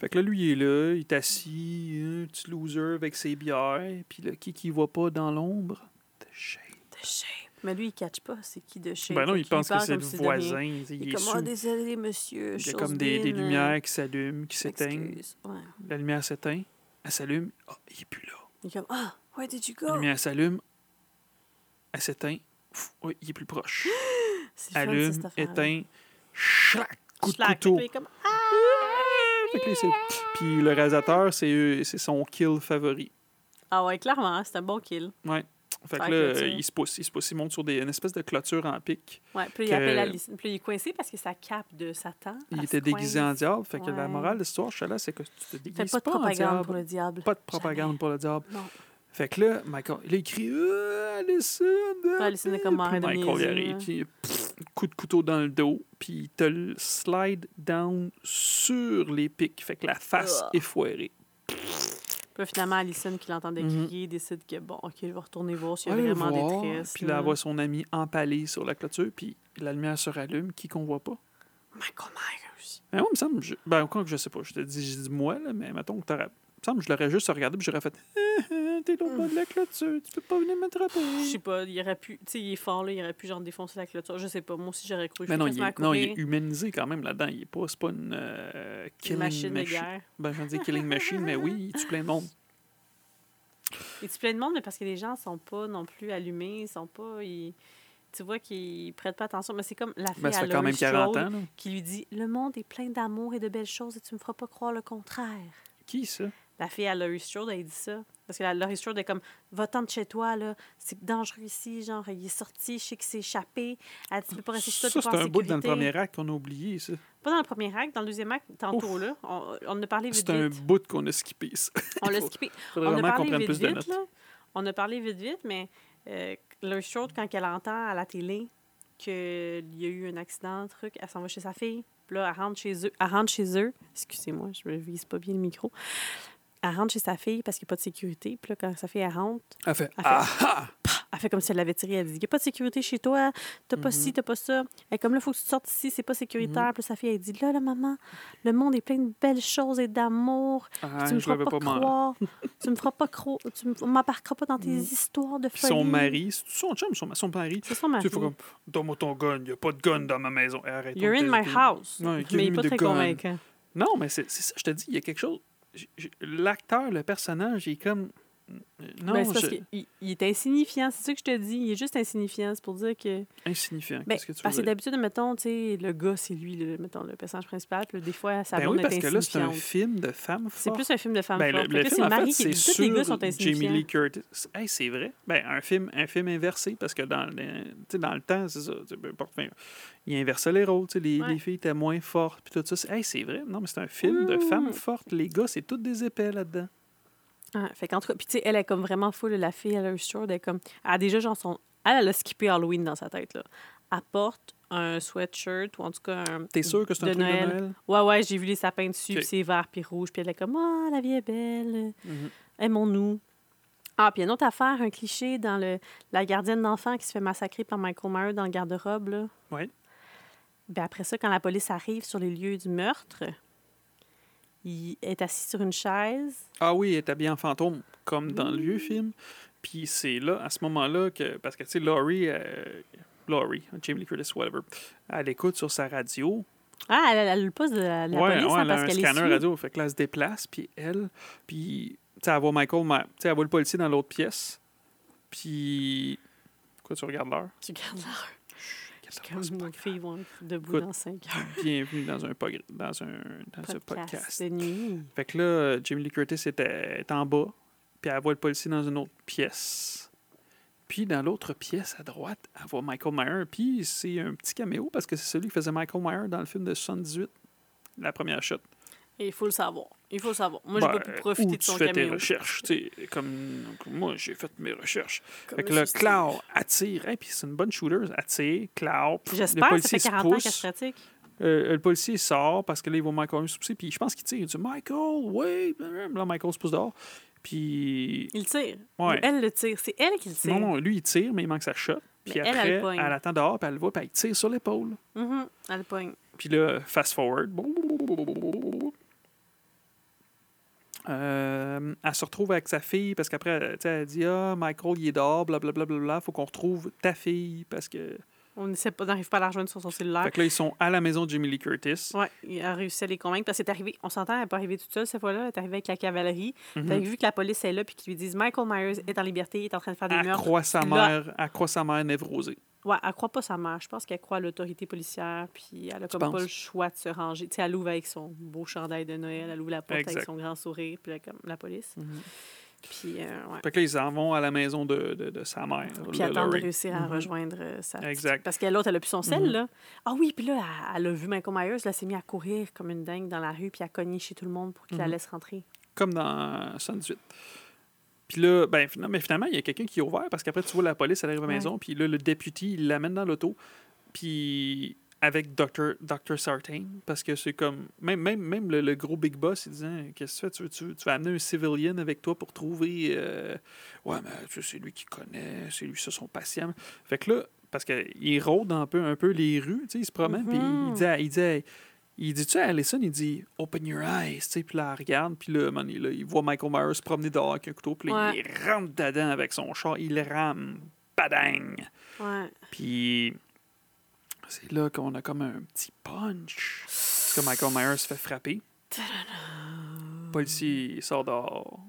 Fait que là, lui, il est là, il est assis, un petit loser avec ses bières. Puis là, qui qui voit pas dans l'ombre? The Shade. De shape. Mais lui, il catch pas. C'est qui de shape? Ben non, il pense que c'est le voisin. Il, Il est comme, sous. oh, désolé, monsieur. Il y a comme des, des euh, lumières qui s'allument, qui s'éteignent. Ouais. La lumière s'éteint, elle s'allume. Ah, il est plus là. Il est comme, ah, where did you La go? lumière s'allume, elle s'éteint. Oui, il est plus proche. Fun, Allume, affaire-là. éteint, chlac, coup de couteau. comme, ah! Fait que là, c'est- Puis le réalisateur, c'est c'est son kill favori. Ah ouais, clairement, c'est un bon kill. Ouais. Fait que là, il se pousse, il se pousse, il monte sur des, une espèce de clôture en pic. Ouais, puis il Que- appelle Alice. Puis là, il est coincé parce que sa cape de Satan. Il était déguisé en diable. Fait que la morale de l'histoire, je suis là, c'est que tu te Fais déguises pas de pas, en propagande diable. pour le diable. Pas de propagande pour le diable. Non. Fait que là, Michael, là, il crie Allison! Allison est comme Puis arrête de Michael, il arrive, puis pff, coup de couteau dans le dos, puis il te le slide down sur les pics. Fait que la face est foirée. Puis finalement, Alison, qui l'entendait Mhm. crier, décide que, bon, OK, il va retourner voir s'il y a vraiment voir, détresse. Puis là, elle voit son ami empalé sur la clôture, puis la lumière se rallume, qui qu'on voit pas. Michael Myers. Ben, moi, il me semble, je... ben, quoi que je sais pas, je te dis, je dis moi, là, mais mettons que t'aurais. Il me semble que je l'aurais juste regardé, puis j'aurais fait Ah, ah, T'es au bas de la clôture, tu peux pas venir m'attraper. Je sais pas, il aurait pu, tu sais, il est fort, là, il aurait pu, genre, défoncer la clôture. Je sais pas, moi aussi, j'aurais cru. Je Mais non, il est, non, il est humanisé quand même là-dedans. Il est pas, c'est pas une euh, killing machine machine. de guerre. Ben, je veux dire killing machine, mais oui, il tue plein de monde. Et tu plein de monde, mais parce que les gens sont pas non plus allumés, ils sont pas. ils- Tu vois qu'ils prêtent pas attention. Mais c'est comme la fille Ben, à quand même Laurie 40 Strode ans. là. qui lui dit Le monde est plein d'amour et de belles choses et tu me feras pas croire le contraire. Qui, ça? La fille à Laurie Strode, elle dit ça. Parce que la Laurie Strode est comme Va-t'en de chez toi, là. C'est dangereux ici. Genre, il est sorti, je sais qu'il s'est échappé. Elle dit Tu peux pas rester chez toi, Ça, c'est un bout dans le premier acte qu'on a oublié, ça. Pas dans le premier acte, dans le deuxième acte, tantôt, Ouf. là. On, on a parlé vite, C'est un bout qu'on a skippé, ça. On l'a skippé. On a parlé vite, vite, là. On a parlé vite, vite, mais euh, Laurie Strode, quand elle entend à la télé qu'il y a eu un accident, un truc, elle s'en va chez sa fille. Puis là, elle rentre chez eux. Elle rentre chez eux. Excusez-moi, je ne vise pas bien le micro. Elle rentre chez sa fille parce qu'il n'y a pas de sécurité. Puis là, quand sa fille, elle rentre, Elle fait Elle fait- Ah ah! elle fait comme si elle l'avait tiré. Elle dit Il n'y a pas de sécurité chez toi. T'as pas Mhm. ci, t'as pas ça. Elle est comme là, il faut que tu sortes ici, c'est pas sécuritaire. Puis là, sa fille, elle dit Là, là, maman, le monde est plein de belles choses et d'amour. Ah, tu me feras pas, pas croire. tu me feras pas croire. Tu me- m'embarqueras pas dans tes Mhm. histoires de Puis folie. son mari, c'est son chum, son, son mari. C'est son Tu mari. sais, faut comme Donne-moi ton gun, il n'y a pas de gun dans ma maison. Arrête You're in my house. Give mais il n'est pas très gun. convaincant. Non, mais c'est ça, je te dis, il y a quelque chose. L'acteur, le personnage, il est comme. Non, Ben, c'est parce je- qu'il il est insignifiant. C'est ça que je te dis. Il est juste insignifiant. C'est pour dire que. insignifiant. Ben, Qu'est-ce que tu parce veux que dire? d'habitude, mettons, tu sais, le gars, c'est lui, le, mettons, le personnage principal. Puis des fois, sa Ben blonde oui, parce est que là, c'est un film de femme C'est forte. plus un film de femme Ben, le, forte. le que là, film, c'est le en fait, qui c'est Tous les gars sur sont insignifiants. Jamie Lee Curtis. Hey, c'est vrai. Ben, un film, un film inversé, parce que dans, le- dans le temps, c'est ça. enfin, il inversait les rôles. Les, Ouais. les filles étaient moins fortes. Puis tout ça. c'est- Hey, c'est vrai. Non, mais c'est un film de femmes fortes. Les gars, c'est toutes des épais là-dedans. Ah, fait qu'en tout cas, puis tu sais, elle est comme vraiment full, la fille à Laurie Strode, elle est comme. Elle a déjà, genre, son. Elle, elle a skippé Halloween dans sa tête, là. Elle porte un sweatshirt, ou en tout cas un. T'es sûr que c'est un de truc Noël. de Noël? Ouais, ouais, j'ai vu les sapins dessus, Ok. puis c'est vert puis rouge, puis elle est comme Ah, la vie est belle, Mhm. aimons-nous. Ah, puis une autre affaire, un cliché dans le la gardienne d'enfant qui se fait massacrer par Michael Myers dans le garde-robe, là. Ouais. Ben après ça, quand la police arrive sur les lieux du meurtre, il est assis sur une chaise. Ah oui, elle est habillée en fantôme, comme dans le Mmh. vieux film. Puis c'est là, à ce moment-là, que. Parce que, tu sais, Laurie. euh, Laurie, Jamie Lee Curtis, whatever. Elle écoute sur sa radio. Ah, elle a le poste de la, de la ouais, police, ouais, hein, elle a parce un qu'elle est scanner suit. radio. Fait que là, elle se déplace, puis elle. Puis, tu sais, elle voit Michael. Tu sais, elle voit le policier dans l'autre pièce. Puis. Quoi, tu regardes l'heure? Tu regardes l'heure. Comme une fille vont être debout Écoute, dans 5 heures? Bienvenue dans un, pog- dans un, dans Podcast, podcast. de nuit. Fait que là, Jamie Lee Curtis était, est en bas, puis elle voit le policier dans une autre pièce. Puis dans l'autre pièce à droite, elle voit Michael Myers. Puis c'est un petit caméo parce que c'est celui qui faisait Michael Myers dans le film de 78, la première shot. Et il faut le savoir. Il faut savoir. Moi, j'ai Ben, pas pu profiter de tu son fais tes caméo. recherches, tu sais, comme, comme moi, j'ai fait mes recherches. Comme fait que là, Cloud attire, et puis c'est une bonne shooter, elle attire, Cloud. le J'espère, ça policier fait se 40 ans pousse. qu'elle se pratique. Euh, le policier sort parce que là, il voit Michael se pousser, puis je pense qu'il tire. Il dit Michael, oui. Là, Michael se pousse dehors. Puis, Il tire. Ouais. Elle le tire. C'est elle qui le tire. non, non, lui, il tire, mais il manque sa shot. Puis Mais elle, après, elle elle, attend dehors, puis elle le voit, puis elle tire sur l'épaule. Mhm, Elle pogne. Puis là, fast forward. Euh, elle se retrouve avec sa fille parce qu'après, elle dit Ah, Michael, il est dehors, blablabla, bla, faut qu'on retrouve ta fille parce que. On n'arrive pas à la rejoindre sur son cellulaire. Fait que là, ils sont à la maison de Jamie Lee Curtis. Ouais, il a réussi à les convaincre parce que c'est arrivé. On s'entend, elle n'est pas arrivée toute seule cette fois-là. Elle est arrivée avec la cavalerie. Mhm. T'as vu que la police est là puis qu'ils lui disent Michael Myers est en liberté, il est en train de faire des Elle meurtres. croit sa mère, elle croit sa mère névrosée. Ouais, elle croit pas sa mère. Je pense qu'elle croit à l'autorité policière puis elle a comme pas le choix de se ranger. Tu sais, elle ouvre avec son beau chandail de Noël, elle ouvre la porte Exact. avec son grand sourire puis là, comme la police. Puis, euh, ouais. Fait que là, ils en vont à la maison de, de, de sa mère. Puis là, attendre de réussir à Mhm. rejoindre euh, sa petite- Exact. Parce que l'autre, elle a plus son sel, Mhm. là. Ah oui, puis là, elle, elle a vu Michael Myers, là, elle s'est mise à courir comme une dingue dans la rue, puis à cogner chez tout le monde pour qu'il la Mhm. laisse rentrer. Comme dans 118. Puis là, ben, mais finalement, il y a quelqu'un qui est ouvert parce qu'après, tu vois la police, elle arrive à la maison, puis là, le député, il l'amène dans l'auto, puis avec Dr. Dr. Sartain, parce que c'est comme. Même, même, même le, le gros big boss, il disait Qu'est-ce que tu fais? Tu, veux- tu, tu vas amener un civilian avec toi pour trouver. euh, Ouais, mais tu sais, c'est lui qui connaît, c'est lui, ça, son patient. Fait que là, parce qu'il rôde un peu, un peu les rues, tu sais, il se promène, puis il Mhm. dit, il dit, il dit, tu sais, à Allison, il dit, open your eyes, tu sais, puis là, elle regarde, puis là, man, il, là, il voit Michael Myers se promener dehors avec un couteau, puis là, Ouais. il rentre dedans avec son char, il rame, badang. Ouais. Puis c'est là qu'on a comme un petit punch. Parce que Michael Myers se fait frapper. Le policier il sort dehors.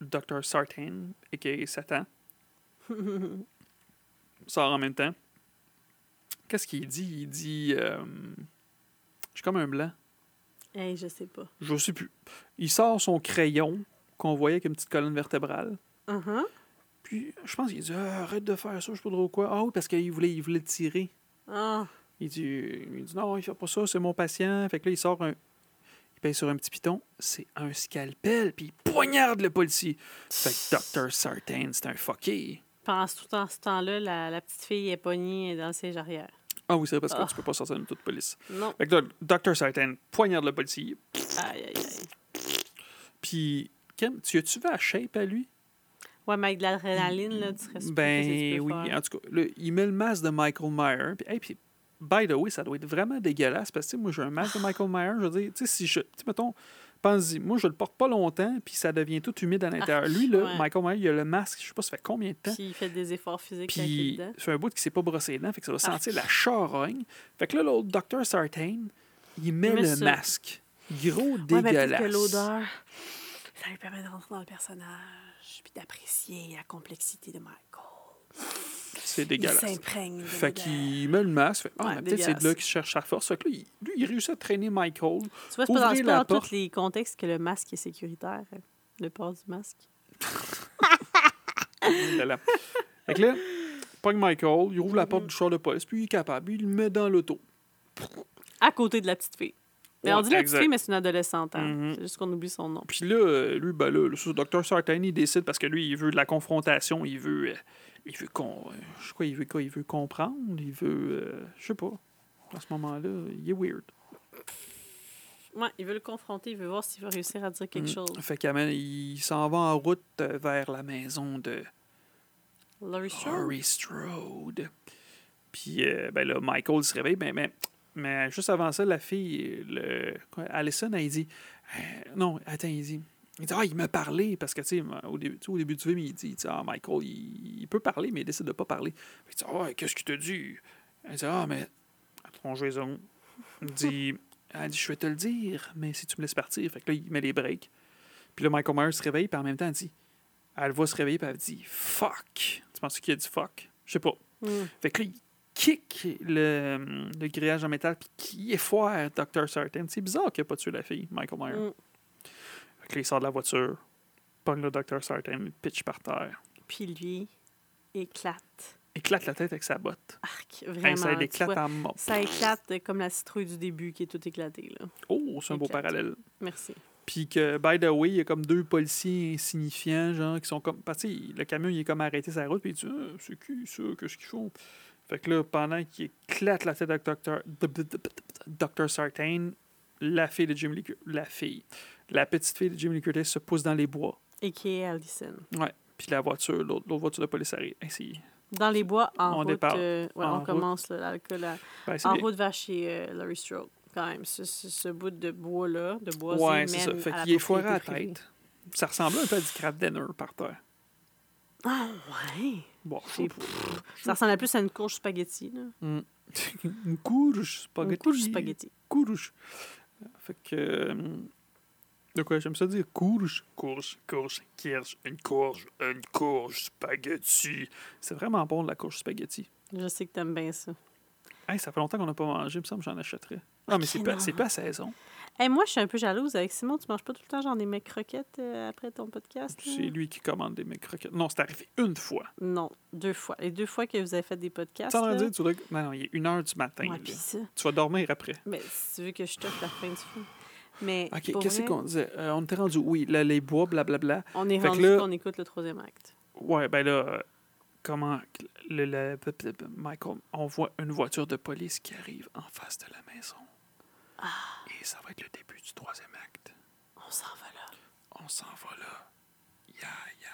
Dr. Sartain, a.k.a. Satan, sort en même temps. Qu'est-ce qu'il dit? Il dit... euh, J'ai comme un blanc. Hey, je sais pas. Je sais plus. Il sort son crayon qu'on voyait avec une petite colonne vertébrale. Uh-huh. Puis je pense qu'il dit Ah, arrête de faire ça, je sais pas trop quoi. Ah oui, parce qu'il voulait, il voulait tirer. Ah. Il dit, il dit non, il fait pas ça, c'est mon patient. Fait que là, il sort un. Il paye sur un petit piton. C'est un scalpel, puis il poignarde le policier. Fait que Dr. Sartain, c'est un fucké. Pendant ce, tout en ce temps-là, la, la petite fille est pognée dans le siège arrière. Ah oui, c'est vrai, parce que Ah. tu peux pas sortir d'une toute police. Non. Fait que Dr. Sartain poignarde le policier. Aïe, aïe, aïe. Puis, Kim, tu as-tu vu la shape à lui? Ouais, mais avec de l'adrénaline, là, tu serais Ben que oui, en tout cas, là, il met le masque de Michael Myers. Puis, hey, puis, by the way, ça doit être vraiment dégueulasse parce que moi, j'ai un masque de Michael Myers. Je veux dire, tu sais, si je. Tu mettons, pense-y, moi, je le porte pas longtemps, puis ça devient tout humide à l'intérieur. Lui, là, ouais. Michael Myers, il a le masque, je sais pas, ça fait combien de temps. Puis il fait des efforts physiques Puis, dedans. c'est un bout qui s'est pas brossé les dents, fait que ça va Ah. sentir la charogne. Fait que là, l'autre Dr. Sartain, il met met le ça. masque. Gros Ouais, mais dégueulasse. que l'odeur, ça lui permet de rentrer dans le personnage, puis d'apprécier la complexité de Michael. C'est Il dégueulasse. s'imprègne de Fait qu'il met le masque. Fait, ah, Ouais, peut-être c'est de là qu'il cherche sa force. Fait que là, il, lui, il réussit à traîner Michael. Tu vois, c'est pas dans, la porte. tous les contextes que le masque est sécuritaire, hein, le port du masque. Fait que là, pogne Michael, il ouvre la porte du char de police, puis il est capable, il le met dans l'auto. À côté de la petite fille. Mais on Ouais, dit la petite fille, mais c'est une adolescente. hein. Mhm. C'est juste qu'on oublie son nom. Puis là, euh, lui, ben là, le Dr. Sartain, il décide parce que lui, il veut de la confrontation, il veut. Il veut qu'on. euh, je quoi, il veut quoi? Il veut comprendre, il veut. euh, je sais pas. À ce moment-là, il est weird. Ouais, il veut le confronter, il veut voir s'il va réussir à dire quelque Mm. chose. Fait qu'il s'en va en route euh, vers la maison de Laurie Strode. Laurie Strode. Puis euh, ben là, Michael se réveille, ben, mais, mais juste avant ça, la fille, le, quoi, Allison, elle dit euh, Non, attends, il dit. Il dit Ah, il m'a parlé, parce que, tu sais, au début, au début du film, il dit Ah, Michael, il, il peut parler, mais il décide de pas parler. Il dit Ah, qu'est-ce qu'il t'a dit? Elle dit Ah, mais. Trongeaison. Il dit Elle dit Je vais te le dire, mais si tu me laisses partir. Fait que là, il met les breaks. Puis là, Michael Myers se réveille, puis en même temps, elle dit Elle va se réveiller, puis elle dit Fuck. Tu penses qu'il a dit fuck? Je sais pas. Mm. Fait que là, il kick le, le grillage en métal, puis qui est foire Dr. Sartain. C'est bizarre qu'il n'a pas tué la fille, Michael Myers. Mm. Il sort de la voiture, pogne le Dr. Sartain, pitch par terre, Puis lui éclate. éclate la tête avec sa botte. Arc, vraiment. ça vois, en mort. ça éclate comme la citrouille du début qui est tout éclatée. Là. Oh, c'est un beau Éclate. parallèle. Merci. Puis que, by the way, il y a comme deux policiers insignifiants, genre, qui sont comme. Parce le camion, il est comme arrêté sa route, puis il dit Ah, C'est qui ça? Qu'est-ce qu'ils font? Fait que là, pendant qu'il éclate la tête de Dr. Dr. Sartain, la fille de Jimmy Lee La fille. La petite fille de Jimmy Lee Curtis se pousse dans les bois. Et qui est Allison. Ouais. Puis la voiture, l'autre voiture de police arrive. Hey, Dans les bois, en On route. départ. euh, ouais, En on route. commence l'alcool. ben, En bien. route vers chez euh, Laurie Strode. Quand même, ce, ce, ce bout de bois-là, de boisé, Ouais, c'est ça. Fait qu'il est foiré à la tête. Ça ressemble un peu à du crab dinner par terre. Ah, ouais. Bon, C'est- pff, Ça ressemble plus à une courge spaghetti. Là. Mm. Une courge Une spaghetti. courge spaghetti. Courge. Fait que. De quoi j'aime ça dire? Courge. Courge, courge, kirsch, une courge, une courge spaghetti. C'est vraiment bon la courge spaghetti. Je sais que t'aimes bien ça. Hey, ça fait longtemps qu'on n'a pas mangé, il me semble que j'en achèterais. Ah, mais c'est pas, non. c'est pas à saison. Hey, moi, je suis un peu jalouse avec Simon. Tu manges pas tout le temps genre des mecs croquettes euh, après ton podcast? là? C'est lui qui commande des mecs croquettes. Non, c'est arrivé une fois. Non, deux fois. Les deux fois que vous avez fait des podcasts. Ça veut là? dire, tu reg- Non, non, il est une heure du matin. Ouais, là. puis ça. Tu vas dormir après. Mais si tu veux que je t'offre la fin du film. Mais OK, qu'est-ce vrai, qu'on disait? Euh, on était rendu, oui, là, les bois, blablabla. On est Fait rendu là- qu'on écoute le troisième acte. Ouais, ben là, euh, comment. Le, le- Michael, on voit une voiture de police qui arrive en face de la maison. Ah. Et ça va être le début du troisième acte. On s'en va là. On s'en va là. Ya, ya.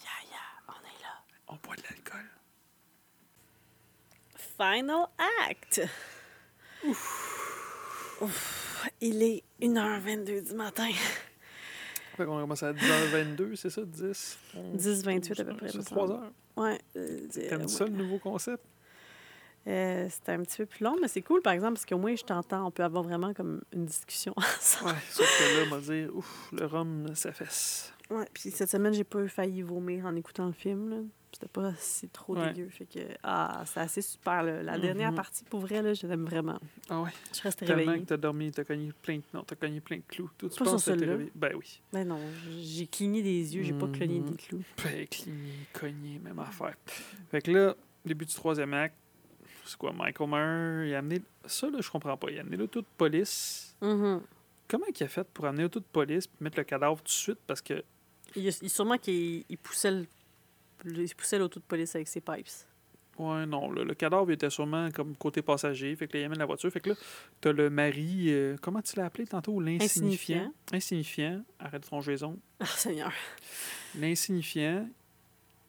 Ya, ya, on est là. On boit de l'alcool. Final act. Ouf. Il est 1h22 du matin. Fait qu'on commence à 10h22, c'est ça? 10? 10-28 à peu près, C'est me 3 semble. heures. Ouais. euh, T'aimes ça, le nouveau concept? Euh, C'était un petit peu plus long, mais c'est cool, par exemple, parce qu'au moins, je t'entends. On peut avoir vraiment comme une discussion ensemble. Ouais, sauf que là, on va dire, ouf, le rhum, ça fesse. Ouais, puis cette semaine, j'ai pas failli vomir en écoutant le film. là. C'était pas si trop Ouais. dégueu. Fait que, ah, c'est assez super. là. La dernière Mhm. partie, pour vrai, là, je l'aime vraiment. Ah ouais? Je reste Tellement réveillée. que t'as dormi, t'as cogné plein de... Non, t'as cogné plein de clous. Toi, tu Pas penses que t'es celui-là. réveillé? Ben oui. Mais non, j'ai cligné des yeux, j'ai pas cligné Mhm. des clous. Ben, cligné, cogné, même affaire. Fait que là, début du troisième acte, c'est quoi, Michael Myers, il a amené... Ça, là, je comprends pas. Il a amené l'auto de police. Mhm. Comment il a fait pour amener l'auto de police puis mettre le cadavre tout de suite? Parce que... Il, il- sûrement qu'il il poussait le- il poussait l'auto de police avec ses pipes. Ouais, non, le, le cadavre il était sûrement comme côté passager. Fait que là, il amène la voiture. Fait que là, t'as le mari... euh, comment tu l'as appelé tantôt? L'insignifiant. Insignifiant. Arrête ton jaison. Ah, Seigneur. L'insignifiant,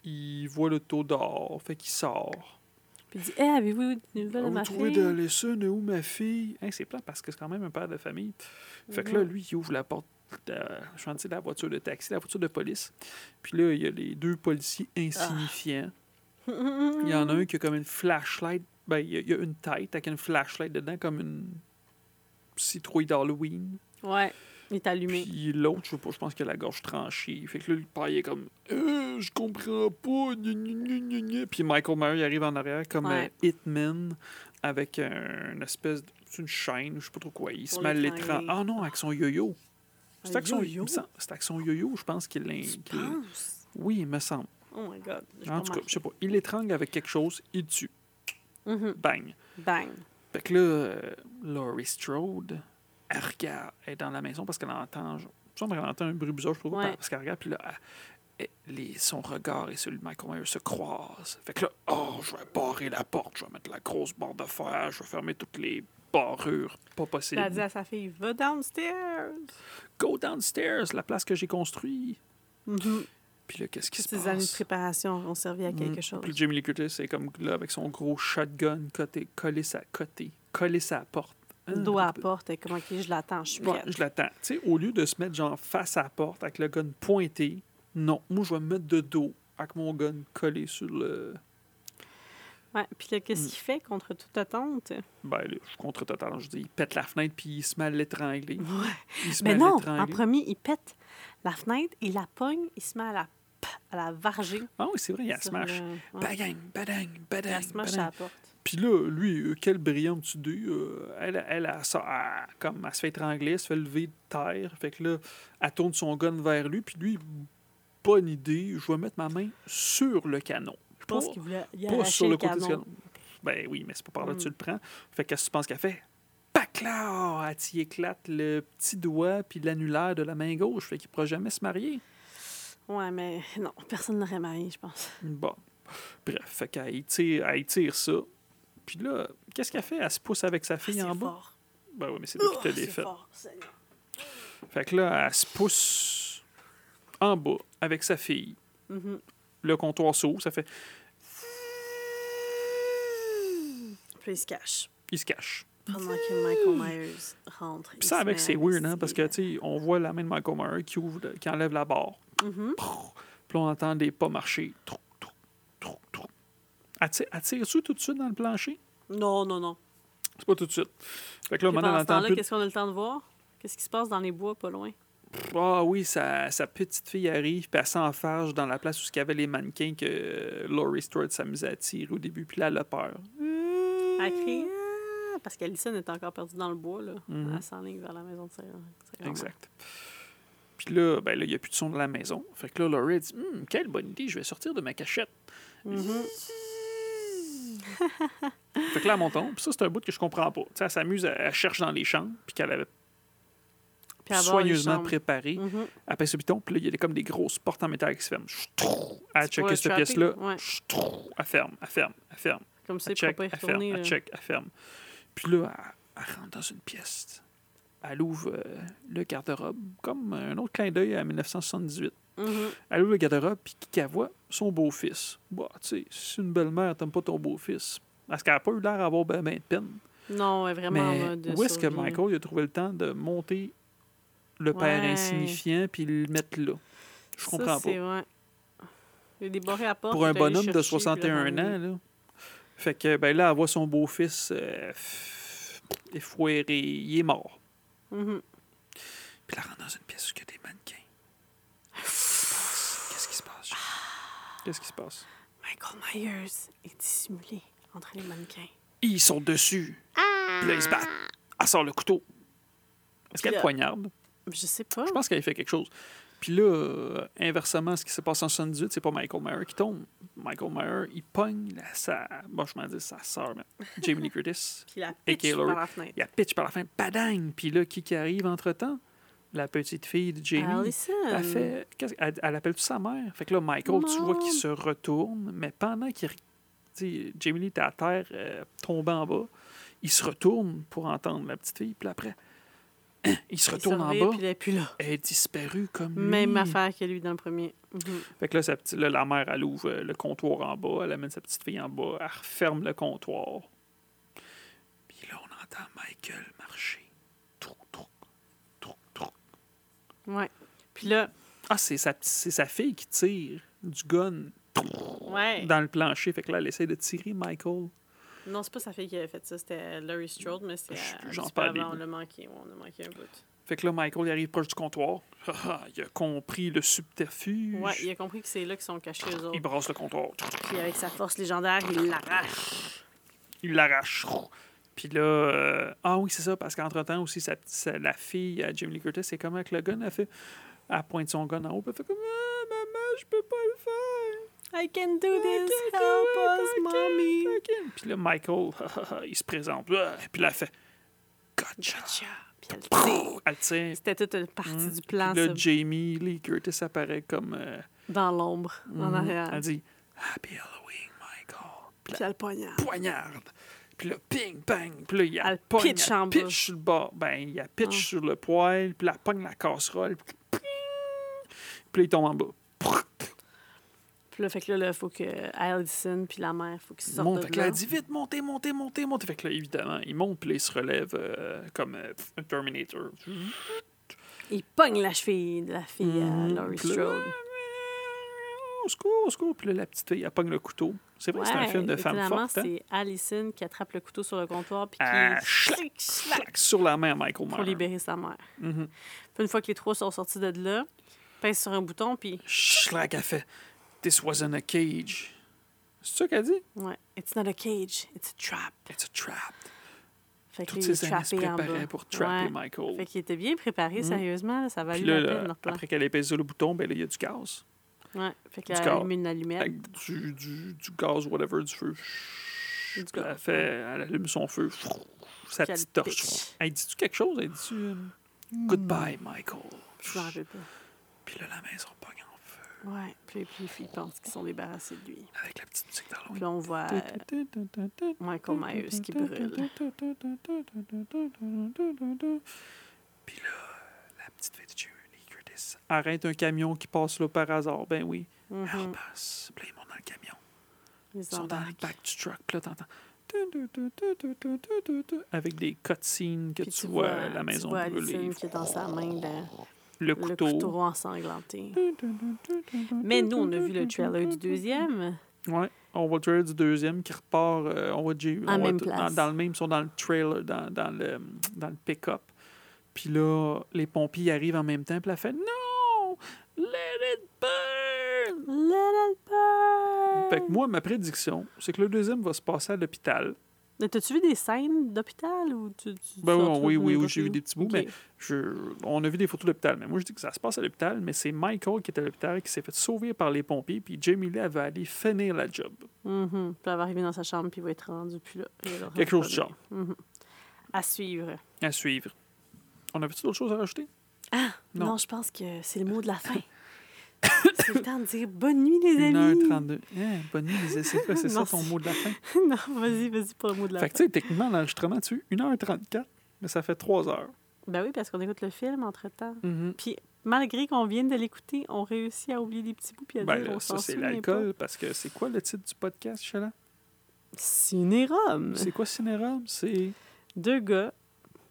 il voit l'auto dehors. Fait qu'il sort. Puis il dit Hey, avez-vous des nouvelles de Vous ma fille de où ma fille? Hein, c'est plat parce que c'est quand même un père de famille. Fait que là, lui, il ouvre la porte de, je dire la voiture de taxi, la voiture de police. Puis là, il y a les deux policiers insignifiants. Il y en a un qui a comme une flashlight. Ben, il y a, il y a une tête avec une flashlight dedans, comme une citrouille d'Halloween. Ouais, il est allumé. Puis l'autre, je sais pas, je pense qu'il a la gorge tranchée. Fait que là, le père, il est comme Euh, Je comprends pas. gna, gna, gna, gna, gna. Puis Michael Myers, arrive en arrière comme Ouais. un hitman avec un, une espèce de. C'est une chaîne, je sais pas trop quoi. Il se met à l'étrangle. Ah non, avec son yo-yo. Avec, son- yo-yo? yo-yo, je pense qu'il l'in- Tu qu'il- penses? Oui, il me semble. Oh my god. En tout cas, je sais pas. Il l'étrangle avec quelque chose, il tue. Mhm. Bang. Bang. Fait que là, euh, Laurie Strode, elle regarde, elle est dans la maison parce qu'elle entend, je me qu'elle entend un bruit bizarre, je sais pas pourquoi, Ouais. parce qu'elle regarde, puis là, elle- elle- les, son regard et celui de Michael Myers se croisent. Fait que là, oh, je vais barrer la porte, je vais mettre la grosse barre de fer, je vais fermer toutes les barrures, pas possible. a dit à sa fille Va downstairs. Go downstairs, la place que j'ai construite. Mhm. Puis là, qu'est-ce qui se ces années de passe? préparation ont servi à quelque Mm. chose. Puis Jamie Lee Curtis, c'est comme là, avec son gros shotgun côté, collé sa côté, collé sa porte. Dos à la porte, et comment que je l'attends, je suis Ouais, prête. je l'attends. Tu sais, au lieu de se mettre genre face à la porte avec le gun pointé, non, moi je vais me mettre de dos avec mon gun collé sur le. Ouais, puis là, qu'est-ce Mm. qu'il fait contre toute attente? Ben là, je suis contre total. Je dis, il pète la fenêtre puis il se met à l'étrangler. Ouais. Il se Mais met à non, en premier, il pète la fenêtre, il la pogne, il se met à la, à la varger. Ah oui, c'est vrai, il y a sur smash. le- ouais. Badang, badang, Il badang. la smash à badang. la porte. Puis là, lui, euh, quelle brillante idée. euh, elle, elle, elle, ça, elle- comme, elle se fait étrangler, elle se fait lever de terre. Fait que là, elle tourne son gun vers lui. Puis lui, bonne idée, je vais mettre ma main sur le canon. Je pense qu'il voulait il arraché sur le côté canon. Ben oui, mais c'est pas par là que tu Mm. le prends. Fait qu'est-ce que tu penses qu'elle fait? Pac là! Elle t'y éclate le petit doigt puis l'annulaire de la main gauche. Fait qu'il pourra jamais se marier. Ouais, mais non, personne n'aurait marié, je pense. Bon. Bref, fait qu'elle tire, elle y tire ça. Puis là, qu'est-ce qu'elle fait? Elle se pousse avec sa fille Ah, en c'est bas. Ben oui, mais c'est toi Oh, fait. fort. Fait que là, elle se pousse en bas avec sa fille. Mhm. Le comptoir s'ouvre, ça fait. Puis il se cache. Il se cache. Pendant que Michael Myers rentre. Puis ça, avec, c'est weird, hein, parce que, tu sais, on voit la main de Michael Myers qui, ouvre, qui enlève la barre. Mhm. Puis on entend des pas marcher. Trou, trou, trou, trou. Attire- Attire-tu tout de suite dans le plancher? Non, non, non. C'est pas tout de suite. Fait que là, maintenant, on entend qu'est-ce qu'on a le temps de voir? Qu'est-ce qui se passe dans les bois pas loin? Ah oui, sa, sa petite fille arrive, puis elle s'enfarge dans la place où il y avait les mannequins que euh, Laurie Stewart s'amusait à tirer au début, puis là, elle a peur. Elle crie Ah! parce qu'Alison est encore perdue dans le bois. Là. Mhm. Elle s'enligne vers la maison de sa, grand-mère. Exact. Puis là, ben là, il n'y a plus de son de la maison. Fait que là, Laurie dit Hum, quelle bonne idée, je vais sortir de ma cachette. Mhm. Fait que là, elle monte puis ça, c'est un bout que je comprends pas. Tu sais, elle s'amuse, elle, cherche dans les chambres, puis qu'elle avait soigneusement préparé. Pèse sur le piton, puis là, il y a comme des grosses portes en métal qui se ferment. Ch'trou! Elle C'est pour check le cette pièce-là. ouais. Elle ferme, elle ferme, elle ferme. Comme ça, check, pas elle ferme, là. check, elle ferme. Puis là, elle, elle rentre dans une pièce. Elle ouvre euh, le garde-robe, comme un autre clin d'œil à 1978. Mhm. Elle ouvre le garde-robe, puis qui qu'elle voit? Son beau-fils. Bah, tu sais, si une belle-mère, t'aimes pas ton beau-fils. Parce qu'elle n'a pas eu l'air d'avoir ben, ben de peine? Non, elle est vraiment en Mais où est-ce que. Michael il a trouvé le temps de monter le père Ouais. insignifiant puis le mettre là? Je comprends pas. ouais. Il a la porte. Pour un bonhomme de chercher, puis 61 là, ans, là. Fait que, ben là, elle voit son beau-fils euh. Il est mort. Mhm. Puis elle rentre dans une pièce où il y a des mannequins. Qu'est-ce qui se passe? Qu'est-ce qui se passe? Michael Myers est dissimulé entre les mannequins. Ils sont dessus. Puis là, ils se battent. Elle sort le couteau. Est-ce qu'elle poignarde? Je sais pas. Je pense qu'elle a fait quelque chose. Puis là, euh, inversement, ce qui s'est passé en 78, c'est pas Michael Myers qui tombe. Michael Myers, il pogne la, sa... Bon, je m'en dis sa sœur, mais Jamie Lee Curtis. Puis la pitch par la fenêtre. Il a pitch par la fin, padang! Puis là, qui qui arrive entre-temps? La petite fille de Jamie. Allison. Elle fait... Elle, elle appelle sa mère. Fait que là, Michael, tu vois qu'il se retourne, mais pendant qu'il... Jamie Lee était à terre, euh, tombant en bas, il se retourne pour entendre la petite fille, puis après, il se Il retourne en bas, Puis il est plus là. elle est disparue comme Même lui. affaire que lui dans le premier. Mhm. Fait que là, sa petite- là, la mère, elle ouvre euh, le comptoir en bas, elle amène sa petite fille en bas, elle referme le comptoir. Puis là, on entend Michael marcher. Trou, trou, trou, trou. Ouais. Puis là, Ah, c'est sa, petite- c'est sa fille qui tire du gun ouais. dans le plancher. Fait que là, elle essaie de tirer Michael. Non, c'est pas sa fille qui avait fait ça, c'était Laurie Strode, mais c'est j'en parle avant, on l'a manqué. on a manqué un bout. Fait que là, Michael, il arrive proche du comptoir. Ah, ah, il a compris le subterfuge. Ouais, il a compris que c'est là qu'ils sont cachés eux Il autres. brasse le comptoir. Puis avec sa force légendaire, il l'arrache. il l'arrache. Puis là, euh, ah oui, c'est ça, parce qu'entre-temps aussi, sa, sa- la fille à Jamie Lee Curtis, c'est comme avec le gun, elle fait, elle pointe son gun en haut, puis elle fait comme, ah, maman, je peux pas le faire. I can do this, can help do us, mommy. Puis là, Michael, il se présente, puis là, elle fait, gotcha. Gotcha. C'était toute une partie Hum, du plan, Puis là, Jamie Lee Curtis apparaît comme, euh, dans l'ombre, en mhm, arrière. elle dit, Happy Halloween, Michael. Puis Puis elle poignarde. poignarde. Puis là, ping, bang. Puis là, il y a Elle pogne, pitch elle en bas. pitch sur le bord. Ben, il y a pitch Ah. sur le poêle. Puis là, elle pogne la casserole. Puis puis là, il tombe en bas. Puis là, fait que là, il faut que Allison puis la mère, faut qu'ils Il sortent monte. de Fait que là, elle dit vite, montez, montez, montez, montez. Fait que là, évidemment, il monte. Puis là, il se relève euh, comme euh, un Terminator. Il pogne la cheville de la fille à Mhm. Laurie Puis là, Strode. Au secours, au secours. Puis là, la petite fille, elle pogne le couteau. C'est vrai que c'est un film de femme forte. Hein? c'est Allison qui attrape le couteau sur le comptoir puis qui Ah, schlac, Schlac, sur la main à Michael pour Myers. libérer sa mère. Mhm. Puis une fois que les trois sont sortis de là, pèse sur un bouton puis Schlac, elle fait This wasn't a cage. C'est ça qu'elle dit? ouais, it's not a cage, it's a trap. It's a trap. Fait que Toutes ces années se préparaient pour trapper Ouais. Michael. Fait qu'il était bien préparé, Mhm. sérieusement. ça là, la peine, leur plan. après qu'elle ait pesé le bouton, ben là, il y a du gaz. Ouais, fait qu'elle a allumé une allumette. Avec du, du, du gaz, whatever, du feu. Du gaz, Elle, fait, elle allume son feu. Sa petite torche. Elle dit-tu quelque chose? Elle dit-tu euh, Goodbye, Michael. Je m'en rappelle pas. Puis là, la maison oui, puis, puis ils pensent qu'ils sont débarrassés de lui. Avec la petite musique dans Là, on voit euh, Michael Myers qui brûle. Puis là, la petite fille de Julie Curtis arrête un camion qui passe là par hasard. Ben oui. Mm-hmm. Elle passe. Puis là, ils dans le camion. Ils, sont dans le back du truck. Puis là, t'entends avec des cutscenes que tu, vois, vois, la maison tu vois brûlée. qui est dans sa main, le, Le le couteau. couteau ensanglanté. Mais nous, on a vu le trailer du deuxième. Ouais, on voit le trailer du deuxième qui repart. euh, on voit Jay- En on voit même tout- dans, place. dans le même, ils sont dans le trailer, dans, dans le, dans le pick-up. Puis là, les pompiers arrivent en même temps. Puis elle fait Non! Let it burn! Let it burn! Fait que moi, ma prédiction, c'est que le deuxième va se passer à l'hôpital. Mais T'as-tu vu des scènes d'hôpital ou tu, tu- Ben oui, oui, oui, j'ai vu des petits bouts, mais je, on a vu des photos de l'hôpital. Mais moi, je dis que ça se passe à l'hôpital, mais c'est Michael qui est à l'hôpital, qui s'est fait sauver par les pompiers, puis Jamie Lee, va aller finir la job. Mhm. Puis elle va arriver dans sa chambre puis il va être rendu puis là. Quelque chose du revenir. Mhm. À suivre. À suivre. On avait-tu d'autres choses à rajouter? Non. Non. je pense que c'est le mot de la fin. c'est le temps de dire bonne nuit les amis. 1h32. Hein, bonne nuit, les essais. C'est ça ton c'est- mot de la fin? non, vas-y, vas-y pour le mot de la Fait que, fin. tu sais, techniquement, l'enregistrement dessus, 1h34, mais ça fait 3 heures. Ben oui, parce qu'on écoute le film entre-temps. Mhm. Puis malgré qu'on vienne de l'écouter, on réussit à oublier des petits bouts puis à Ben, dire là, on ça, c'est l'alcool, parce que c'est quoi le titre du podcast, Chala? Cinérum. C'est quoi Cinérum? C'est Deux gars,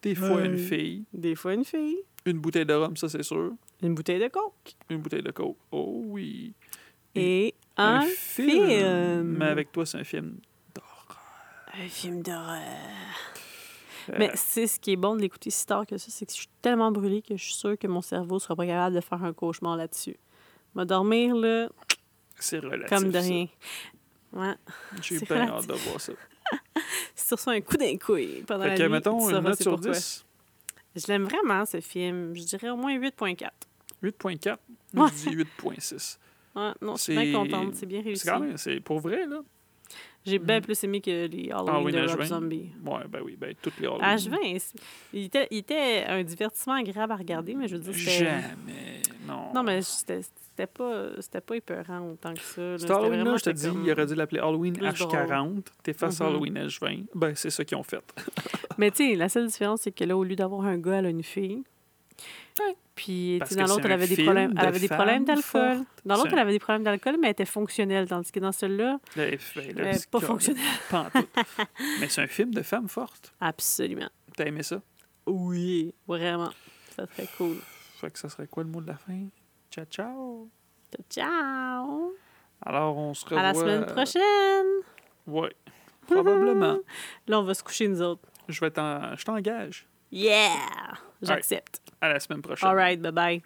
des fois une fille, des fois une fille, une bouteille de rhum, ça c'est sûr, une bouteille de coke une bouteille de coke. Oh oui. et un, film. Mais avec toi, c'est un film. un film d'horreur. Euh, Mais c'est ce qui est bon de l'écouter si tard que ça, c'est que je suis tellement brûlée que je suis sûre que mon cerveau sera pas capable de faire un cauchemar là-dessus. Va dormir là c'est relatif. comme de ça. rien. Ouais. J'ai C'est bien hâte de voir ça. Si tu reçois un coup d'un couille pendant Fait la que, nuit, mettons, une note c'est sur pourquoi. 10, Je l'aime vraiment, ce film. Je dirais au moins 8.4. 8.4. Ouais. Je dis 8.6. Ouais, non, je suis C'est- bien contente. C'est bien réussi. C'est quand même, c'est pour vrai, là. J'ai bien Mhm. plus aimé que les Halloween Halloween de à Rob. Zombie. Ouais, ben oui, ben toutes les Halloween. À juin, c'est- il était, il était un divertissement agréable à regarder, mais je veux dire, c'était... Jamais. Non. Non, mais c'était c'était pas, c'était pas épeurant autant que ça. Cet Halloween-là, je te dis, il aurait dû l'appeler Halloween plus H40. T'effaces Mhm. Halloween H20. Ben, c'est ça qu'ils ont fait. Mais tu sais, la seule différence, c'est que là, au lieu d'avoir un gars, elle a une fille. Puis, dans l'autre, elle avait des problèmes, elle avait des problèmes d'alcool. Dans l'autre, elle avait des problèmes d'alcool, mais elle était fonctionnelle. Tandis que dans celle-là, Là, ben, elle est pas fonctionnelle. Pas en tout. Mais c'est un film de femme forte. Absolument. T'as aimé ça? Oui. Vraiment. Ça serait cool. Fait que ça serait quoi le mot de la fin? Ciao, ciao! Ciao! Alors, on se revoit... À la semaine prochaine! Ouais, probablement. Là, on va se coucher, nous autres. Je vais t'en... Je t'engage. Yeah! J'accepte. À la semaine prochaine. All right, bye-bye.